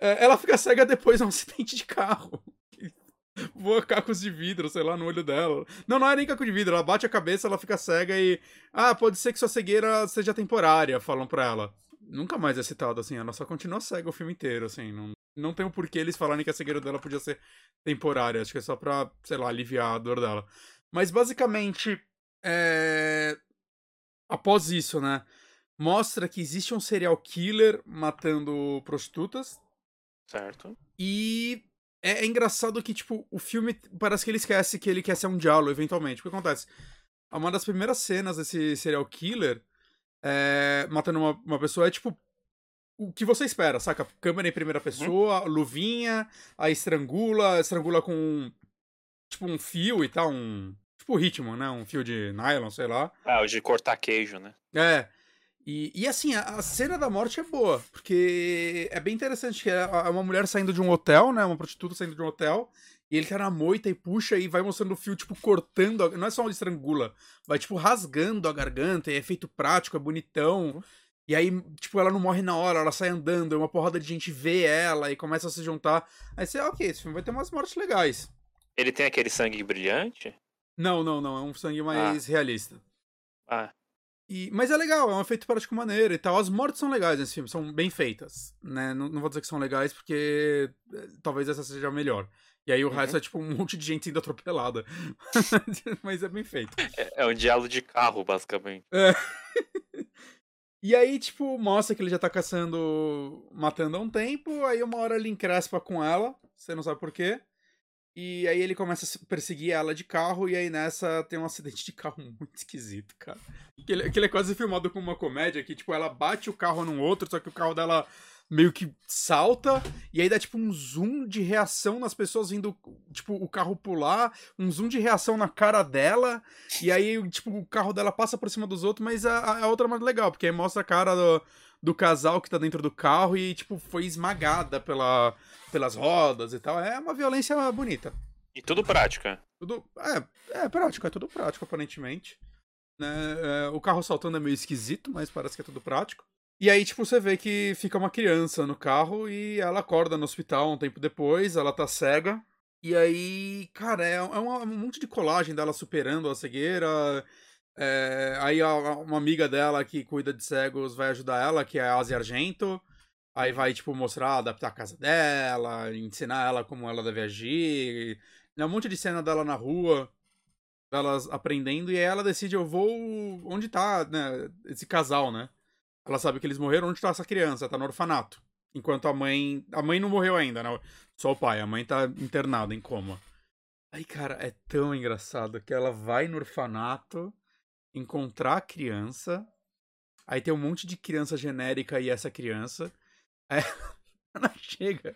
É, ela fica cega depois de um acidente de carro. Voa cacos de vidro, sei lá, no olho dela. Não, não é nem caco de vidro, ela bate a cabeça, ela fica cega e. Ah, pode ser que sua cegueira seja temporária, falam pra ela. Nunca mais é citado assim, ela só continua cega o filme inteiro, assim. Não, não tem um porquê eles falarem que a cegueira dela podia ser temporária. Acho que é só pra, sei lá, aliviar a dor dela. Mas basicamente, é... após isso, né? Mostra que existe um serial killer matando prostitutas. Certo. E é, é engraçado que, tipo, o filme parece que ele esquece que ele quer ser um diálogo eventualmente. O que acontece? Uma das primeiras cenas desse serial killer é, matando uma, uma pessoa é, tipo, o que você espera, saca? Câmera em primeira uhum. pessoa, uhum. luvinha, aí estrangula, estrangula com tipo um fio e tal, um tipo ritmo, né? Um fio de nylon, sei lá. Ah, o de cortar queijo, né? É. E, e assim, a, a, cena da morte é boa, porque é bem interessante que é uma mulher saindo de um hotel, né? Uma prostituta saindo de um hotel, e ele tá na moita e puxa e vai mostrando o fio, tipo, cortando. A, não é só onde estrangula, vai, tipo, rasgando a garganta, é efeito prático, é bonitão. Uhum. E aí, tipo, ela não morre na hora, ela sai andando, uma porrada de gente vê ela e começa a se juntar. Aí você, ok, esse filme vai ter umas mortes legais. Ele tem aquele sangue brilhante? Não, não, não. É um sangue mais ah. realista. Ah. E, mas é legal, é um efeito prático maneiro e tal. As mortes são legais nesse filme, são bem feitas. Né? Não, não vou dizer que são legais, porque eh, talvez essa seja a melhor. E aí o uhum. resto é tipo um monte de gente sendo atropelada. mas é bem feito. É, é um diálogo de carro, basicamente. É. E aí, tipo, mostra que ele já tá caçando, matando há um tempo. Aí uma hora ele encrespa com ela, você não sabe porquê. E aí ele começa a perseguir ela de carro, e aí nessa tem um acidente de carro muito esquisito, cara. Que ele, que ele é quase filmado como uma comédia, que tipo, ela bate o carro num outro, só que o carro dela meio que salta, e aí dá tipo um zoom de reação nas pessoas vindo, tipo, o carro pular, um zoom de reação na cara dela, e aí, tipo, o carro dela passa por cima dos outros, mas a, a outra é mais legal, porque aí mostra a cara do, do casal que tá dentro do carro e, tipo, foi esmagada pela, pelas rodas e tal. É uma violência bonita. E tudo prático, é? Tudo, é, é prático, é tudo prático, aparentemente. Né? É, o carro saltando é meio esquisito, mas parece que é tudo prático. E aí, tipo, você vê que fica uma criança no carro e ela acorda no hospital um tempo depois, ela tá cega. E aí, cara, é, é um monte de colagem dela superando a cegueira. É, aí uma amiga dela que cuida de cegos vai ajudar ela, que é a Asia Argento. Aí vai, tipo, mostrar, adaptar a casa dela, ensinar ela como ela deve agir. É um monte de cena dela na rua, elas aprendendo, e aí ela decide, eu vou onde tá, né, esse casal, né? Ela sabe que eles morreram, onde tá essa criança? Tá no orfanato. Enquanto a mãe. A mãe não morreu ainda, né? Só o pai. A mãe tá internada em coma. Aí, cara, é tão engraçado que ela vai no orfanato encontrar a criança. Aí tem um monte de criança genérica e essa criança. Aí ela chega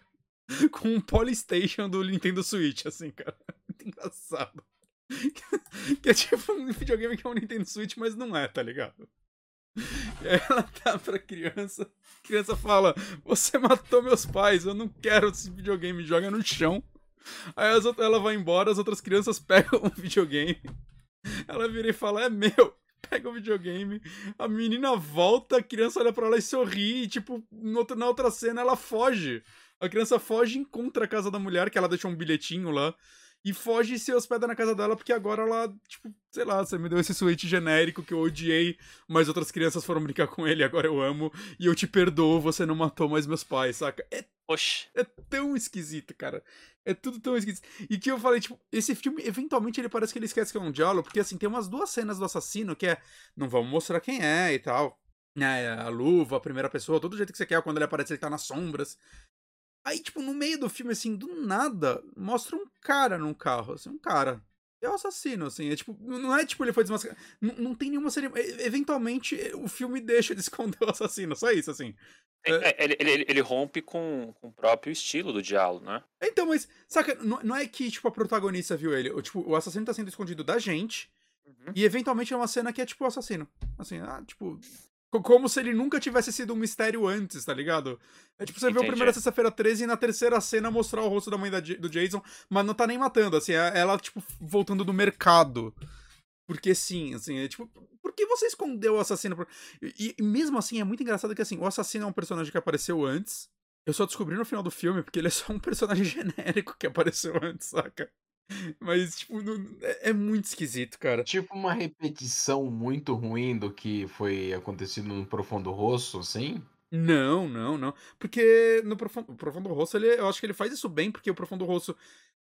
com um Polystation do Nintendo Switch, assim, cara. Muito engraçado. Que é tipo um videogame que é um Nintendo Switch, mas não é, tá ligado? E aí ela tá pra criança. A criança fala: Você matou meus pais, eu não quero esse videogame, joga no chão. Aí ela vai embora, as outras crianças pegam o videogame. Ela vira e fala: É meu, pega o videogame. A menina volta, a criança olha pra ela e sorri. E, tipo, na outra cena ela foge. A criança foge e encontra a casa da mulher, que ela deixou um bilhetinho lá e foge e se hospeda na casa dela, porque agora ela, tipo, sei lá, você me deu esse Switch genérico que eu odiei, mas outras crianças foram brincar com ele, agora eu amo, e eu te perdoo, você não matou mais meus pais, saca? É, Oxi. é tão esquisito, cara. É tudo tão esquisito. E que eu falei, tipo, esse filme, eventualmente, ele parece que ele esquece que é um diálogo, porque assim, tem umas duas cenas do assassino que é, não vamos mostrar quem é e tal. Né, a luva, a primeira pessoa, todo jeito que você quer, quando ele aparece, ele tá nas sombras. Aí, tipo, no meio do filme, assim, do nada, mostra um cara num carro, assim, um cara. É o assassino, assim. É tipo, não é tipo ele foi desmascarado. Não, não tem nenhuma cerimônia. Eventualmente, o filme deixa de esconder o assassino, só isso, assim. É, é, ele, ele, ele, rompe com, com o próprio estilo do diálogo, né? Então, mas, saca, não, não é que, tipo, a protagonista viu ele. O, tipo, o assassino tá sendo escondido da gente. Uhum. E eventualmente é uma cena que é tipo o assassino. Assim, ah, tipo, como se ele nunca tivesse sido um mistério antes, tá ligado? É tipo, você Entendi. vê o primeira sexta-feira 13 e na terceira cena mostrar o rosto da mãe da, do Jason, mas não tá nem matando, assim, é ela, tipo, voltando do mercado. Porque sim, assim, é tipo, por que você escondeu o assassino? E, e, mesmo assim, é muito engraçado que, assim, o assassino é um personagem que apareceu antes. Eu só descobri no final do filme porque ele é só um personagem genérico que apareceu antes, saca? Mas, tipo, não, é, é, muito esquisito, cara. Tipo uma repetição muito ruim do que foi acontecido no Profundo Rosso, assim? Não, não, não. Porque no Profundo, Profundo Rosso, ele, eu acho que ele faz isso bem, porque o Profundo Rosso.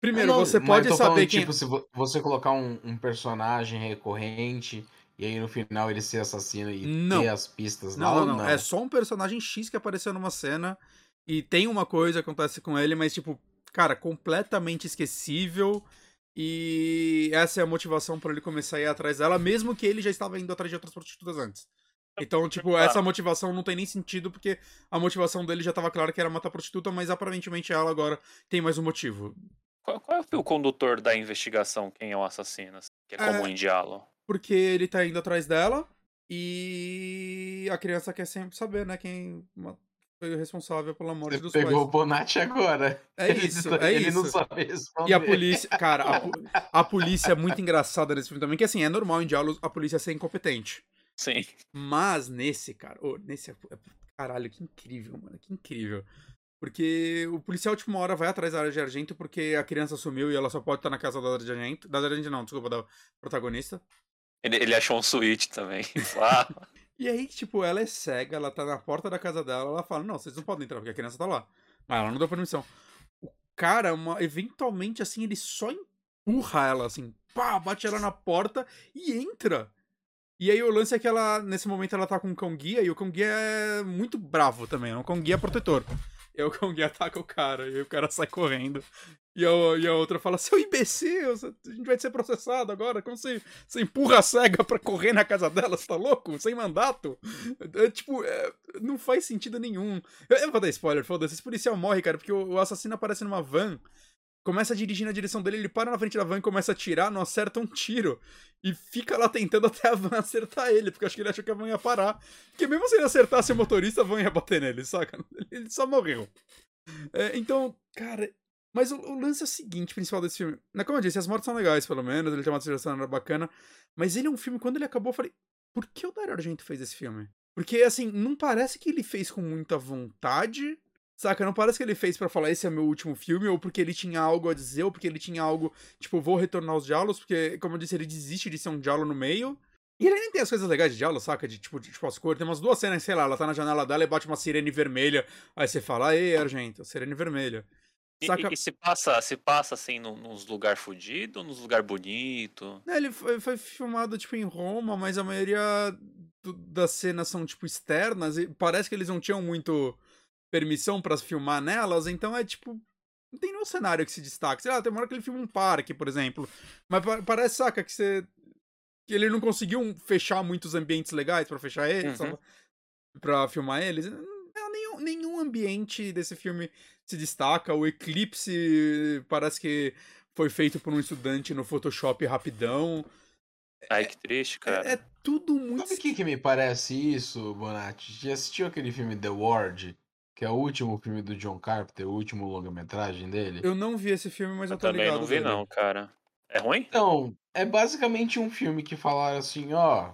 Primeiro, não, você pode saber falando, quem. Tipo, se você colocar um, um, personagem recorrente e aí no final ele ser assassino e não. ter as pistas não, lá. Não, não, não. É só um personagem X que apareceu numa cena e tem uma coisa que acontece com ele, mas, tipo, cara, completamente esquecível. E essa é a motivação para ele começar a ir atrás dela, mesmo que ele já estava indo atrás de outras prostitutas antes. Então, tipo, essa motivação não tem nem sentido, porque a motivação dele já estava clara que era matar prostituta, mas aparentemente ela agora tem mais um motivo. Qual, qual é o condutor da investigação, quem é o assassino? Assim, que é comum é, em diálogo? Porque ele tá indo atrás dela e a criança quer sempre saber, né, quem foi o responsável pela morte Você dos pegou pais. Pegou o Bonatti agora. É isso, é ele isso. não sabe responder. E a polícia, cara, a, a, polícia é muito engraçada nesse filme também, que assim, é normal em diálogos a polícia ser incompetente. Sim. Mas nesse, cara, ô, nesse. é- é- Caralho, que incrível, mano. Que incrível. Porque o policial, tipo, uma hora vai atrás da área de argento porque a criança sumiu e ela só pode estar na casa da área de argento. Da área de argento, não, desculpa, da protagonista. Ele, ele achou um switch também. Ah, E aí, tipo, ela é cega, ela tá na porta da casa dela, ela fala, não, vocês não podem entrar, porque a criança tá lá. Mas ela não deu permissão. O cara, uma, eventualmente, assim, ele só empurra ela, assim, pá, bate ela na porta e entra. E aí o lance é que ela, nesse momento, ela tá com um cão guia, e o cão guia é muito bravo também, é um cão guia protetor. E o guia ataca o cara, e o cara sai correndo. E a, e a outra fala, seu imbecil, a gente vai ser processado agora, como você, você empurra a cega pra correr na casa dela, você tá louco? Sem mandato? É, tipo, é, não faz sentido nenhum. Eu, eu vou dar spoiler, foda-se, esse policial morre, cara, porque o, o assassino aparece numa van, começa a dirigir na direção dele, ele para na frente da van e começa a atirar, não acerta um tiro. E fica lá tentando até a van acertar ele, porque acho que ele achou que a van ia parar. Porque mesmo se ele acertasse o motorista, a van ia bater nele, saca? Ele só morreu. É, então, cara. Mas o, o lance é o seguinte, principal desse filme. Né, Como eu disse, as mortes são legais, pelo menos, ele tem uma trilha bacana. Mas ele é um filme, quando ele acabou, eu falei, por que o Dario Argento fez esse filme? Porque, assim, não parece que ele fez com muita vontade. Saca? Não parece que ele fez pra falar esse é meu último filme, ou porque ele tinha algo a dizer, ou porque ele tinha algo, tipo, vou retornar aos diálogos, porque, como eu disse, ele desiste de ser um diálogo no meio. E ele nem tem as coisas legais de diálogo, saca? De tipo, de, tipo as cores. Tem umas duas cenas, sei lá, ela tá na janela dela e bate uma sirene vermelha. Aí você fala, ei, Argento, sirene vermelha. e, Saca? e- e se passa, se passa assim num- nos lugar fudido ou nos lugar bonito? É, ele foi, foi filmado, tipo, em Roma, mas a maioria do- das cenas são, tipo, externas e parece que eles não tinham muito permissão pra filmar nelas, então é, tipo, não tem nenhum cenário que se destaque. Sei lá, tem uma hora que ele filma um parque, por exemplo, mas pa- parece, saca, que você... que ele não conseguiu fechar muitos ambientes legais pra fechar eles, Uhum. só pra filmar eles. Não, nenhum, nenhum ambiente desse filme se destaca. O eclipse parece que foi feito por um estudante no Photoshop rapidão. Ai, que triste, cara. É, é tudo muito. Sabe o que, que me parece isso, Bonatti? Já assistiu aquele filme The Ward? Que é o último filme do John Carpenter, o último longa-metragem dele? Eu não vi esse filme, mas eu, Eu tô também não vi, dele. não, cara. É ruim? Então, é basicamente um filme que falaram assim, ó,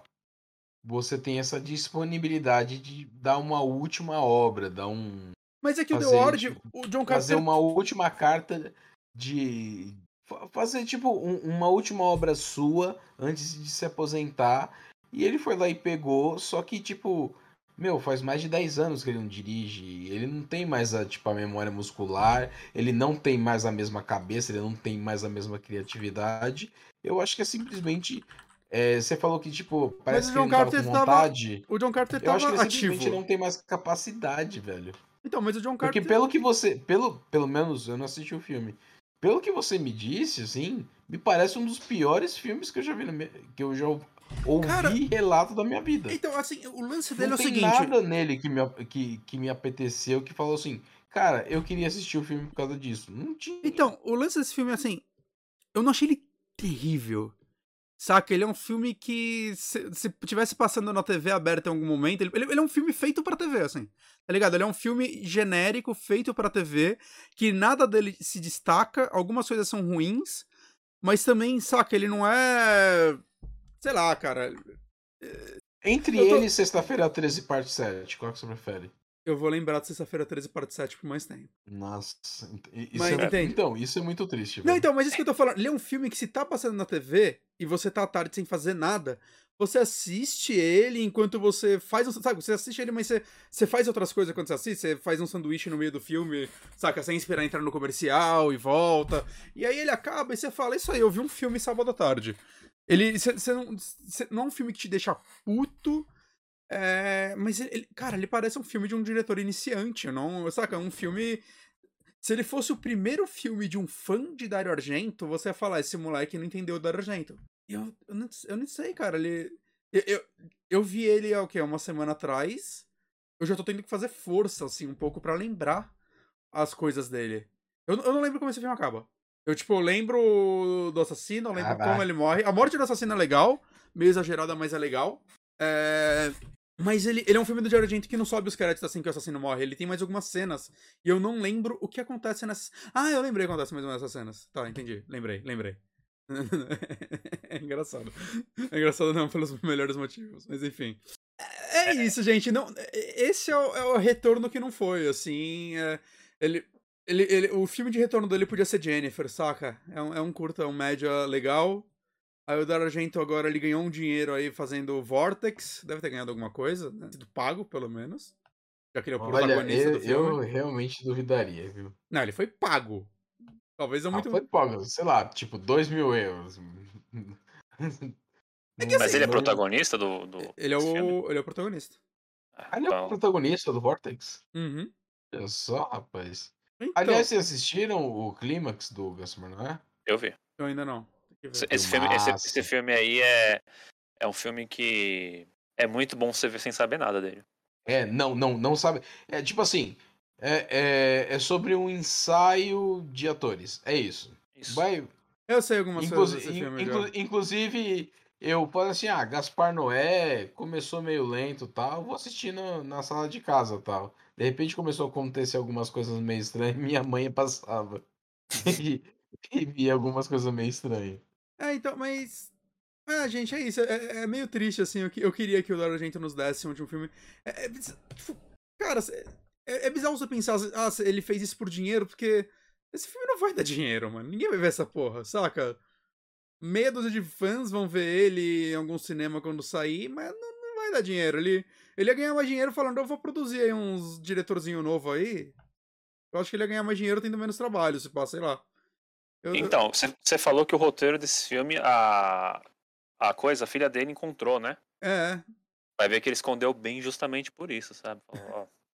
você tem essa disponibilidade de dar uma última obra, dar um Mas é que o The Fazer, Ward, tipo, o John fazer Carpenter. uma última carta de fa- fazer tipo um- uma última obra sua antes de se aposentar. E ele foi lá e pegou, só que tipo, meu, faz mais de 10 anos que ele não dirige, ele não tem mais a tipo a memória muscular, ele não tem mais a mesma cabeça, ele não tem mais a mesma criatividade. Eu acho que é simplesmente é, você falou que tipo, parece que ele não tava Carpenter com tava vontade. O John Carpenter Eu acho que tava ele simplesmente ativo. não tem mais capacidade, velho. Então, mas o John Porque Carpenter. pelo que você. Pelo, pelo menos eu não assisti o filme. Pelo que você me disse, assim, me parece um dos piores filmes que eu já vi minha, que eu já ouvi Cara, relato da minha vida. Então, assim, o lance dele Não é o tem seguinte. nada nele que me, que, que me apeteceu que falou assim, cara, eu queria assistir o filme por causa disso. Não tinha. Então, o lance desse filme, assim, eu não achei ele terrível. Saca? Ele é um filme que, se, se tivesse passando na TV aberta em algum momento, ele, ele ele é um filme feito pra TV, assim. Tá ligado? Ele é um filme genérico, feito pra TV, que nada dele se destaca, algumas coisas são ruins, mas também, saca, ele não é. Sei lá, cara. Entre eu tô- ele e Sexta-feira 13, parte 7, qual que você prefere? Eu vou lembrar de sexta-feira 13, parte 7 por mais tempo. Nossa, isso Mas é, entende? então, isso é muito triste. Não, então, mas isso que eu tô falando. Ele é um filme que se tá passando na TV e você tá à tarde sem fazer nada, você assiste ele enquanto você faz um. Sabe, você assiste ele, mas você, você faz outras coisas quando você assiste. Você faz um sanduíche no meio do filme, saca? Sem esperar entrar no comercial e volta. E aí ele acaba e você fala: Isso aí, eu vi um filme sábado à tarde. Ele. Você, você não, você- não é um filme que te deixa puto. é, mas ele, cara, ele parece um filme de um diretor iniciante, não, saca? Um filme se ele fosse o primeiro filme de um fã de Dario Argento, você ia falar, esse moleque não entendeu o Dario Argento. Eu, eu, não, eu não sei, cara, ele... Eu, eu, eu vi ele, há o quê, uma semana atrás, eu já tô tendo que fazer força, assim, um pouco pra lembrar as coisas dele. Eu, eu não lembro como esse filme acaba. Eu, tipo, lembro do assassino, lembro Ah, vai. como ele morre. A morte do assassino é legal, meio exagerada, mas é legal. É... Mas ele, ele é um filme do Jared Argento que não sobe os créditos assim que o assassino morre. Ele tem mais algumas cenas. E eu não lembro o que acontece nessas. Ah, eu lembrei o que acontece mais ou menos nessas cenas. Tá, entendi. Lembrei, lembrei. é engraçado. É engraçado não pelos melhores motivos, mas enfim. É, é isso, gente. Não, esse é o, é o, retorno que não foi, assim. É, ele, ele, ele, o filme de retorno dele podia ser Jennifer, saca? É um, é um curta, um média legal. Aí o Dario Argento agora ele ganhou um dinheiro aí fazendo Vortex. Deve ter ganhado alguma coisa, né? Sido pago, pelo menos. Já que ele é o protagonista Olha, eu, do filme. Eu realmente duvidaria, viu? Não, ele foi pago. Talvez é muito. Ah, foi pago, sei lá, tipo, 2 mil euros. É que, Mas assim, ele é protagonista do. do ele, é o, ele é o protagonista. Ah, ele é o então protagonista do Vortex? Uhum. Olha só, rapaz. Então... Aliás, vocês assistiram o clímax do Gaspar Noé? Eu vi. Eu ainda não. Esse, esse filme, esse, esse, filme aí é, é um filme que é muito bom você ver sem saber nada dele. É, não, não, não sabe. É tipo assim, é, é, é sobre um ensaio de atores. É isso. isso. Vai. Eu sei algumas inclu coisas desse filme. Inclu inclusive, eu falo assim, ah, Gaspar Noé começou meio lento tal, vou assistir no, na sala de casa tal. De repente começou a acontecer algumas coisas meio estranhas, minha mãe passava. e, e via algumas coisas meio estranhas. É, então, mas. Ah, gente, é isso. É, é meio triste, assim. Eu, eu queria que o Dario Argento nos desse um último filme. É, é, tipo, cara, é, é bizarro você pensar, ah, ele fez isso por dinheiro, porque esse filme não vai dar dinheiro, mano. Ninguém vai ver essa porra, saca? Meia dúzia de fãs vão ver ele em algum cinema quando sair, mas não, não vai dar dinheiro. Ele, ele ia ganhar mais dinheiro falando, eu vou produzir aí uns diretorzinho novo aí. Eu acho que ele ia ganhar mais dinheiro tendo menos trabalho, se passa, sei lá. Eu, então, você falou que o roteiro desse filme, a, a coisa, a filha dele encontrou, né? É. Vai ver que ele escondeu bem justamente por isso, sabe? Falou,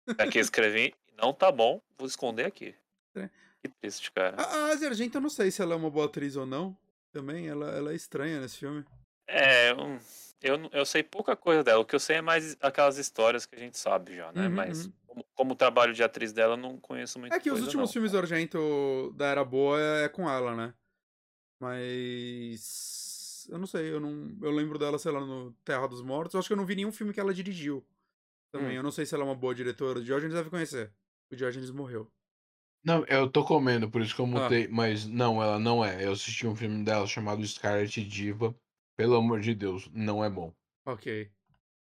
ó, aqui escrevi, não tá bom, vou esconder aqui. É. Que triste, cara. A, a Zergento, eu não sei se ela é uma boa atriz ou não. Também, ela, ela é estranha nesse filme. É, eu, eu sei pouca coisa dela. O que eu sei é mais aquelas histórias que a gente sabe já, né? Uhum, Mas uhum. como, como, o trabalho de atriz dela, eu não conheço muito. É que os últimos não. filmes do Argento da Era Boa é, é com ela, né? Mas. Eu não sei, eu não. Eu lembro dela, sei lá, no Terra dos Mortos. Eu acho que eu não vi nenhum filme que ela dirigiu. Também. Hum. Eu não sei se ela é uma boa diretora. O Diógenes deve conhecer. O Diógenes morreu. Não, eu tô comendo, por isso que eu ah. mutei. Ah. Mas não, ela não é. Eu assisti um filme dela chamado Scarlet Diva. Pelo amor de Deus, não é bom. Ok.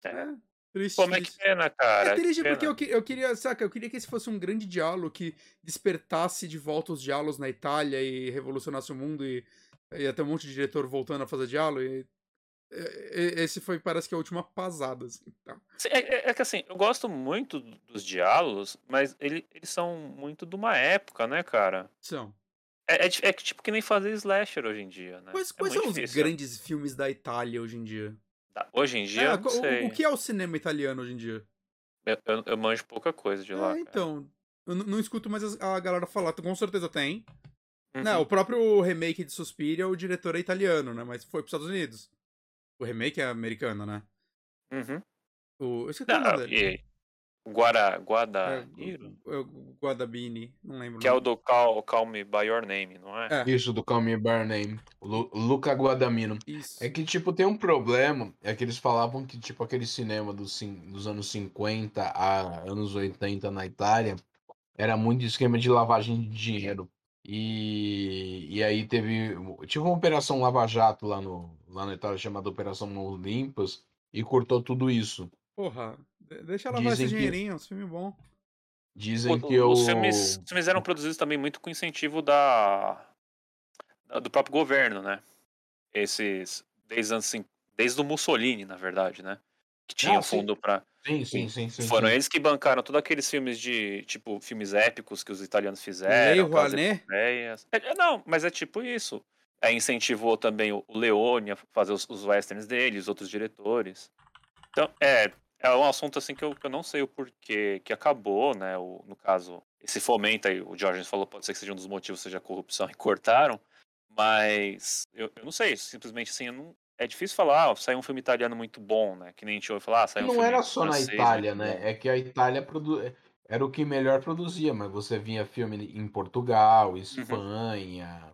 É. Triste, Como é que pena, cara? É triste porque eu, eu queria, saca, eu queria que esse fosse um grande diálogo que despertasse de volta os diálogos na Itália e revolucionasse o mundo e ia ter um monte de diretor voltando a fazer diálogo e esse foi, parece que a última pasada, assim, tá? É, é, é, que assim, eu gosto muito dos diálogos, mas ele, eles são muito de uma época, né, cara? São. É, é, é tipo que nem fazer slasher hoje em dia, né? Mas quais são difícil. os grandes filmes da Itália hoje em dia? Hoje em dia, é, não sei. O, o, que é o cinema italiano hoje em dia? Eu, eu, eu manjo pouca coisa de lá. É, então. Eu não, não, escuto mais a galera falar. Com certeza tem. Uhum. Não, o próprio remake de Suspiria, o diretor é italiano, né? Mas foi pros Estados Unidos. O remake é americano, né? Uhum. O, eu esqueci o nome dele. Guara, Guadagnino? É, é, Guadabini, não lembro. Que é o do Call, Call Me By Your Name, não é? é. Isso, do Call Me By Your Name. Lu, Luca Guadagnino. Isso. É que, tipo, tem um problema, é que eles falavam que, tipo, aquele cinema dos, dos anos 50 a anos 80 na Itália era muito esquema de lavagem de dinheiro. E, e aí teve. Tive uma operação Lava Jato lá, no, lá na Itália chamada Operação Olimpas e cortou tudo isso. Porra, deixa ela lavar esse dinheirinho, que... um filme bom. Dizem o, que eu... os, filmes, os filmes eram produzidos também muito com incentivo da, do próprio governo, né? Esses desde assim, desde o Mussolini, na verdade, né? Que tinha ah, fundo para Sim, sim, sim, sim. Foram sim. eles que bancaram todos aqueles filmes de, tipo, filmes épicos que os italianos fizeram. Lei é, é, não, mas é tipo isso. É, incentivou também o Leone a fazer os, os westerns dele, os outros diretores. Então, é, é um assunto assim que eu, eu não sei o porquê que acabou, né? O, no caso, esse fomento aí, o Jorge falou, pode ser que seja um dos motivos, seja a corrupção e cortaram. Mas eu, eu não sei, simplesmente assim, não, é difícil falar, ah, saiu um filme italiano muito bom, né? Que nem a gente ouve falar, ah, saiu um Não filme era só na Itália, né? É que a Itália produ... era o que melhor produzia, mas você vinha filme em Portugal, uhum. Espanha, uhum.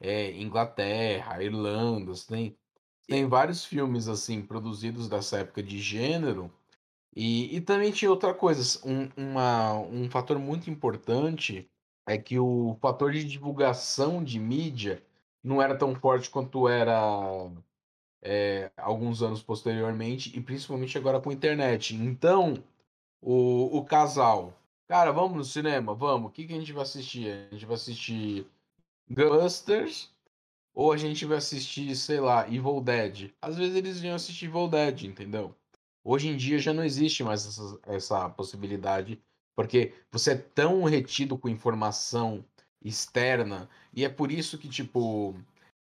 É, Inglaterra, Irlanda, tem, tem vários filmes assim produzidos dessa época de gênero. E, e também tinha outra coisa, um, uma, um fator muito importante é que o fator de divulgação de mídia não era tão forte quanto era é, alguns anos posteriormente, e principalmente agora com a internet. Então, o, o casal, cara, vamos no cinema? Vamos. O que, que a gente vai assistir? A gente vai assistir Ghostbusters ou a gente vai assistir, sei lá, Evil Dead. Às vezes eles iam assistir Evil Dead, entendeu? Hoje em dia já não existe mais essa, essa possibilidade, porque você é tão retido com informação externa, e é por isso que, tipo,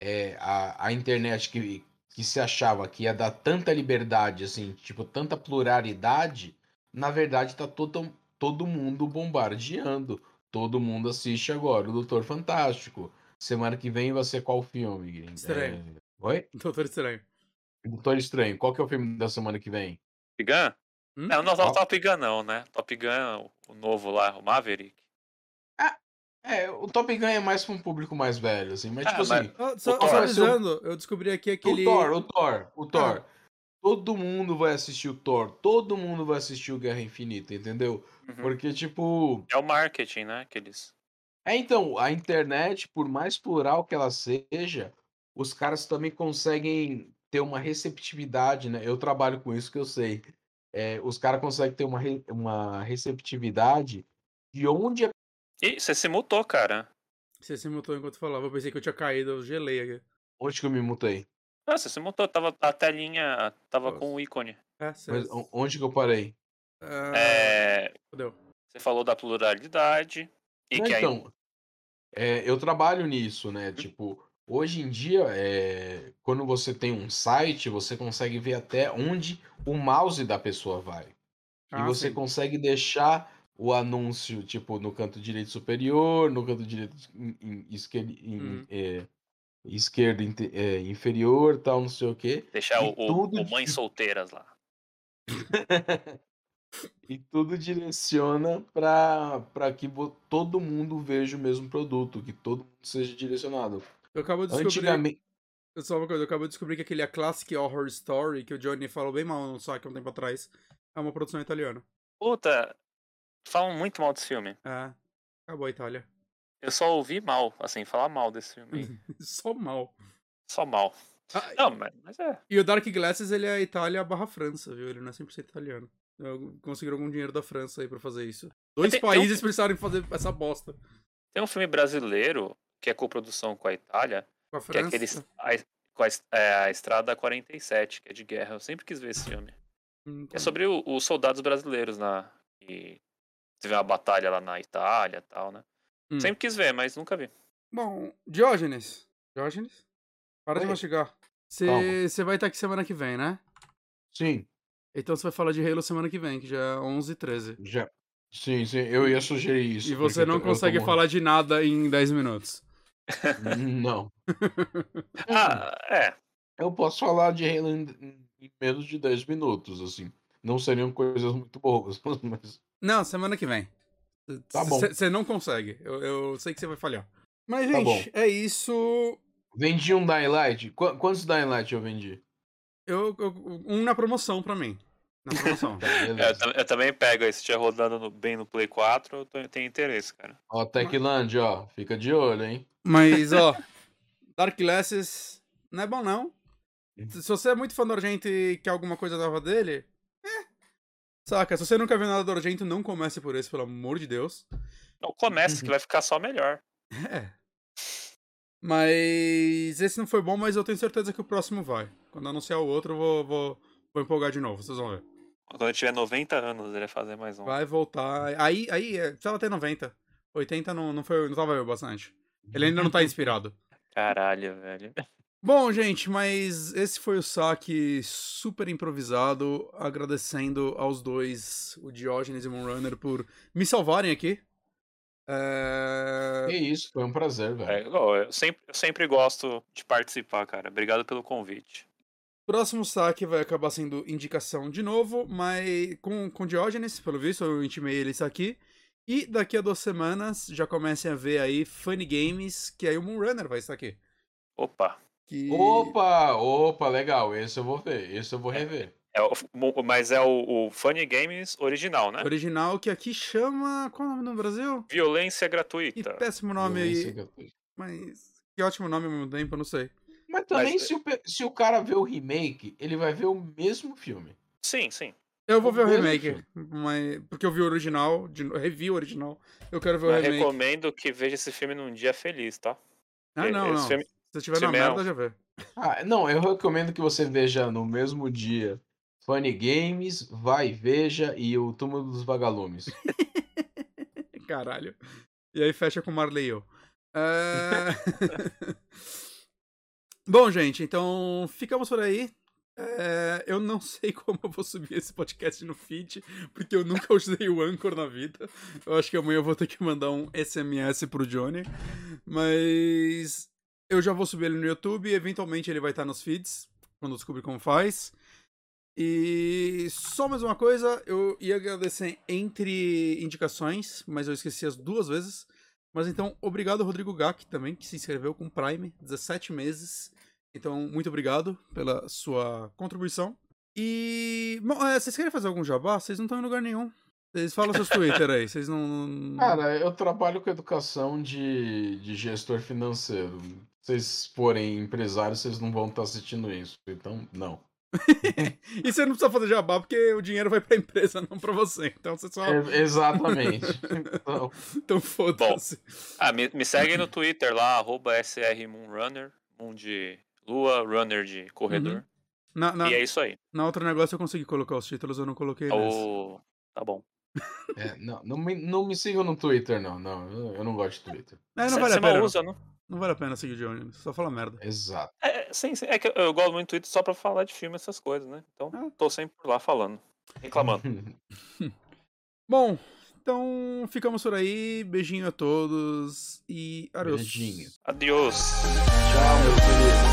é, a, a internet que, que se achava que ia dar tanta liberdade, assim, tipo, tanta pluralidade, na verdade tá todo, todo mundo bombardeando. Todo mundo assiste agora o Doutor Fantástico. Semana que vem vai ser qual filme, Gringo? Estranho. É... Oi? Doutor Estranho. Doutor Estranho. Qual que é o filme da semana que vem? Top Gun? Hum? Não, não, não Qual? Top Gun não, né? Top Gun, o novo lá, o Maverick. É, o Top Gun é mais para um público mais velho, assim. Mas, Ah, tipo mas- assim, Ah, só, Thor só o- avisando, eu descobri aqui aquele. o Thor, o Thor, o Thor. Todo mundo vai assistir o Thor. Todo mundo vai assistir o Guerra Infinita, entendeu? Uhum. Porque, tipo... É o marketing, né? Que eles... É, então, a internet, por mais plural que ela seja, os caras também conseguem ter uma receptividade, né? Eu trabalho com isso que eu sei. É, os caras conseguem ter uma, re- uma receptividade de onde Ih, você se mutou, cara. Você se mutou enquanto falava. Eu pensei que eu tinha caído, eu gelei aqui. Onde que eu me mutei? Ah, você se mutou, tava, a telinha tava Nossa. com o ícone. É, Mas onde que eu parei? Ah, É, Fodeu. você falou da pluralidade. E Não, que aí. então, é, eu trabalho nisso, né? Tipo, hoje em dia, é, quando você tem um site, você consegue ver até onde o mouse da pessoa vai. E Ah, você sim. consegue deixar o anúncio, tipo, no canto direito superior, no canto direito esquerdo, Uhum. é, esquerdo inte- é, inferior, tal, não sei o quê. Deixar o, tudo o Mães Solteiras lá. E tudo direciona para que todo mundo veja o mesmo produto, que todo mundo seja direcionado. Eu acabo de descobrir. Antigamente. Só uma coisa, eu acabo de descobrir que aquele A Classic Horror Story, que o Johnny falou bem mal no saque um tempo atrás, é uma produção italiana. Puta, falam muito mal desse filme. É. Acabou a Itália. Eu só ouvi mal, assim, falar mal desse filme. Só mal. Só mal. Ah, Não, mas, mas é. E o Dark Glasses, ele é Itália barra França, viu? Ele não é 100% italiano. Conseguiram algum dinheiro da França aí pra fazer isso. Dois Tem- tem um- países precisaram fazer essa bosta. Tem um filme brasileiro que é coprodução com a Itália, Com a que é França. aquele. A, com a, é, a Estrada 47, que é de guerra. Eu sempre quis ver esse filme. Hum, É sobre o- os soldados brasileiros na. Que teve uma batalha lá na Itália e tal, né? Hum. Sempre quis ver, mas nunca vi. Bom, Diógenes. Diógenes? Para de Oi. mastigar. Calma. Você vai estar aqui semana que vem, né? Sim, Então você vai falar de Halo semana que vem, que já é 11 e 13. já. Sim, sim, eu ia sugerir isso. E você não consegue falar de nada em 10 minutos. Não. Ah, é. Eu posso falar de Halo em, em menos de 10 minutos, assim. Não seriam coisas muito boas, mas. Não, semana que vem. Tá bom. Você não consegue. Eu, eu sei que você vai falhar. Mas, Tá gente, bom. é isso. Vendi um Dying Light? Qu- quantos Dying Light eu vendi? Eu, eu- um na promoção pra mim. Na promoção. Tá, É, eu, eu também pego, aí, se estiver rodando no- bem no Play 4, eu tô- tenho interesse, cara. Ó, Techland, ó. Fica de olho, hein? Mas, ó, Dark Glasses não é bom, não. Se você é muito fã do Argento e quer alguma coisa nova dele. Saca, se você nunca viu nada do Argento, não comece por esse, pelo amor de Deus. Não, começa que vai ficar só melhor. É. Mas esse não foi bom, mas eu tenho certeza que o próximo vai. Quando anunciar o outro, eu vou, vou, vou empolgar de novo, vocês vão ver. Quando eu tiver 90 anos, ele vai fazer mais um. Vai voltar. Aí, aí, precisava ter 90. 80 não, não, foi, não tava bastante. Ele ainda não tá inspirado. Caralho, velho. Bom, gente, mas esse foi o saque super improvisado. Agradecendo aos dois, o Diógenes e o Moonrunner, por me salvarem aqui. É... Que isso, foi um prazer, velho. É, eu, sempre, eu sempre gosto de participar, cara. Obrigado pelo convite. Próximo saque vai acabar sendo indicação de novo, mas com, com Diógenes, pelo visto, eu intimei ele isso aqui. E daqui a duas semanas já comecem a ver aí Funny Games, que aí o Moonrunner vai estar aqui. Opa. Que... Opa, opa, legal. Esse eu vou ver, esse eu vou rever. É o- mo- mas é o, o Funny Games original, né? Original que aqui chama. Qual é o nome no Brasil? Violência Que gratuita. péssimo nome Violência aí. gratuita. Mas. Que ótimo nome ao mesmo tempo, eu não sei. Mas também, Mas- se, o, se o cara vê o remake, ele vai ver o mesmo filme. Sim, sim. Eu vou O ver o remake, mas porque eu vi o original, de... revi o original. Eu quero ver o remake. recomendo que veja esse filme num dia feliz, tá? Ah, não, esse não. filme- Se você estiver na merda, já vê. Ah, não, eu recomendo que você veja no mesmo dia Funny Games, Vai Veja e o Túmulo dos Vagalumes. Caralho. E aí fecha com Marley e eu. É... Bom, gente, então ficamos por aí. É, eu não sei como eu vou subir esse podcast no feed, porque eu nunca usei o Anchor na vida. Eu acho que amanhã eu vou ter que mandar um SMS pro Johnny. Mas eu já vou subir ele no YouTube eventualmente ele vai estar nos feeds, quando eu descobrir como faz. E só mais uma coisa, eu ia agradecer entre indicações, mas eu esqueci as duas vezes. Mas então, obrigado Rodrigo Gack também, que se inscreveu com Prime, 17 meses. Então, muito obrigado pela sua contribuição. E. Bom, é, vocês querem fazer algum jabá? Vocês não estão em lugar nenhum. Vocês falam seus Twitter aí, vocês não. não- Cara, eu trabalho com educação de, de gestor financeiro. Se vocês forem empresários, vocês não vão estar assistindo isso. Então, não. E você não precisa fazer jabá, porque o dinheiro vai pra empresa, não pra você. Então você só. É, exatamente. Então, Então foda-se. Ah, me, me segue no Twitter lá, arroba SRMoonrunner, Moon de lua, runner de corredor. Na, na, E é isso aí. na outro negócio eu consegui colocar os títulos, eu não coloquei nesse. O... Tá bom. é, não, não, me, não me sigam no Twitter, não. não eu, eu não gosto de Twitter. É, não Você- vale você a pena. usa, não? Não vale a pena seguir o Johnny, só fala merda. Exato. É, sim, sim. É que eu, eu gosto muito do Twitter só pra falar de filme, essas coisas, né? Então, Ah. tô sempre por lá falando. Reclamando. Bom, então ficamos por aí. Beijinho a todos e adeus. Beijinho. Adiós. Tchau, meu querido.